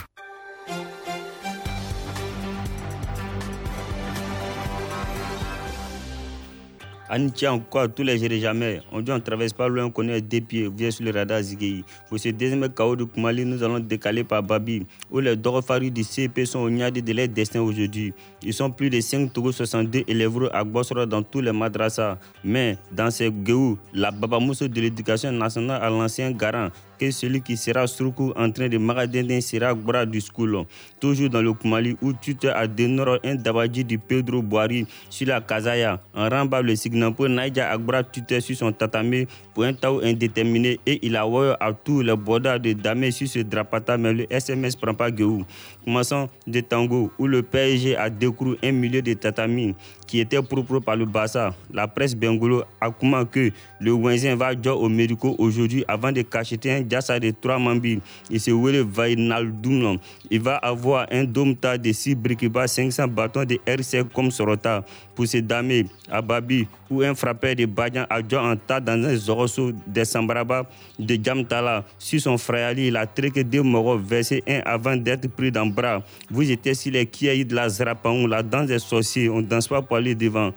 Anitia encore, tous les gérés jamais. On dit on traverse pas loin, on connaît des pieds, vient sur le radar Zigei. Pour ce deuxième chaos de Koumali, nous allons décaler par Babi, où les Dorofaris du CP sont au niade de leur destin aujourd'hui. Ils sont plus de 5 Togo 62 élèves à Bossora dans tous les madrasas. Mais dans ces Géou, la Babamousso de l'éducation nationale a lancé un garant celui qui sera surcoût en train de magadiner sera bras du school. Toujours dans le Koumali où tuteur a dénoré un dabadji du Pedro Boari sur la Kazaya. En ramba le signal pour Naïja Agbra tuteur sur son tatami pour un tao indéterminé et il a envoyé à tous les bordards de Damé sur ce drapata mais le SMS prend pas Géou. Commençons de Tango où le PSG a découvert un milieu de tatami qui était propre par le Bassa. La presse bengolo a comment que le Wenzin va jouer au médico aujourd'hui avant de cacheter un Jassa de 3 Mambi. Il se voulait Vainaldoum. Il va avoir un domta de 6 briques 500 bâtons de RC comme Sorota pour se damer à Babi ou un frappeur de Badjan joué en tas dans un zoroso de Sambraba de Jamtala. Sur son frère Ali, il a traité deux moraux versé un avant d'être pris dans le bras. Vous étiez sur les kiaïs de la Zrapaon, la danse des sorciers. On ne danse pas pour aller devant.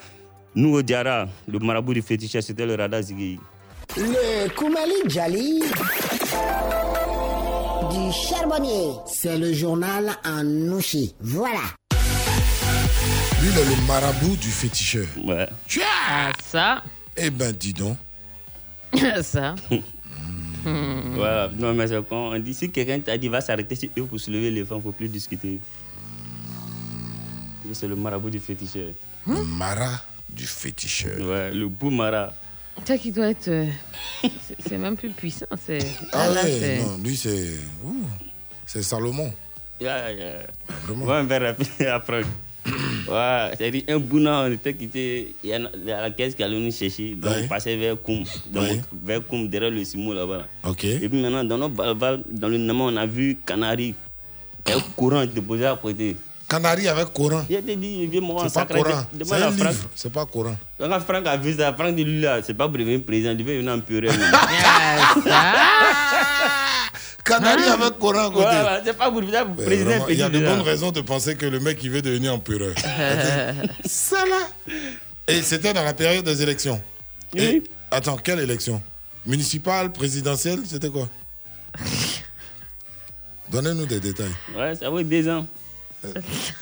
Nous, au Diara, le marabout du féticheur, c'était le radar Zigui. Le Koumali Djali du charbonnier. C'est le journal en Nouchi. Voilà. Lui, il est le marabout du féticheur. Ouais. Ah, ça. Eh ben, dis donc. ça. [laughs] Voilà, non, mais c'est quand on dit si quelqu'un t'a dit va s'arrêter sur eux pour soulever les femmes, il ne faut plus discuter. Lui, C'est le marabout du féticheur. Le mara du féticheur. Ouais, le beau mara. Toi qui doit être. euh, c'est- même plus puissant. C'est. Ah là, ouais, c'est- non, lui, c'est. ouh, C'est Salomon. Yeah, yeah. Ouais, un verre rapide [laughs] après. Ouais, c'est-à-dire un bouna, on était quitté, il y a la caisse qui allait nous chercher, donc Ouais. on passait vers Koum, donc Ouais. vers Koum, derrière le Simo là-bas. Ok. Et puis maintenant, dans notre balval, dans le Nama, on a vu Canari, un courant déposé à côté. Canari avec Coran. Il a dit, un pas sacré. C'est un livre. C'est pas Coran. Donc quand Franck a vu ça, Franck dit lui là, c'est pas pour devenir président, il devait venir en purée. [laughs] [laughs] Canari avec Coran à côté. Voilà, c'est pas pour devenir président. il y a de bonnes raisons de penser que le mec il veut devenir empereur. [laughs] Ça là. Et c'était dans la période des élections. Et, attends, quelle élection? Municipale, présidentielle, c'était quoi? Donnez-nous des détails. Ouais, ça vaut deux ans.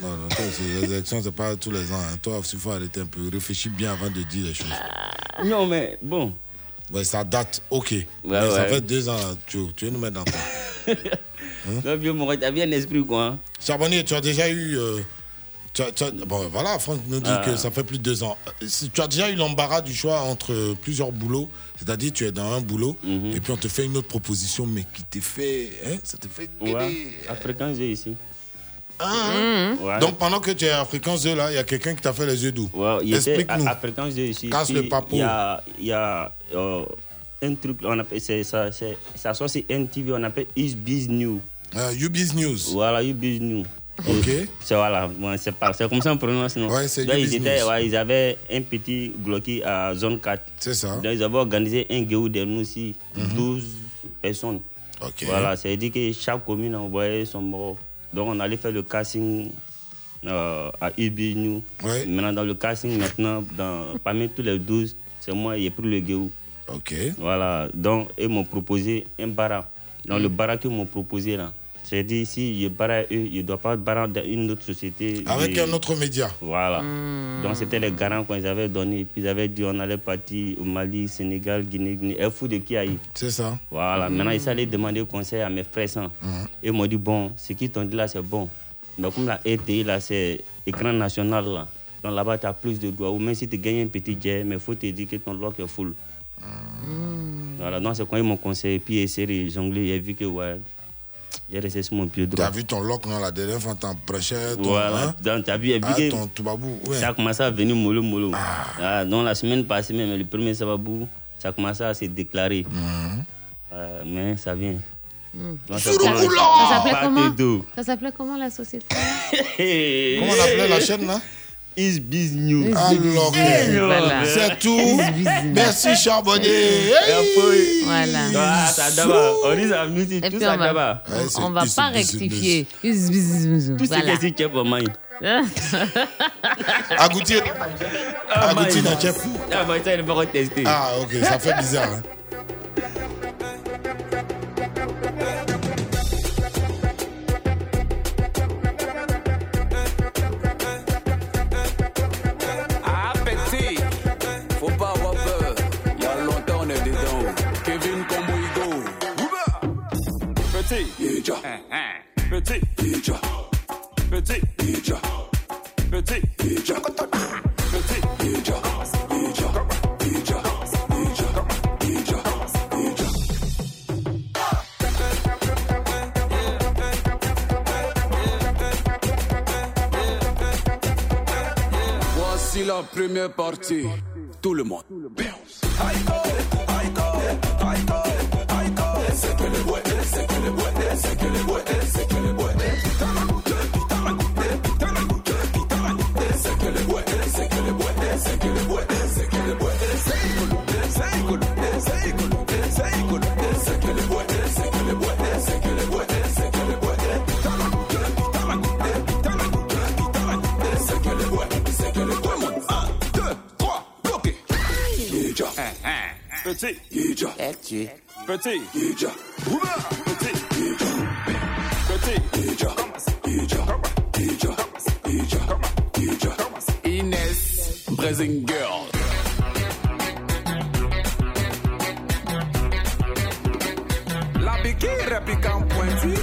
Non, non, c'est- les élections, c'est pas tous les ans. hein. Toi il faut arrêter un peu. Réfléchis bien avant de dire les choses. Non, mais bon. Ouais, ça date, ok. mais ça fait deux ans, tu, tu veux nous mettre dans [laughs] ton. Non, vieux t'as bien l'esprit, quoi. hein? Charbonnier, tu as déjà eu. euh, tu as- tu as- bon, voilà, Franck nous dit Ah. que ça fait plus de deux ans. Euh, Tu as déjà eu l'embarras du choix entre plusieurs boulots, c'est-à-dire tu es dans un boulot Mhm. et puis on te fait une autre proposition, mais qui te fait. Hein, ça te fait. Ouais, africain, j'ai ici. Hein Ouais. Donc pendant que tu es africain, yeux là, il y a quelqu'un qui t'a fait les yeux doux. Ouais, Explique-nous. à- africain, j'ai ici. Casse le papo. Il y a, y a euh, un truc, on appelle, c'est, ça, c'est, ça sort sur NTV, on appelle Biz News. UBiz News. Voilà, UBiz News. Ok. C'est, voilà, ouais, c'est, pas, c'est comme ça on prononce, non? Ouais, c'est UBiz ils, étaient, News. ouais, ils avaient un petit glocky à zone 4. C'est ça. Donc, ils avaient organisé un guéou de nous aussi, Mhm. 12 personnes. Ok. Voilà, c'est dit que chaque commune a envoyé son mort. Donc, on allait faire le casting euh, à New. Maintenant, dans le casting, maintenant, dans, parmi tous les 12, c'est moi qui ai pris le guéou. Ok. Voilà, donc ils m'ont proposé un bara. Dans le bara qu'ils m'ont proposé là, c'est dit si je bara eux, je ne dois pas bara dans une autre société. Avec un autre média. Voilà. Hmm. Donc c'était les garants qu'on les avait donnés. Puis ils avaient dit on allait partir au Mali, Sénégal, Guinée, Guinée. Et fou de qui a eu. C'est ça. Voilà. Mm. Maintenant ils allaient demander conseil à mes frères. ça. Et ils m'ont dit bon, ce qu'ils t'ont dit là c'est bon. Mais comme la RTI là c'est écran national là. Donc là-bas tu as plus de droits. Ou même si tu gagnes un petit jet, mais il faut te dire que ton lock est full. Voilà, donc c'est quand ils m'ont conseillé, puis essayé de jongler, j'ai vu que ouais, j'ai resté sur mon pied Tu as vu ton lock, non, la dernière fois, t'en prêchais. Ton, Voilà, hein? donc tu as vu, j'ai vu Ah, ton toubabou, ouais. ça a commencé à venir mollo mollo. Ah, donc la semaine passée, même le premier sababou, ça a commencé à se déclarer. Mhm. Euh, mais ça vient. Donc, Ça s'appelait comment? Ça comment la société? [laughs] Comment on appelait la chaîne là? Is business. Alors, Voilà. c'est tout. Merci Charbonnier. Hey. Voilà. Ah. On va, d'abord. on va pas rectifier. Is business. Tout ce Voilà. qui est qui est pour moi. Agouti. Agouti dans chef. Ah, bah, ça, il va retester. Ah, ok, ça fait bizarre. hein. Petit. Petit. Petit. Petit. Petit. Petit. Voici la première partie. Tout le monde. bounce. Petit. Petit. Petit. Petit. Inès, Brazing Girl. La béquille réplique en pointu.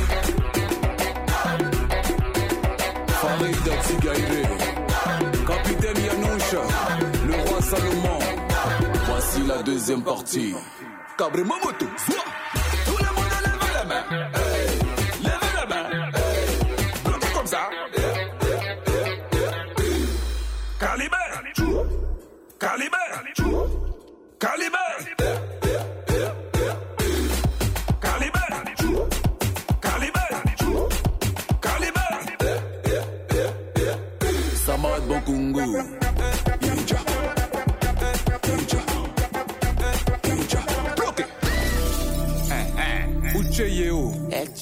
Farid Tigaire. Capitaine Yanoucha. Le roi Salomon. Voici la deuxième partie. Cabra mamoto, sua!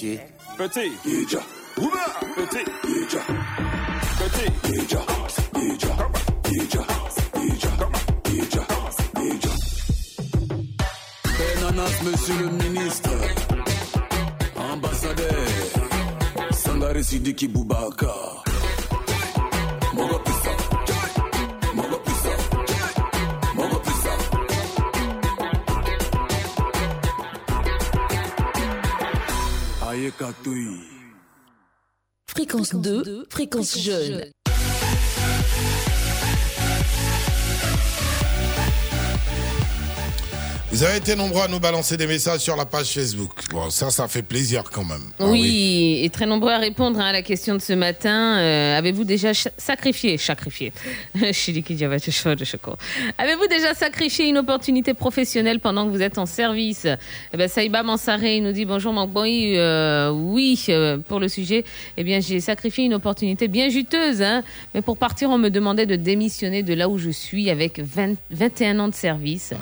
Öteki. Öte. Ninja. Buna. Öte. Ninja. Öte. Ninja. Ninja. Ninja. Ninja. Ninja. Ninja. Ben Anas Monsieur le Ministre. Ambassadeur. Sangare Sidiki Bouba. Fréquence 2, fréquence jeune. Vous avez été nombreux à nous balancer des messages sur la page Facebook. Bon, ça, ça fait plaisir quand même. Ah Oui, et très nombreux à répondre hein, à la question de ce matin. Euh, Avez-vous déjà sacrifié, sacrifié? [laughs] Avez-vous déjà sacrifié une opportunité professionnelle pendant que vous êtes en service? Eh ben, Saïba Mansaré nous dit bonjour Marc Boy. Euh, oui, euh, pour le sujet, eh bien j'ai sacrifié une opportunité bien juteuse. Hein, mais pour partir, on me demandait de démissionner de là où je suis avec 20 21 ans de service.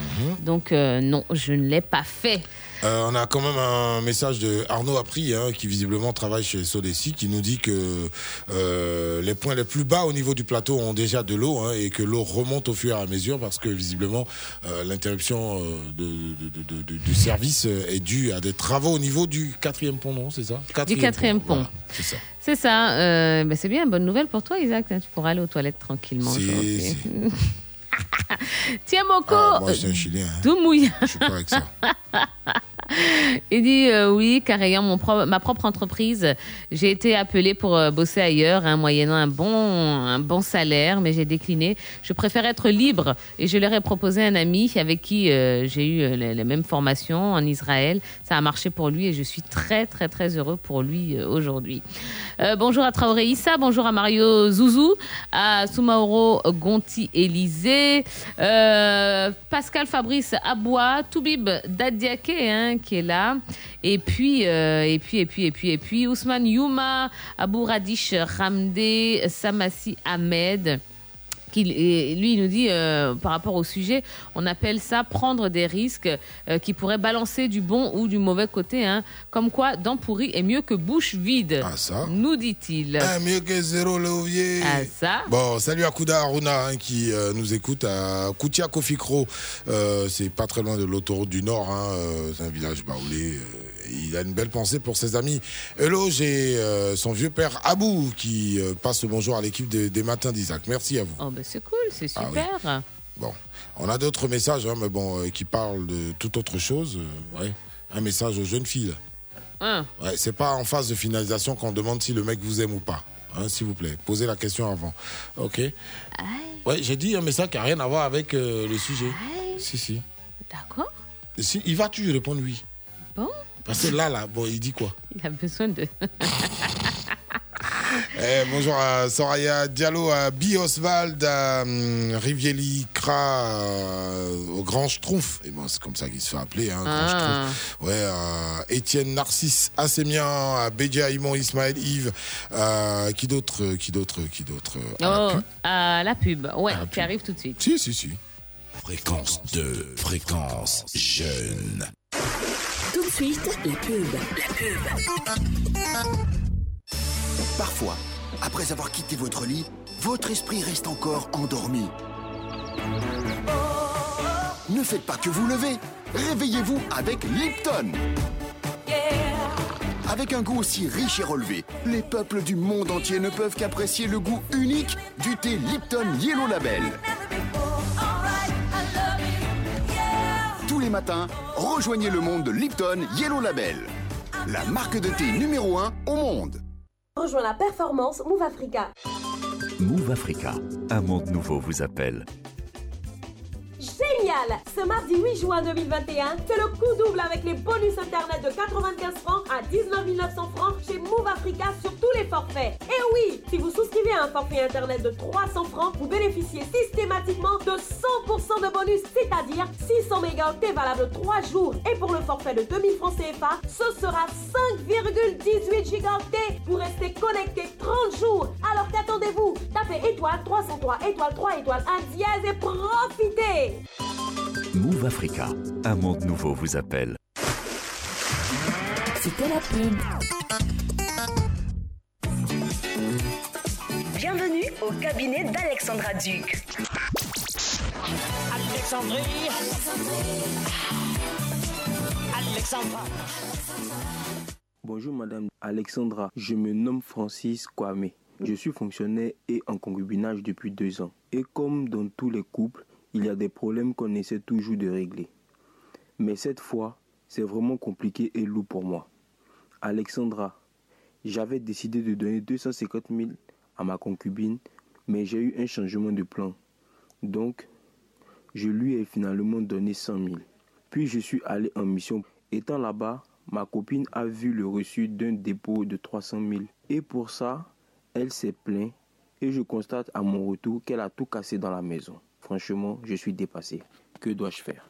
Donc euh, non, je ne l'ai pas fait. Euh, on a quand même un message de Arnaud Apri, hein, qui visiblement travaille chez Sodeci, qui nous dit que euh, les points les plus bas au niveau du plateau ont déjà de l'eau hein, et que l'eau remonte au fur et à mesure parce que visiblement euh, l'interruption de, de- de- de- du service est due à des travaux au niveau du quatrième pont, non C'est ça? Du quatrième pont. Voilà, c'est ça. C'est ça. Ben c'est bien, bonne nouvelle pour toi, Isaac. Tu pourras aller aux toilettes tranquillement si. [laughs] Tiens, Moko. Ah, moi, c'est un Chilien. hein. Je suis pas avec ça. [laughs] Il dit euh, oui, car ayant mon pro- ma propre entreprise, j'ai été appelé pour euh, bosser ailleurs, hein, moyennant un bon, un bon salaire, mais j'ai décliné. Je préfère être libre et je leur ai proposé un ami avec qui euh, j'ai eu les, les mêmes formations en Israël. Ça a marché pour lui et je suis très très très heureux pour lui aujourd'hui. Bonjour à Traoré Issa, bonjour à Mario Zouzou, à Soumaoro Gonti Euh, Pascal Fabrice Abois, Toubib Dadiaké hein, qui est là, et puis, euh, et puis, et puis, et puis, et puis, Ousmane Youma, Abou Radish Ramdé, Samassi Ahmed. Qu'il- et lui, il nous dit, euh, par rapport au sujet, on appelle ça prendre des risques euh, qui pourraient balancer du bon ou du mauvais côté. hein. Comme quoi, dent pourrie est mieux que bouche vide. Ah, ça Nous dit-il. Ah, mieux que zéro, Léovier. Ah, ça Bon, salut à Kouda Aruna hein, qui euh, nous écoute à Koutia Kofikro. C'est pas très loin de l'autoroute du Nord. hein, c'est un village baoulé. Il a une belle pensée pour ses amis. Hello, j'ai euh, son vieux père Abou qui euh, passe le bonjour à l'équipe des, des Matins d'Isaac. Merci à vous. Oh, ben c'est cool, c'est Ah oui. super. Bon, on a d'autres messages, hein, mais bon, euh, qui parlent de toute autre chose. ouais. Un message aux jeunes filles. Hein. Ouais, c'est pas en phase de finalisation qu'on demande si le mec vous aime ou pas. Hein, S'il vous plaît, posez la question avant. Ok. Ouais, j'ai dit un message qui n'a rien à voir avec le sujet. Si, si. D'accord. Si, il va tu répondre oui? Bon, Parce que là, là, bon, il dit quoi il a besoin de. [laughs] Eh, bonjour à Soraya Diallo, à Bi Oswald, à hum, Rivieli Kra, euh, au Grand Schtroumpf. Et bon, c'est comme ça qu'il se fait appeler, hein, Grand Ah. Schtroumpf. Ouais, à Étienne Narcisse Assémien, à Bédia Imon Ismaël Yves, euh, qui d'autre, euh, qui d'autre, qui d'autre euh, à la Oh, à la pub. Ouais, qui arrive tout de suite. Si, si, si. Fréquence 2, fréquence jeune. La pub. Parfois, après avoir quitté votre lit, votre esprit reste encore endormi. Ne faites pas que vous levez. Réveillez-vous avec Lipton. Avec un goût aussi riche et relevé, les peuples du monde entier ne peuvent qu'apprécier le goût unique du thé Lipton Yellow Label. Les matins, rejoignez le monde de Lipton Yellow Label, la marque de thé numéro 1 au monde. Rejoins la performance Move Africa. Move Africa, un monde nouveau vous appelle. Génial Ce mardi 8 juin 2021, c'est le coup double avec les bonus internet de 95 francs à 19 900 francs chez Move Africa sur tous les forfaits. Et oui, si vous souscrivez à un forfait internet de 300 francs, vous bénéficiez systématiquement de 100% de bonus, c'est-à-dire 600 mégaoctets valable 3 jours. Et pour le forfait de 2000 francs CFA, ce sera 5,18 gigaoctets pour rester connecté 30 jours. Alors qu'attendez-vous? Tapez étoile 303 étoile 3 étoile 1 dièse et profitez Move Africa, un monde nouveau vous appelle. C'était la pub. Bienvenue au cabinet d'Alexandra Duc. Alexandrie. Alexandra. Bonjour Madame Alexandra, je me nomme Francis Kwame. Je suis fonctionnaire et en concubinage depuis deux ans. Et comme dans tous les couples, il y a des problèmes qu'on essaie toujours de régler. Mais cette fois, c'est vraiment compliqué et lourd pour moi. Alexandra, j'avais décidé de donner 250 000 à ma concubine, mais j'ai eu un changement de plan. Donc, je lui ai finalement donné 100 000. Puis je suis allé en mission. Étant là-bas, ma copine a vu le reçu d'un dépôt de 300 000. Et pour ça, elle s'est plainte et je constate à mon retour qu'elle a tout cassé dans la maison. Franchement, je suis dépassé. Que dois-je faire?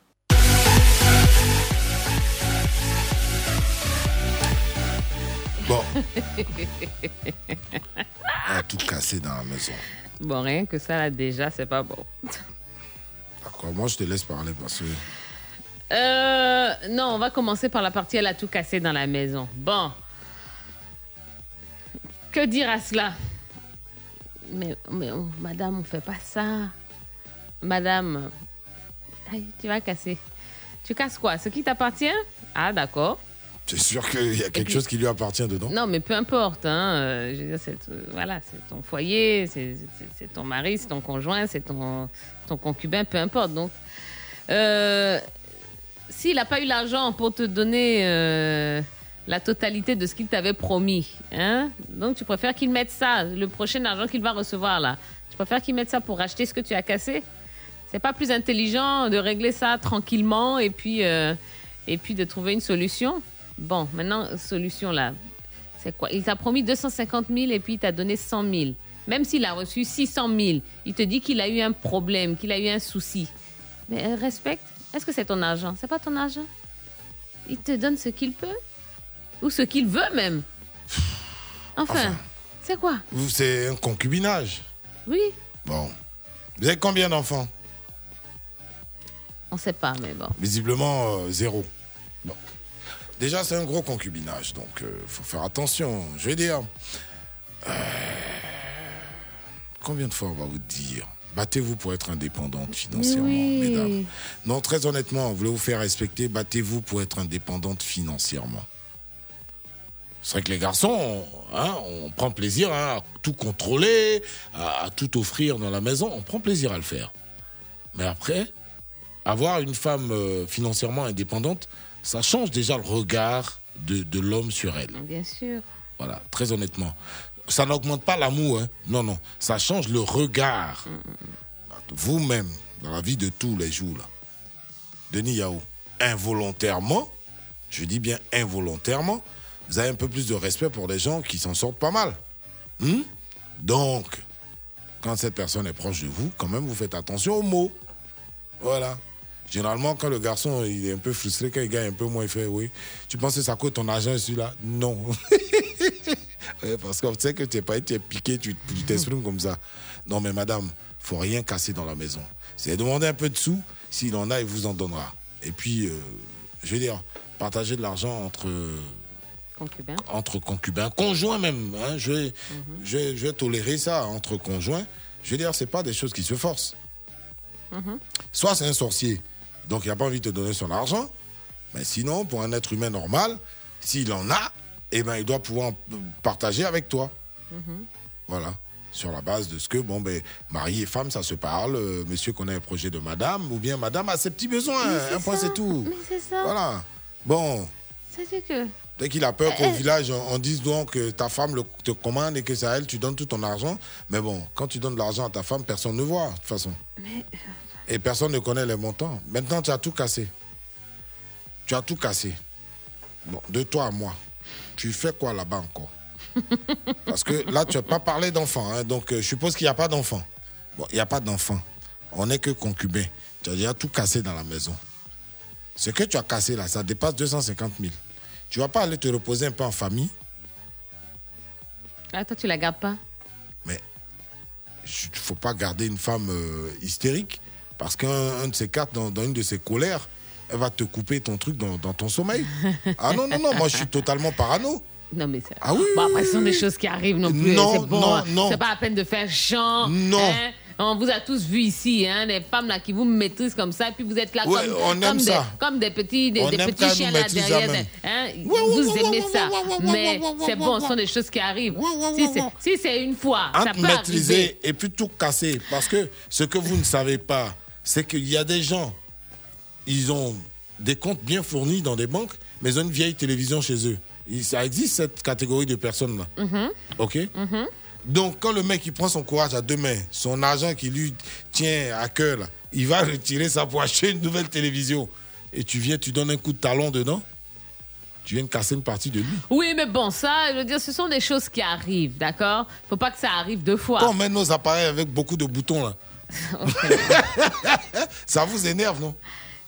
Bon. [laughs] a tout cassé dans la maison. Bon, rien que ça, là, déjà, c'est pas bon. D'accord, moi je te laisse parler parce que. Euh, non, on va commencer par la partie elle a tout cassé dans la maison. Bon. Que dire à cela? Mais, mais oh, madame, on fait pas ça. Madame, aïe, tu vas casser. Tu casses quoi? Ce qui t'appartient? Ah, d'accord. C'est sûr qu'il y a quelque puis- chose qui lui appartient dedans. Non, mais peu importe. Hein, euh, je veux dire, c'est, euh, voilà, c'est ton foyer, c'est, c'est- c'est ton mari, c'est ton conjoint, c'est ton, ton concubin, peu importe. Donc, euh, s'il n'a pas eu l'argent pour te donner la totalité de ce qu'il t'avait promis, hein, donc tu préfères qu'il mette ça, le prochain argent qu'il va recevoir là, tu préfères qu'il mette ça pour racheter ce que tu as cassé? C'est pas plus intelligent de régler ça tranquillement et puis, euh, et puis de trouver une solution Bon, maintenant, solution là. C'est quoi? Il t'a promis 250 000 et puis il t'a donné 100 000. Même s'il a reçu 600 000, il te dit qu'il a eu un problème, qu'il a eu un souci. Mais euh, respecte. Est-ce que c'est ton argent? C'est pas ton argent? Il te donne ce qu'il peut? Ou ce qu'il veut même? Enfin, c'est quoi? C'est un concubinage. Oui. Bon. Vous avez combien d'enfants? On sait pas, mais bon. Visiblement, euh, zéro. Bon. Déjà, c'est un gros concubinage, donc il faut faire attention. Je vais dire. euh, combien de fois on va vous dire Battez-vous pour être indépendante financièrement, oui. mesdames. Non, très honnêtement, vous voulez vous faire respecter, battez-vous pour être indépendante financièrement. C'est vrai que les garçons, on, hein, on prend plaisir hein, à tout contrôler, à, à tout offrir dans la maison, on prend plaisir à le faire. Mais après, avoir une femme euh, financièrement indépendante, ça change déjà le regard de, de l'homme sur elle. Bien sûr. Voilà, très honnêtement. Ça n'augmente pas l'amour, hein. non, non. Ça change le regard. Vous-même, dans la vie de tous les jours, là. Denis Yao, involontairement, je dis bien involontairement, vous avez un peu plus de respect pour les gens qui s'en sortent pas mal. Hmm? Donc, quand cette personne est proche de vous, quand même, vous faites attention aux mots. Voilà. Généralement, quand le garçon il est un peu frustré, quand il gagne un peu moins, il fait Oui, tu penses que ça coûte ton argent, celui-là? Non. [laughs] Ouais, parce qu'on sait que tu n'es pas tu es piqué, tu t'exprimes comme ça. Non, mais madame, faut rien casser dans la maison. C'est demander un peu de sous, s'il en a, il vous en donnera. Et puis, euh, je veux dire, partager de l'argent entre, Concubin. entre concubins, conjoints même. hein, je, vais, je, vais- je vais tolérer ça entre conjoints. Je veux dire, c'est pas des choses qui se forcent. Mhm. Soit c'est un sorcier, donc il n'a pas envie de te donner son argent. Mais sinon, pour un être humain normal, s'il en a, eh ben, il doit pouvoir partager avec toi. Mhm. Voilà. Sur la base de ce que, bon, ben, mari et femme, ça se parle. euh, monsieur connaît un projet de madame, ou bien madame a ses petits besoins. C'est Un point, c'est tout. Mais c'est ça. Voilà. Bon, C'est que. Dès qu'il a peur qu'au Euh, village, on, on dise donc que ta femme le- te commande et que c'est à elle, tu donnes tout ton argent. Mais bon, quand tu donnes de l'argent à ta femme, personne ne voit, de toute façon. Mais. Et personne ne connaît les montants. Maintenant, tu as tout cassé. Tu as tout cassé. Bon, de toi à moi, tu fais quoi là-bas encore? [laughs] Parce que là, tu n'as pas parlé d'enfants. hein, donc, euh, je suppose qu'il n'y a pas d'enfants. Bon, il n'y a pas d'enfants. On n'est que concubins. Tu as déjà tout cassé dans la maison. Ce que tu as cassé là, ça dépasse 250 000. Tu vas pas aller te reposer un peu en famille? Ah, toi, tu la gardes pas? Mais il ne faut pas garder une femme euh, hystérique parce qu'un un de ces quatre, dans, dans une de ses colères, elle va te couper ton truc dans, dans ton sommeil. Ah non, non, non, moi je suis totalement parano. Non, mais ça. Ah oui, Bon, après, ce sont des choses qui arrivent non plus. Non, c'est bon, non, hein. non. C'est pas la peine de faire chant. Non. hein. On vous a tous vu ici, hein, les femmes là qui vous maîtrisent comme ça, et puis vous êtes là Ouais, comme, on aime comme, des, ça. comme des petits, des, des petits chiens là derrière. hein. Ouais, vous ouais, aimez ça, mais c'est bon, ce sont des choses qui arrivent. Si c'est si une fois, ça arriver. maîtriser et puis tout casser. Parce que ce que vous ne savez pas, c'est qu'il y a des gens, ils ont des comptes bien fournis dans des banques, mais ils ont une vieille télévision chez eux. Ça existe cette catégorie de personnes-là. Mhm, OK mhm. Donc, quand le mec il prend son courage à deux mains, son argent qui lui tient à cœur, là, il va retirer ça pour acheter une nouvelle télévision. Et tu viens, tu donnes un coup de talon dedans, tu viens de casser une partie de lui. Oui, mais bon, ça, je veux dire, ce sont des choses qui arrivent, d'accord? Faut pas que ça arrive deux fois. Quand on met nos appareils avec beaucoup de boutons, là, ça vous énerve, non?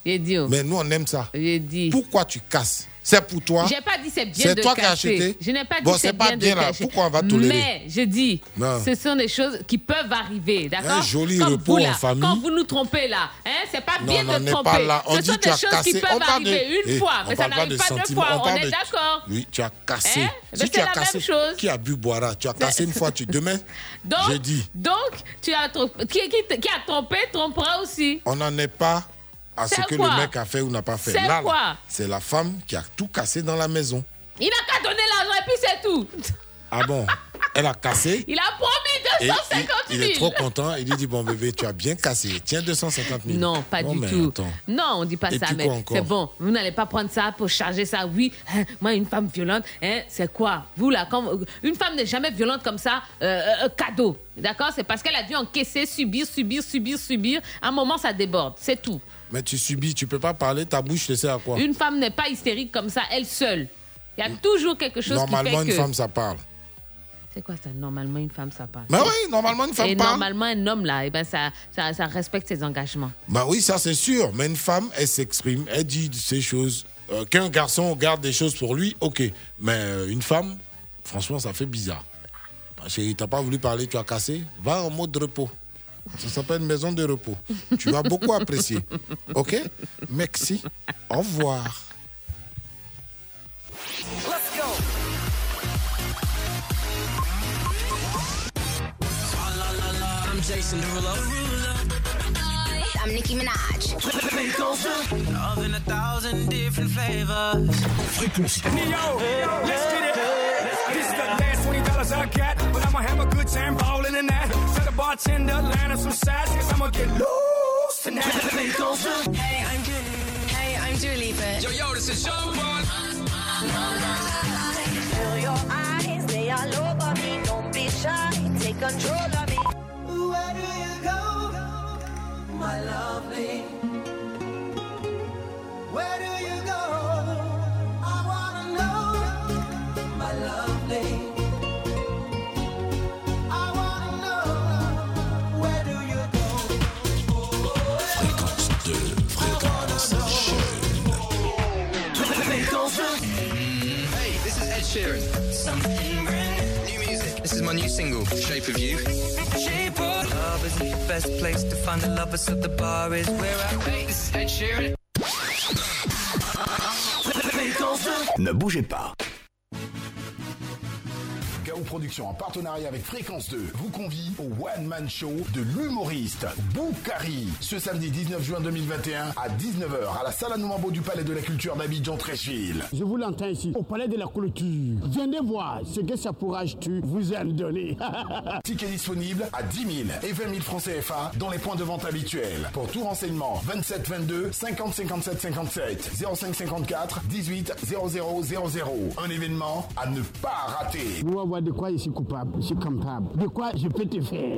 J'ai dit. oh. Mais nous, on aime ça. J'ai dit. Pourquoi tu casses? C'est pour toi J'ai pas dit c'est bien C'est de toi qui as acheté Je n'ai pas dit Bon, c'est pas bien, de là. cacher. Pourquoi on va tolérer? Mais je dis, Non. ce sont des choses qui peuvent arriver, d'accord? Un joli Comme repos vous, là, en famille. Quand vous nous trompez là, hein, c'est pas Non, bien non, de tromper. pas là. On ce dit sont des choses cassé. qui peuvent de- arriver une Eh, fois, mais ça n'arrive de pas deux fois. on est de- d'accord Oui, tu as cassé. Hein? Si tu as la cassé, même chose. qui a bu boira? Tu as cassé une fois, tu demain? Donc, J'ai dit. donc tu as qui a trompé, trompera aussi. On n'en est pas à ce que le mec a fait ou n'a pas fait. C'est Là, là, quoi c'est la femme qui a tout cassé dans la maison. Il n'a qu'à donner l'argent et puis c'est tout. Ah bon? Elle a cassé? Il a promis Et 250 il, 000. il est trop content. Il lui dit Bon, bébé, tu as bien cassé. Tiens, 250 000. Non, pas Bon, du tout. attends. Non, on dit pas Et ça, mais c'est bon. Vous n'allez pas prendre ça pour charger ça. Oui, hein, moi, une femme violente, hein, c'est quoi? Vous, là, quand, une femme n'est jamais violente comme ça, euh, euh, cadeau. D'accord? C'est parce qu'elle a dû encaisser, subir, subir, subir, subir. À un moment, ça déborde. C'est tout. Mais tu subis, tu peux pas parler, ta bouche te sert à quoi Une femme n'est pas hystérique comme ça, elle seule. Il y a toujours quelque chose Normalement, qui fait une que... femme, ça parle. C'est quoi ça? Normalement, une femme, ça parle. Mais oui, normalement, une femme Et parle. normalement, un homme, là, eh ben, ça, ça, ça respecte ses engagements. Bah oui, ça c'est sûr. Mais une femme, elle s'exprime, elle dit ces choses. Euh, Qu'un garçon garde des choses pour lui, ok. Mais euh, une femme, franchement, ça fait bizarre. Bah, chérie, t'as pas voulu parler, tu as cassé? Va en mode repos. Ça s'appelle maison de repos. Tu vas beaucoup apprécier. Ok? Merci. Au revoir. Let's go. I'm Jason Derulo. I'm Nicki Minaj. Love in a thousand different flavors. Neo, let's get it. This is the last twenty dollars I got, but I'ma have a good time ballin' in that. Tell the bartender, line up some sides, cause I'ma get loose tonight. Hey, I'm Julie. Hey, I'm Julie Lipa. Yo, yo, this is Sean Paul. Feel your eyes, they all over me. Don't be shy, take control of me. Where do you go, my lovely? Where do you go? Sheeran. Something brand new music. This is my new single, Shape of You. Shape of love is the best place to find the lovers, so the bar is where I Hey, this is Ed Sheeran. Ne bougez pas. KO Productions en partenariat avec Fréquence 2 vous convie au One Man Show de l'humoriste Boukari ce samedi 19 juin 2021 à 19h à la salle Anoumambo du Palais de la Culture d'Abidjan Trécheville. Je vous l'entends ici, au palais de la clôture. Venez voir ce que ça pourra tu vous aime donner. [laughs] Ticket disponible à 10 000 et 20 000 francs CFA dans les points de vente habituels. Pour tout renseignement, 27 22 50 57 57 05 54 18 00 00. Un événement à ne pas rater. On va voir de quoi je suis coupable, je suis capable. De quoi je peux te faire?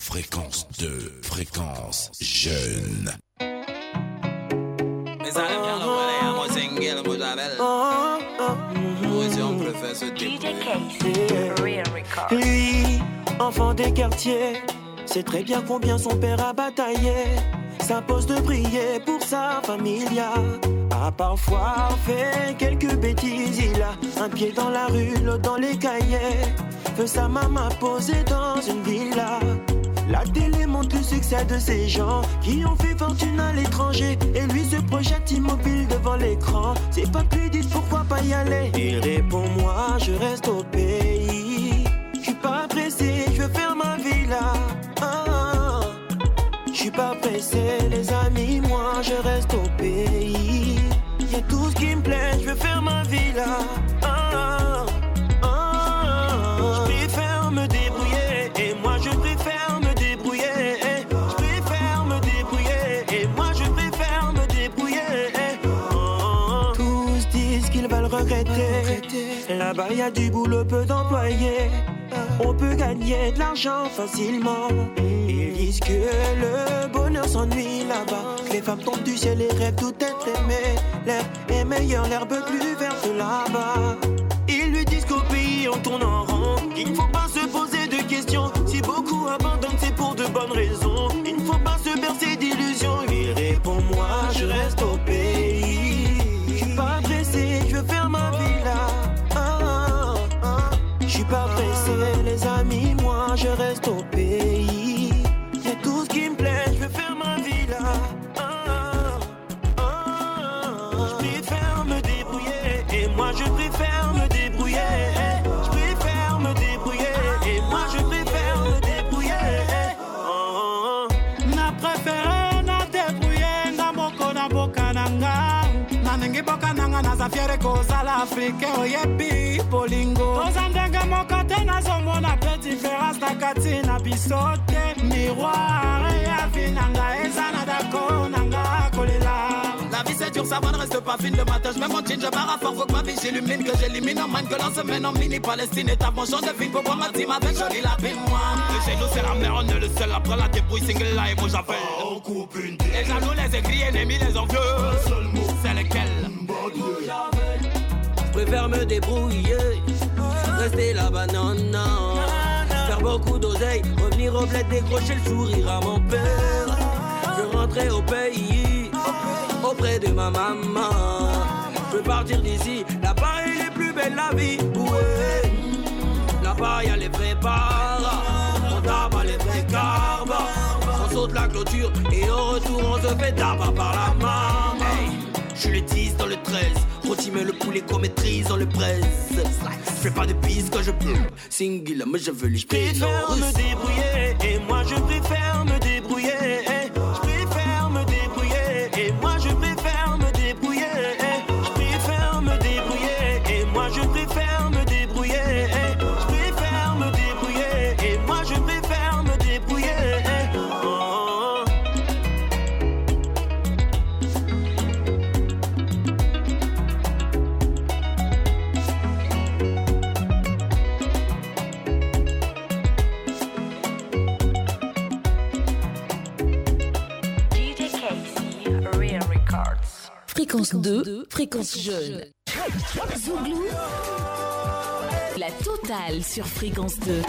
Fréquence 2, fréquence jeune. Lui, enfant des quartiers, sait très bien combien son père a bataillé. S'impose de prier pour sa familia. A parfois fait quelques bêtises, il a un pied dans la rue, l'autre dans les cahiers. Veut sa maman posée dans une villa. La télé montre le succès de ces gens qui ont fait fortune à l'étranger. Et lui se projette immobile devant l'écran. C'est pas plus dit pourquoi pas y aller? Il répond moi, je reste au pays. Je suis pas pressé, je veux faire ma vie là. Ah, Je suis pas pressé, les amis, moi je reste au pays. Y'a tout ce qui me plaît, je veux faire ma vie là. Là-bas y a du boulot, peu d'employés. On peut gagner de l'argent facilement. Ils disent que le bonheur s'ennuie là-bas. Les femmes tombent du ciel et rêvent tout être aimé. L'air est meilleur, l'herbe plus verte là-bas. Ils lui disent qu'au pays on tourne en rond. Il ne faut pas se poser de questions. Si beaucoup abandonnent, c'est pour de bonnes raisons. Il ne faut pas se bercer d'illusions. Il répond africain oyebi bolingo toza ndenge moko te nazomona pe différence na kati na biso te miroir ya vi na nga eza na dako na nga kolela La vie c'est voiture, ça va, ne reste pas fine le matin. Je mets mon jean, je barre à fort, faut que ma vie j'illumine, que j'élimine en man, que l'on se mène en mini Palestine. Et tape mon champ de film pour voir ma team avec jolie la pile, moi. Et chez nous, c'est la mère, on est le seul. Après la débrouille, single là, et moi j'appelle. On coupe une Les jaloux, les aigris, ennemis, les envieux. C'est lequel Je préfère me débrouiller, rester là-bas, non, non. Faire beaucoup d'oseille, revenir au bled, décrocher le sourire à mon père. Je rentrer au pays, auprès de ma maman. Je veux partir d'ici, là-bas est plus belle la vie. Ouais. Là-bas y a les bars, on tabac les vrais carbes. On saute la clôture et au retour on se fait tabac par la. Hey, je suis le 10 dans le 13, rôti mais le poulet qu'on maîtrise dans le presse. Je fais pas de piste quand je peux, single mais je veux les Je préfère me débrouiller et moi je préfère me Fréquence 2, fréquence jeune. Zouglou. La totale sur fréquence 2.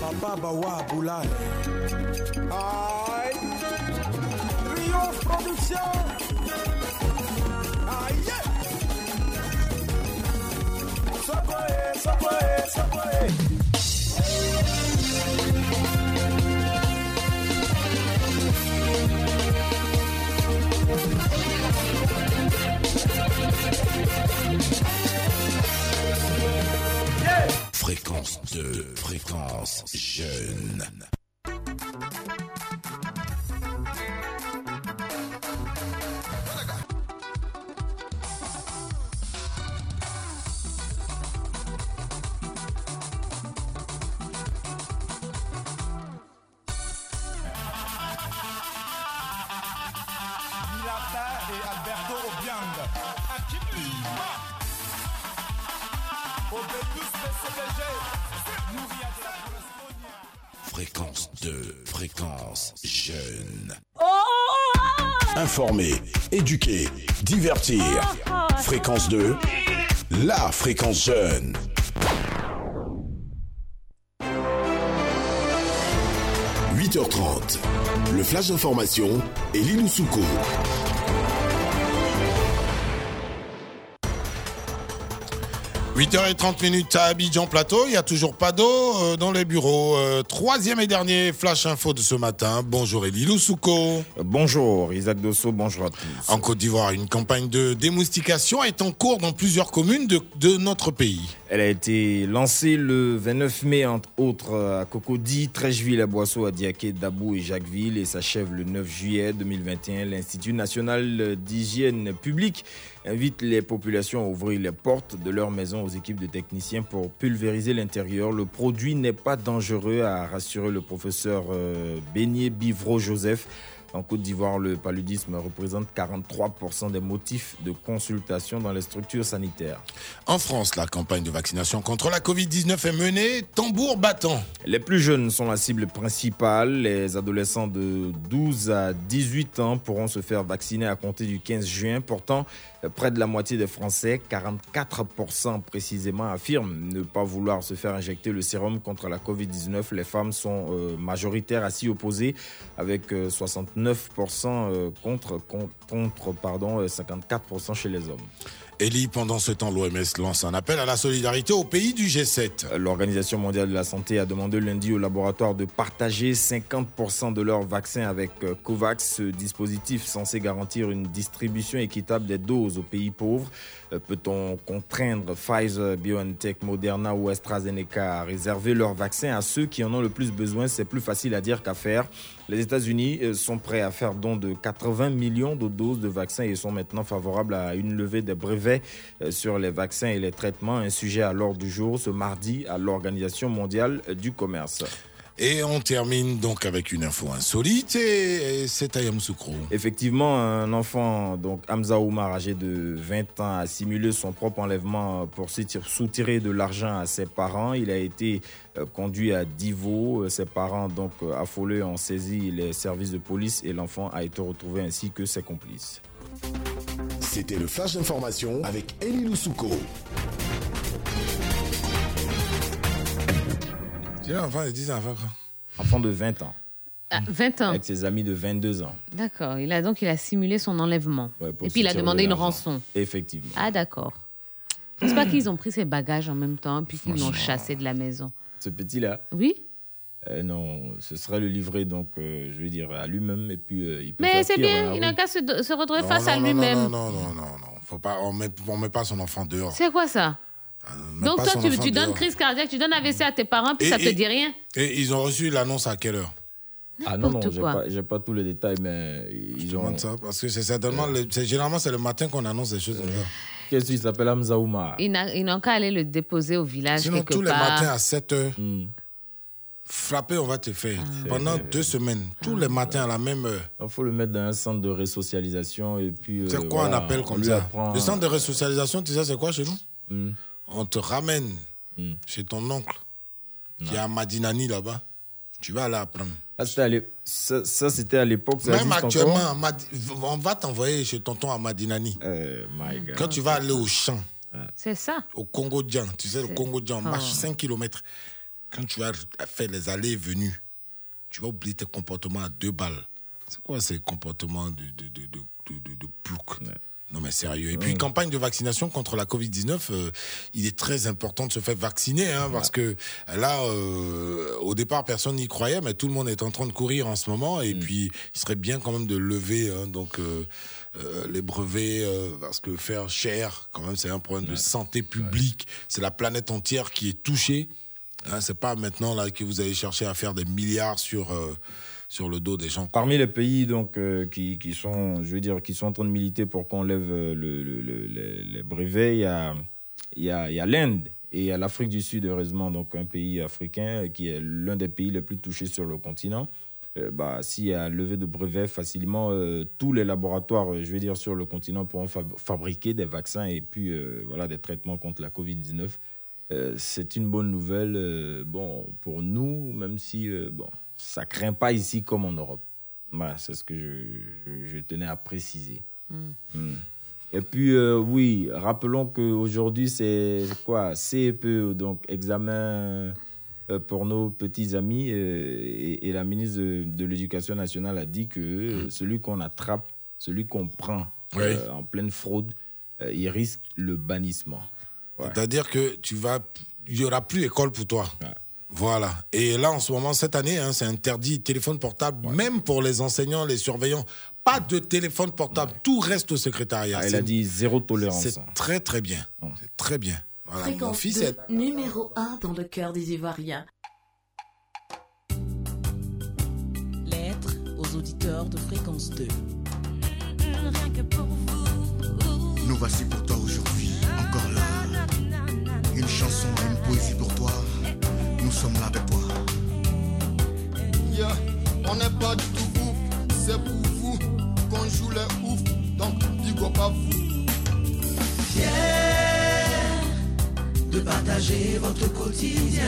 Papa Bawa. Aïe. Production. Aïe. Fréquence 2, fréquence jeune. Fréquence jeune. Oh, Informer, éduquer, divertir. Fréquence 2, la fréquence jeune. « 8h30, le flash d'information et Lilou Souko. 8h30 minutes à Abidjan Plateau, il n'y a toujours pas d'eau euh, dans les bureaux. Euh, troisième et dernier flash info de ce matin. Bonjour Elilou Souko. Bonjour Isaac Dosso, bonjour à tous. En Côte d'Ivoire, une campagne de démoustication est en cours dans plusieurs communes de, de notre pays. Elle a été lancée le 29 mai, entre autres à Cocody, Trècheville, à Boisseau, à Diaké, Dabou et Jacquesville et s'achève le 9 juillet 2021. L'Institut national d'hygiène publique invite les populations à ouvrir les portes de leur maison aux équipes de techniciens pour pulvériser l'intérieur. Le produit n'est pas dangereux, a rassuré le professeur euh, Beignet Bivro Joseph. En Côte d'Ivoire, le paludisme représente 43% des motifs de consultation dans les structures sanitaires. En France, la campagne de vaccination contre la Covid-19 est menée tambour battant. Les plus jeunes sont la cible principale. Les adolescents de 12 à 18 ans pourront se faire vacciner à compter du 15 juin. Pourtant, près de la moitié des Français, 44% précisément, affirment ne pas vouloir se faire injecter le sérum contre la Covid-19. Les femmes sont euh, majoritaires à s'y opposer avec euh, 69% euh, contre, contre, pardon, euh, 54% chez les hommes. Elie, pendant ce temps, l'OMS lance un appel à la solidarité aux pays du G7. L'Organisation mondiale de la santé a demandé lundi aux laboratoires de partager 50% de leurs vaccins avec euh, COVAX, ce dispositif censé garantir une distribution équitable des doses aux pays pauvres. Euh, Peut-on contraindre Pfizer, BioNTech, Moderna ou AstraZeneca à réserver leurs vaccins à ceux qui en ont le plus besoin? C'est plus facile à dire qu'à faire. Les États-Unis euh, sont prêts à faire don de 80 millions de doses de vaccins et sont maintenant favorables à une levée des brevets euh, sur les vaccins et les traitements, un sujet à l'ordre du jour ce mardi à l'Organisation mondiale du commerce. Et on termine donc avec une info insolite et, et c'est Ayam Soukro. Effectivement, un enfant, donc Hamza Oumar, âgé de 20 ans, a simulé son propre enlèvement pour soutir- soutirer de l'argent à ses parents. Il a été euh, conduit à Divo. Euh, Ses parents, donc euh, affolés, ont saisi les services de police et l'enfant a été retrouvé ainsi que ses complices. C'était le flash d'information avec Elie Loussouko. Tu vois, enfant de 10 ans, enfant quoi Enfant de 20 ans, Ah, 20 ans. avec ses amis de 22 ans. D'accord. Il a donc il a simulé son enlèvement. Ouais, pour Et puis il a demandé de une rançon. Effectivement. Ah d'accord. C'est pas qu'ils ont pris ses bagages en même temps puis qu'ils l'ont chassé de la maison. Ce petit-là Oui. euh, Non, ce serait le livrer, donc, euh, je veux dire, à lui-même et puis euh, il peut Mais c'est bien, il n'a qu'à se, se retrouver Non, face non, à non, lui-même. Non, non, non, non, non. Faut pas, on met, on met pas son enfant dehors. C'est quoi ça? Donc pas toi, tu, donnes crise cardiaque, tu donnes AVC à tes parents, puis Et- ça te et- dit rien Et ils ont reçu l'annonce à quelle heure? Ah non, non, j'ai pas, pas tous les détails, mais ils ont... demande ça parce que c'est certainement, le- généralement c'est le matin qu'on annonce des choses comme ça. Qu'est-ce qu'il s'appelle Hamza Oumar Ils n'ont qu'à aller le déposer au village Sinon, quelque tous les matins à 7 heures, Hmm. frapper, on va te faire. Ah. Pendant deux semaines, tous les matins à la même heure. Il faut le mettre dans un centre de resocialisation et puis... euh, C'est quoi voilà, on appelle comme lui ça? apprend- Le centre de resocialisation, tu sais, c'est quoi chez nous? Hmm. On te ramène Hmm. chez ton oncle qui est à Madinani là-bas. Tu vas aller apprendre. Ah, ça, ça, c'était à l'époque, Même actuellement, on va t'envoyer chez tonton à Madinani. Euh, my God. Quand tu vas aller au champ, C'est ça. au Congo Djan, tu sais, le Congo Djan, Oh. marche 5 km. Quand tu vas faire les allées et venues, tu vas oublier tes comportements à deux balles. C'est quoi ces comportements de, de, de, de, de, de- de plouc? Non mais sérieux. Et puis campagne de vaccination contre la Covid-19, euh, il est très important de se faire vacciner, hein, parce que là, euh, au départ, personne n'y croyait, mais tout le monde est en train de courir en ce moment, et puis il serait bien quand même de lever hein, donc euh, les brevets, parce que faire cher, quand même, c'est un problème de santé publique. C'est la planète entière qui est touchée. Hein, c'est pas maintenant là que vous allez chercher à faire des milliards sur sur le dos des gens. Parmi les pays donc euh, qui, qui sont, je veux dire, qui sont en train de militer pour qu'on lève euh, le, le- le- brevets, il y a, y a, y a l'Inde et a l'Afrique du Sud, heureusement, donc un pays africain qui est l'un des pays les plus touchés sur le continent. Euh, bah, s'il y a levé de brevets facilement, tous les laboratoires, je veux dire, sur le continent pourront fab- fabriquer des vaccins et puis voilà, des traitements contre la Covid-19. Euh, c'est une bonne nouvelle, bon, pour nous, même si, bon, ça craint pas ici comme en Europe. Voilà, c'est ce que je, je- je tenais à préciser. Mm. Et puis, euh, oui, rappelons qu'aujourd'hui, c'est quoi? CEPE, donc examen euh, pour nos petits amis. euh, et, et la ministre de, de l'Éducation nationale a dit que euh, celui qu'on attrape, celui qu'on prend euh, en pleine fraude, euh, il risque le bannissement. C'est-à-dire que tu vas, il y aura plus école pour toi. Voilà. Et là, en ce moment, cette année, hein, c'est interdit téléphone portable, même pour les enseignants, les surveillants. Pas de téléphone portable. Tout reste au secrétariat. Ah, elle C'est- a dit zéro tolérance. C'est très très bien. C'est très bien. Voilà. Mon Fréquence fils 2, est numéro 1 dans le cœur des Ivoiriens. Lettre aux auditeurs de fréquence 2. Nous voici pour toi aujourd'hui, encore là. Une chanson, une poésie pour toi. Nous sommes là avec toi. Yeah, on n'est pas du tout ouf, c'est pour vous qu'on joue les ouf, donc up à vous. Fier de partager votre quotidien.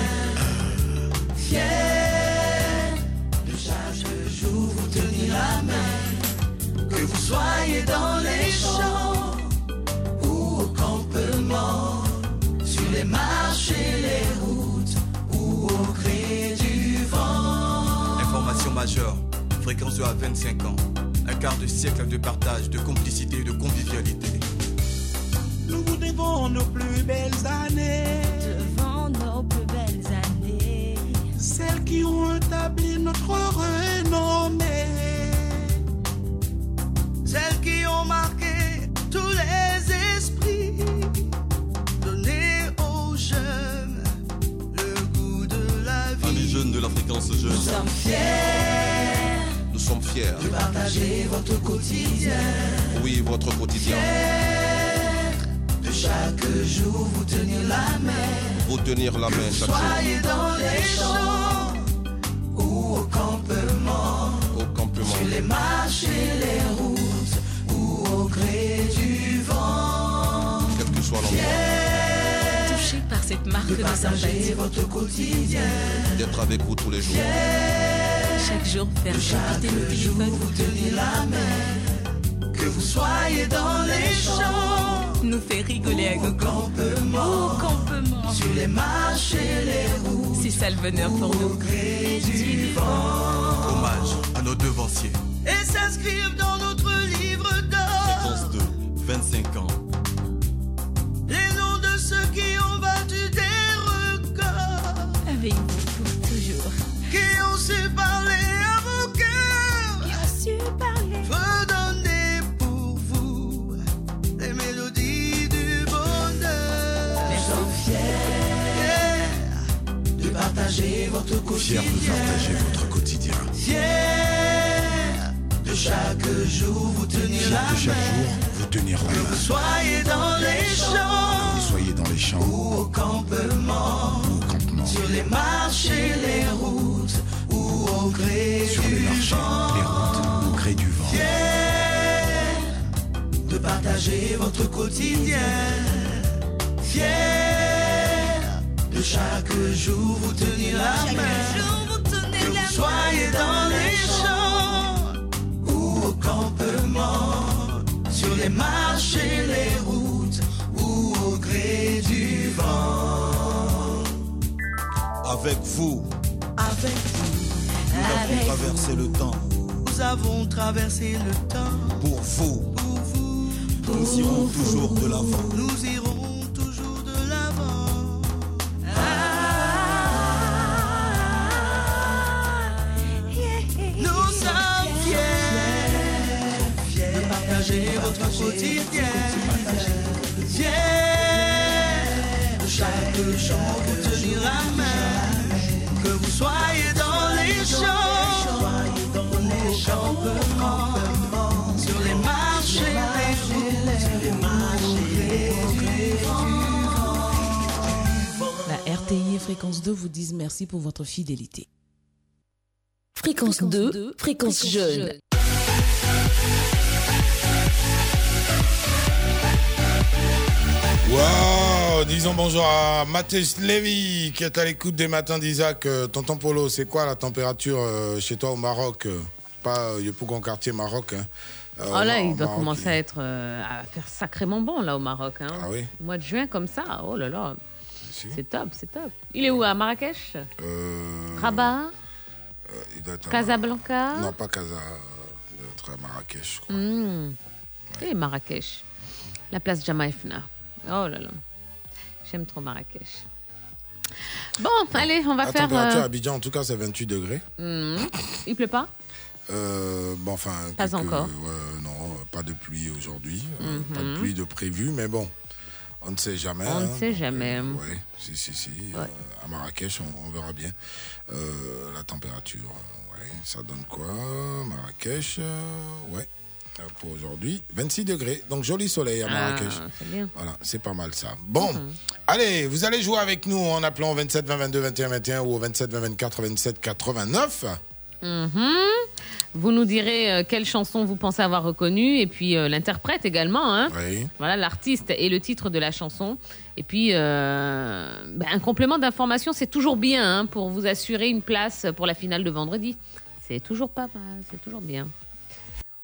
Fier de chaque jour vous tenir la main. Que vous soyez dans les champs ou au campement, sur les marches et les Majeure, fréquence de à 25 ans. Un quart de siècle de partage, de complicité et de convivialité. Nous vous devons nos plus belles années. Devant nos plus belles années. Celles qui ont établi notre renommée. Celles qui ont marqué Nous sommes fiers. Nous sommes fiers. De partager votre quotidien. Oui, votre quotidien. De chaque jour vous tenir la main. Vous tenir la main chaque jour. Soyez dans les champs ou au campement. Au campement. Sur les marches et les routes ou au gré du vent. Quel que soit l'endroit. Cette marque De de partager votre quotidien. D'être avec vous tous les jours. Chaque jour, faire Chaque le jour, téléphone. vous tenir la main. Que vous soyez dans les champs. Nous fait rigoler à gogo. campement. Au campement. Sur les marches et les routes. C'est ça le bonheur pour nous. gré du vent. Hommage à nos devanciers. Et s'inscrivent dans notre livre d'or. Fréquence 2, 25 ans. Votre quotidien. Fier de partager votre quotidien. Fiers de chaque jour vous tenir Fier la de chaque main. jour vous tenir la main. Soyez dans les champs Vous soyez dans les champs ou au campement. ou au campement. Sur les marches et les routes ou au gré Sur du les marchés, vent. les routes, au gré du vent. Fier de partager votre quotidien. Fier chaque jour vous tenir la main. Que vous soyez dans les champs ou au campement. Sur les marches et les routes ou au gré du vent. Avec vous, Avec vous, nous avons traversé le temps. nous avons traversé le temps. Pour vous, Pour vous, nous irons toujours de l'avant. La. Que vous soyez dans les champs, sur les les RTI et Fréquence 2 vous disent merci pour votre fidélité. Fréquence 2, Fréquence Jeune. Wow, disons bonjour à Mathias Lévy qui est à l'écoute des matins d'Isaac. Euh, Tonton Polo, c'est quoi la température euh, chez toi au Maroc Euh, Pas Yopougon quartier Maroc. Hein. Euh, Oh là, il doit Maroc, commencer à être euh, à faire sacrément bon là au Maroc. Hein. Ah oui Au mois de juin comme ça, oh là là, Si. c'est top, c'est top. Il est où à Marrakech? Euh, Rabat? il doit être à- Casablanca? Non, pas Casa. Il doit être à Marrakech, je crois. Hmm. Et Marrakech. La place Jamaïfna. Oh là là. J'aime trop Marrakech. Bon, allez, on va La faire. température euh, à Abidjan, en tout cas, c'est 28 degrés. hmm. Il pleut pas? Euh, bon, enfin, Pas quelques- encore. ouais, non, pas de pluie aujourd'hui. euh, Pas de Mhm. pluie de prévu, mais bon, on ne sait jamais. On ne hein, sait jamais. euh, ouais, si, si, si. euh, à Marrakech, on, on verra bien Euh, la température. euh, ouais, ça donne quoi? Marrakech, euh, ouais. Euh, Pour aujourd'hui, 26 degrés. Donc joli soleil à Ah, Marrakech. c'est bien. Voilà, c'est pas mal ça. Bon, Mhm. allez, vous allez jouer avec nous en appelant au 27 20 22 21 21 ou au 27 20 24 27 89. Mhm. Vous nous direz euh, quelle chanson vous pensez avoir reconnue et puis euh, l'interprète également. Hein. Oui. Voilà l'artiste et le titre de la chanson. Et puis euh, ben, un complément d'information, c'est toujours bien hein, pour vous assurer une place pour la finale de vendredi. C'est toujours pas mal, c'est toujours bien.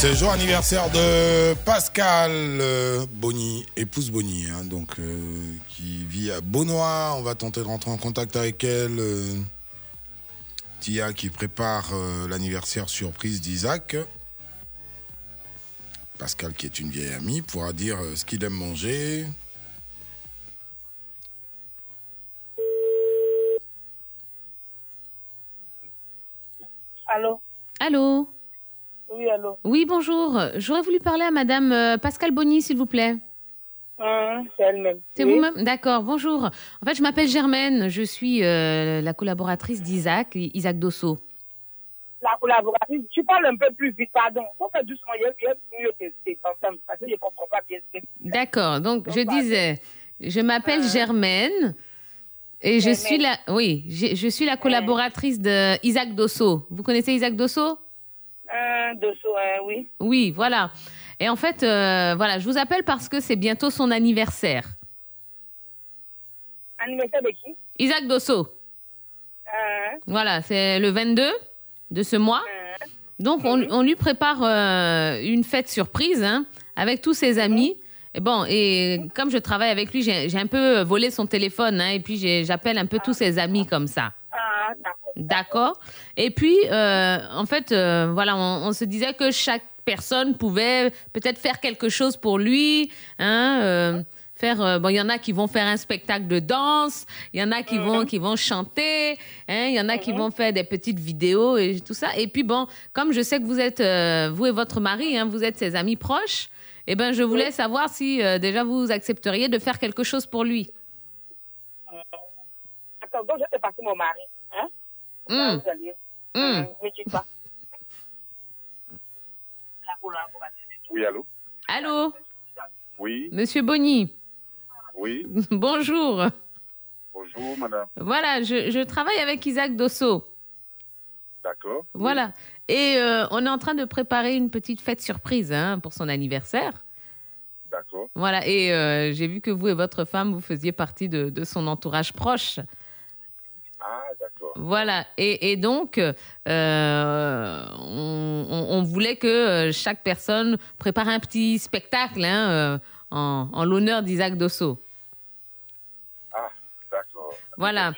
C'est le jour anniversaire de Pascal euh, Bonny, épouse Bonny, hein, donc euh, qui vit à Beaunois. On va tenter de rentrer en contact avec elle. euh, Tia qui prépare euh, l'anniversaire surprise d'Isaac. Pascal, qui est une vieille amie, pourra dire euh, ce qu'il aime manger. Allô? Allô? Oui, allô Oui, bonjour. J'aurais voulu parler à Madame euh, Pascal Bonny, s'il vous plaît. Hein, C'est elle-même. C'est Oui. vous-même D'accord, bonjour. En fait, je m'appelle Germaine. Je suis euh, la collaboratrice d'Isaac, Isaac Dosso. La collaboratrice, tu parles un peu plus vite, pardon. Faut faire doucement, il y mieux que ensemble, parce que je ne comprends pas bien ce que D'accord, donc je disais, je m'appelle Euh. Germaine et je suis la, oui, je, je suis la collaboratrice de Isaac Dosso. Vous connaissez Isaac Dosso? Un hein, oui. Oui, voilà. Et en fait, euh, voilà, je vous appelle parce que c'est bientôt son anniversaire. Anniversaire de qui? Isaac Dosso. Hein Voilà, c'est le 22 de ce mois. Donc, on, on lui prépare euh, une fête surprise hein, avec tous ses amis. Et bon, et comme je travaille avec lui, j'ai un peu volé son téléphone hein, et puis j'appelle un peu tous ses amis comme ça. Ah, d'accord. Et puis, euh, en fait, euh, voilà, on, on se disait que chaque personne pouvait peut-être faire quelque chose pour lui. Hein, euh, faire, bon, il y en a qui vont faire un spectacle de danse, il y en a qui vont qui vont chanter, hein, il y en a qui vont faire des petites vidéos et tout ça. Et puis bon, comme je sais que vous êtes, vous et votre mari, hein, vous êtes ses amis proches. Eh ben, je voulais savoir si déjà vous accepteriez de faire quelque chose pour lui. Attends, donc je vais passer mon mari. Hein? Mais tu pas. La collaboratrice. Oui, allô? Allô, Oui, Monsieur Bonny. oui. [laughs] Bonjour. Bonjour, madame. Voilà, je, je travaille avec Isaac Dosso. D'accord. Voilà. Et euh, on est en train de préparer une petite fête surprise hein, pour son anniversaire. D'accord. Voilà. Et euh, j'ai vu que vous et votre femme, vous faisiez partie de, de son entourage proche. Ah, d'accord. Voilà. Et, et donc, euh, on, on- on voulait que euh, chaque personne prépare un petit spectacle hein, euh, en, en l'honneur d'Isaac Dosso. Ah, d'accord. Voilà.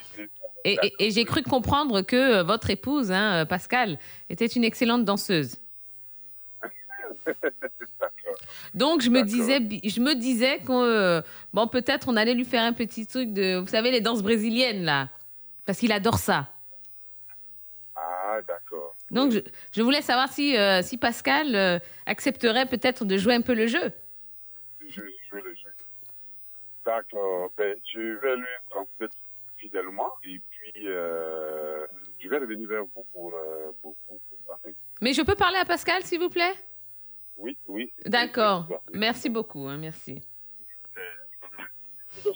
Et, et- et j'ai cru comprendre que votre épouse, hein, Pascal, était une excellente danseuse. Donc je me disais, je me disais qu'on, euh, bon peut-être on allait lui faire un petit truc de, vous savez les danses brésiliennes là, parce qu'il adore ça. Ah, d'accord. Donc je, je voulais savoir si euh, si Pascal euh, accepterait peut-être de jouer un peu le jeu. Je, vais le jouer. D'accord. Ben, je vais lui transmettre fidèlement et puis euh, je vais revenir vers vous pour. pour, pour- pour- enfin, Mais je peux parler à Pascal s'il vous plaît? Oui, oui. D'accord. Merci beaucoup. hein, merci.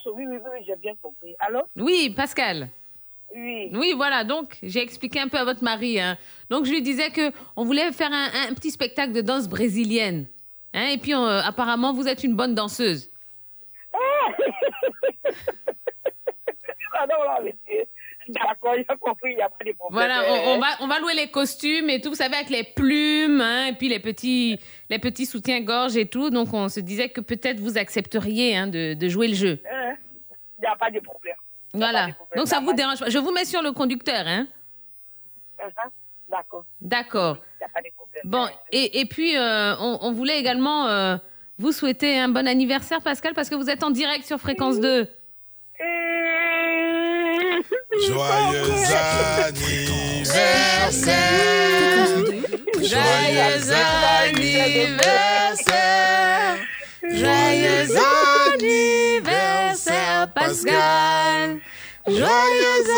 Oui, oui, oui, j'ai bien compris. Allô? Oui, Pascal. Oui. Oui, voilà. Donc, j'ai expliqué un peu à votre mari. hein. Donc, je lui disais que on voulait faire un, un petit spectacle de danse brésilienne. Hein, et puis, on- euh, apparemment, vous êtes une bonne danseuse. Ah [laughs] non, là, mais- D'accord, j'ai compris, il n'y a pas de problème. Voilà, on, on va, on va louer les costumes et tout, vous savez, avec les plumes, hein, et puis les petits, les petits soutiens-gorge et tout. Donc, on se disait que peut-être vous accepteriez hein, de, de jouer le jeu. Il n'y a pas de problème. Voilà. Donc, ça vous dérange pas. Je vous mets sur le conducteur, hein. D'accord. D'accord. Il n'y a pas de problème. Bon, et, et puis, euh, on, on voulait également euh, vous souhaiter un bon anniversaire, Pascal, parce que vous êtes en direct sur Fréquence 2. Joyeux anniversaire Joyeux anniversaire Joyeux anniversaire, Pascal. Joyeux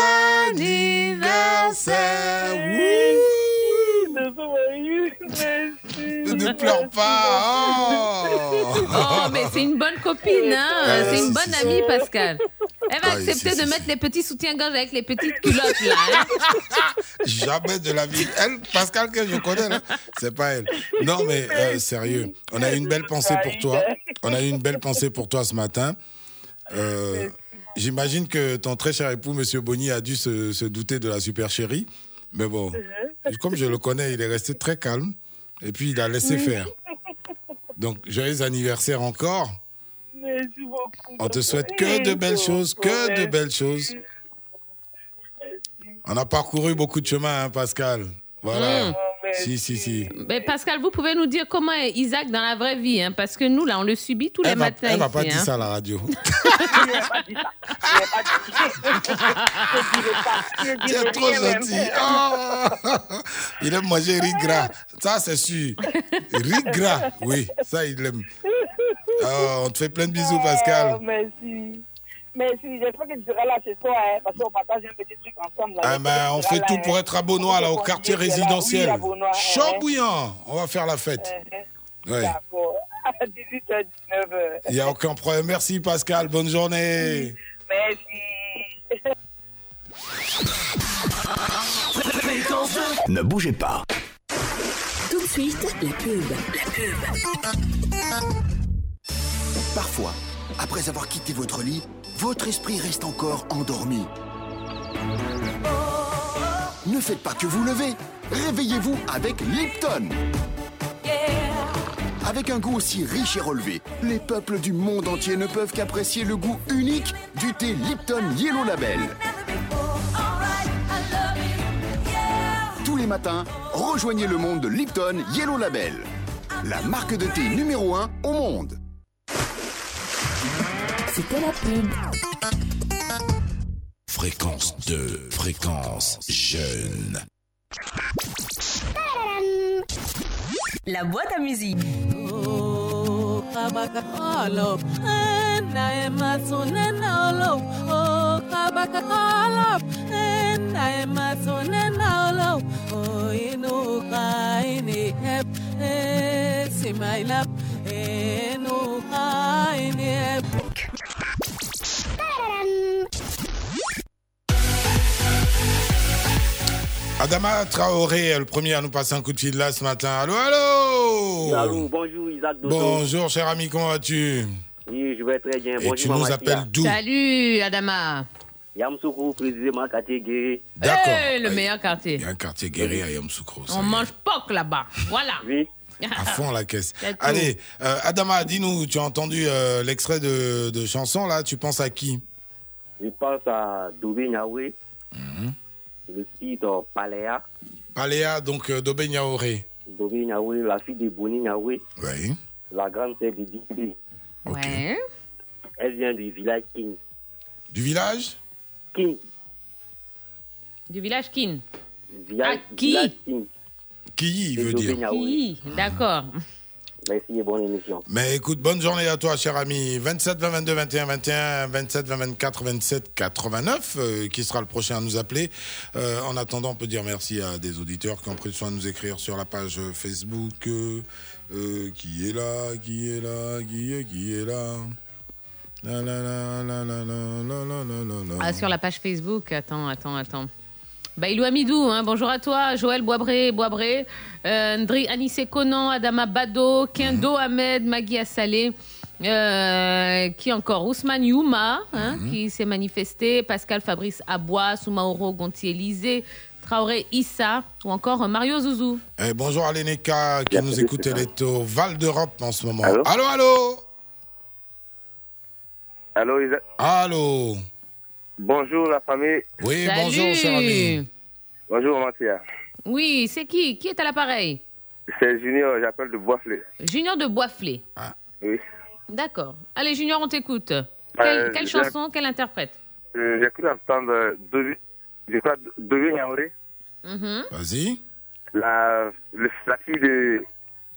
anniversaire Ne pleure pas oh. Oh, mais c'est une bonne copine, hein Ouais, C'est une bonne amie, Pascal. Elle va Ouais, accepter de mettre les petits soutiens-gorge avec les petites culottes, là. hein. Jamais de la vie. Elle, Pascal, que je connais, là, c'est pas elle. Non, mais euh, sérieux, on a eu une belle pensée pour toi. On a eu une belle pensée pour toi ce matin. Euh, J'imagine que ton très cher époux, Monsieur Bonny, a dû se, se douter de la super chérie. Mais bon, comme je le connais, il est resté très calme. Et puis il a laissé Oui. faire. Donc, joyeux anniversaire encore. Merci beaucoup. On te souhaite que de belles choses, que de belles choses. On a parcouru beaucoup de chemin, hein, Pascal. Voilà. Mm. Si, si, si. Mais Pascal, vous pouvez nous dire comment est Isaac dans la vraie vie, hein, parce que nous, là, on le subit tous les Elle va, matins. elle va pas dire hein. ça à la radio. [laughs] Tu es trop gentil. Oh. Il aime manger riz gras. Ça, c'est sûr. Riz gras, oui, ça, il aime. Oh, on te fait plein de bisous, Pascal. Oh, merci. Merci. J'espère que tu seras là chez toi, hein, parce qu'on partage un petit truc ensemble. là. Ah ben, on fait là, tout hein. pour être à Beaunois, là, au quartier résidentiel. Oui, hein. Bouillant. On va faire la fête. Ouais. D'accord. À 18h, [laughs] 19h. Il n'y a aucun problème. Merci, Pascal. Bonne journée. Merci. [laughs] Ne bougez pas. Tout de suite, la pub. La pub. Parfois, après avoir quitté votre lit, votre esprit reste encore endormi. Ne faites pas que vous lever. Réveillez-vous avec Lipton. Avec un goût aussi riche et relevé, les peuples du monde entier ne peuvent qu'apprécier le goût unique du thé Lipton Yellow Label. Tous les matins, rejoignez le monde de Lipton Yellow Label, la marque de thé numéro 1 au monde. C'était la pub. Fréquence 2, fréquence jeune. La boîte à musique. Adama Traoré est le premier à nous passer un coup de fil là ce matin. Allô, allô Allô, bonjour Isaac Dodo. Bonjour, cher ami, comment vas-tu? Oui, je vais très bien. Et bonjour tu nous appelles d'où? Salut, Adama. Yamsoukou, précisément, quartier Guéry. D'accord. Hey, le meilleur quartier. Il y a un quartier guéri à Yamoussoukro. On mange poc là-bas. Voilà. [laughs] Oui. À fond la caisse. Allez, euh, Adama, dis-nous, tu as entendu euh, l'extrait de, de chanson là, tu penses à qui? Je pense à Niaoué, le titre Paléa. Paléa, donc euh, Dobé Niaoré. Dobé Niaoué, la fille de Boni Niaoué, Oui. la grande sœur de Didi. Ouais. Elle vient du village King. Du village? King. Du village Kin. Village, Ah, qui? village King. Qui veut dire? Qui? D'accord. Merci et bonne émission. Mais écoute, bonne journée à toi, cher ami. 27 20 22 21 21, 27 20 24 27 89, euh, qui sera le prochain à nous appeler. Euh, en attendant, on peut dire merci à des auditeurs qui ont pris le soin de nous écrire sur la page Facebook. euh, euh, qui est là, qui est là, qui est, qui est là. La, la, la, la, la, la, la, la, la, la. Ah, sur la page Facebook. Attends, attends, attends. Bailou Amidou, hein, bonjour à toi. Joël Boisbré, Boisbré. Euh, Ndri Anissé Conan, Adama Bado, Kendo Ahmed, Magui Assalé. Euh, qui encore Ousmane Youma, hein, qui s'est manifesté. Pascal Fabrice Abois, Soumaoro Gontier-Élysée. Traoré Issa ou encore Mario Zouzou. Eh, bonjour à l'Eneka qui nous écoute, elle est au Val d'Europe en ce moment. Allô allô, allô Allô, Isaac. Allô Bonjour la famille. Oui, Salut. bonjour, cher ami. Bonjour Mathia. Oui, c'est qui? Qui est à l'appareil? C'est Junior, j'appelle de Boisflé. Junior de Boisflé. Oui. D'accord. Allez, Junior, on t'écoute. Quelle, Euh, quelle chanson, quel interprète? Euh, J'ai cru entendre je crois, Mhm. Vas-y. la, le- la fille de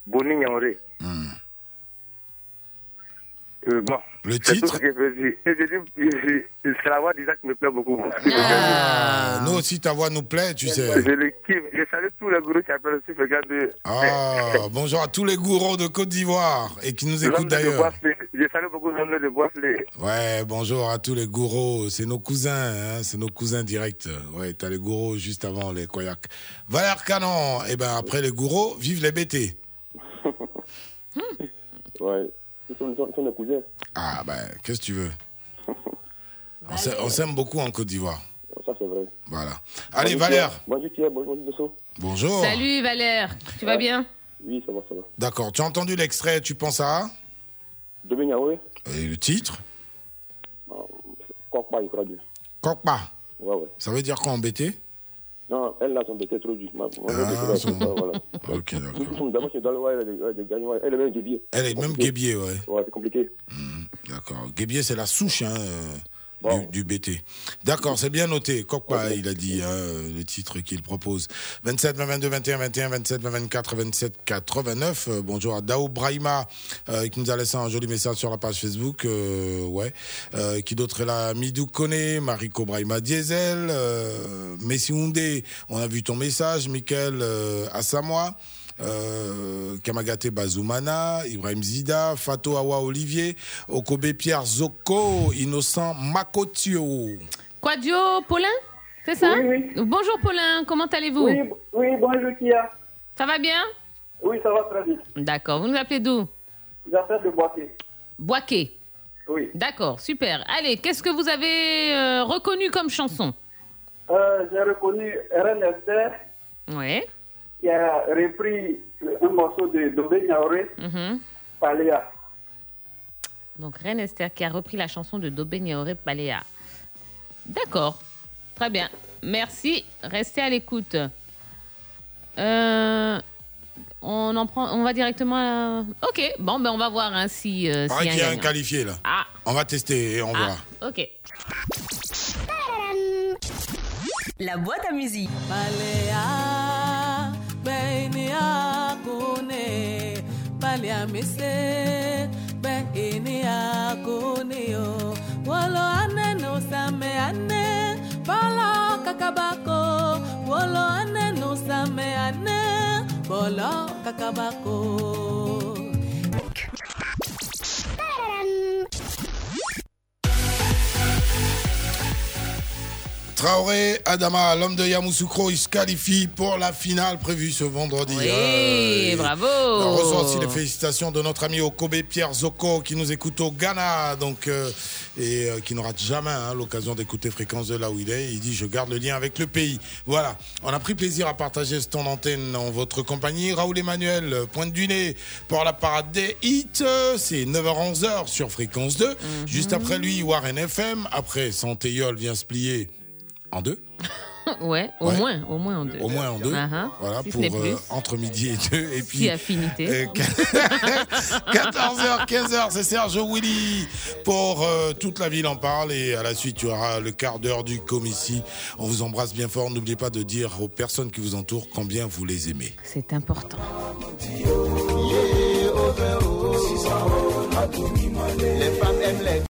Boni Niaouré. Euh, bon. Le c'est titre tout ce que je peux dire. Et je dis, je- je- C'est la voix d'Isaac qui me plaît beaucoup. Ah, Nous aussi, ta voix nous plaît, tu sais. Je le kiffe. Je salue tous les gourous qui appellent aussi, regarde. Ah, bonjour à tous les gourous de Côte d'Ivoire et qui nous écoutent d'ailleurs. Je salue beaucoup d'hommes de Boisflé. Ouais, bonjour à tous les gourous. C'est nos cousins, hein, c'est nos cousins directs. Ouais, t'as les gourous juste avant les Koyak. Valère Canon, et ben après les gourous, vive les BT. [laughs] Ouais. Cousins. Ah, ben, qu'est-ce que tu veux [laughs] On s'aime- beaucoup en Côte d'Ivoire. Ça, c'est vrai. Voilà. Allez, Bonjour, Valère. Bonjour Pierre, bonjour Dosso. Bonjour. Salut Valère, tu vas bien Oui, ça va, ça va. D'accord. Tu as entendu l'extrait, tu penses à Dominique, oui. Et le titre Quoi, pas, il croit bien. Kokpa. Ouais, ouais. Ça veut dire quoi embêté Non, elle, là, son bêté trop dur. Ma- ma- ma- Ah, ma- son- voilà. [laughs] Ok, d'accord. D'abord, c'est dans le elle est- même guébier. Elle est même guébier, ouais. Ouais, c'est compliqué. D'accord. Guébier, c'est la souche hein, du, du BT. D'accord, c'est bien noté. Kokpa, il a dit hein, le titre qu'il propose. 27, 22, 21, 21, 27, 24, 27, 89. Euh, bonjour à Dao Brahima euh, qui nous a laissé un joli message sur la page Facebook. euh, ouais. Euh, qui d'autre est là? Midou Kone, Mariko Brahima Diesel, euh, Messi Houndé. On a vu ton message. Michael euh, Assamoah. Euh, Kamagate Bazoumana, Ibrahim Zida, Fato Awa Olivier, Okobe Pierre Zoko, Innocent Makotio. Quadio Paulin C'est ça Oui, Bonjour Paulin, comment allez-vous Oui, oui, bonjour Kia. Ça va bien Oui, ça va très bien. D'accord, vous nous appelez d'où J'appelle de Boaké. Boaké. Oui. D'accord, super. Allez, qu'est-ce que vous avez euh, reconnu comme chanson Euh, J'ai reconnu Esther Oui. Qui a repris un morceau de Dobé Niaoré. Paléa. Donc Reine Esther qui a repris la chanson de Dobé Niaoré Paléa. D'accord, très bien. Merci, restez à l'écoute. Euh, on en prend, on va directement. à- Ok, bon, ben on va voir hein, si. euh, Pareil s'il qu'il y a un qualifié là. Ah. On va tester et on verra. Ok. La boîte à musique. Balea, benia kone, balea mese, benia kone yo. Wolo ane no same ane, bolo kakabako. Wolo ane no same ane, bolo kakabako. Traoré Adama, l'homme de Yamoussoukro, il se qualifie pour la finale prévue ce vendredi. Oui, et bravo. On reçoit aussi les félicitations de notre ami Okobe Pierre Zoko qui nous écoute au Ghana donc, euh, et euh, qui n'aura jamais hein, l'occasion d'écouter Fréquence de là où il est. Il dit Je garde le lien avec le pays. Voilà, on a pris plaisir à partager ce temps d'antenne en votre compagnie. Raoul Emmanuel, pointe du nez pour la parade des hits. C'est 9h-11h sur Fréquence 2. Juste après lui, Warren FM. Après, Santéyol vient se plier en deux. [laughs] ouais, au Ouais. moins, au moins en deux. Au moins en deux. Uh-huh. Voilà, Si pour euh, entre midi et deux. Et puis, Si affinité. euh, [laughs] 14h, 15h, c'est Serge Willy pour euh, toute la ville en parle. Et à la suite, tu auras le quart d'heure du comici. On vous embrasse bien fort. N'oubliez pas de dire aux personnes qui vous entourent combien vous les aimez. C'est important. Les femmes aiment les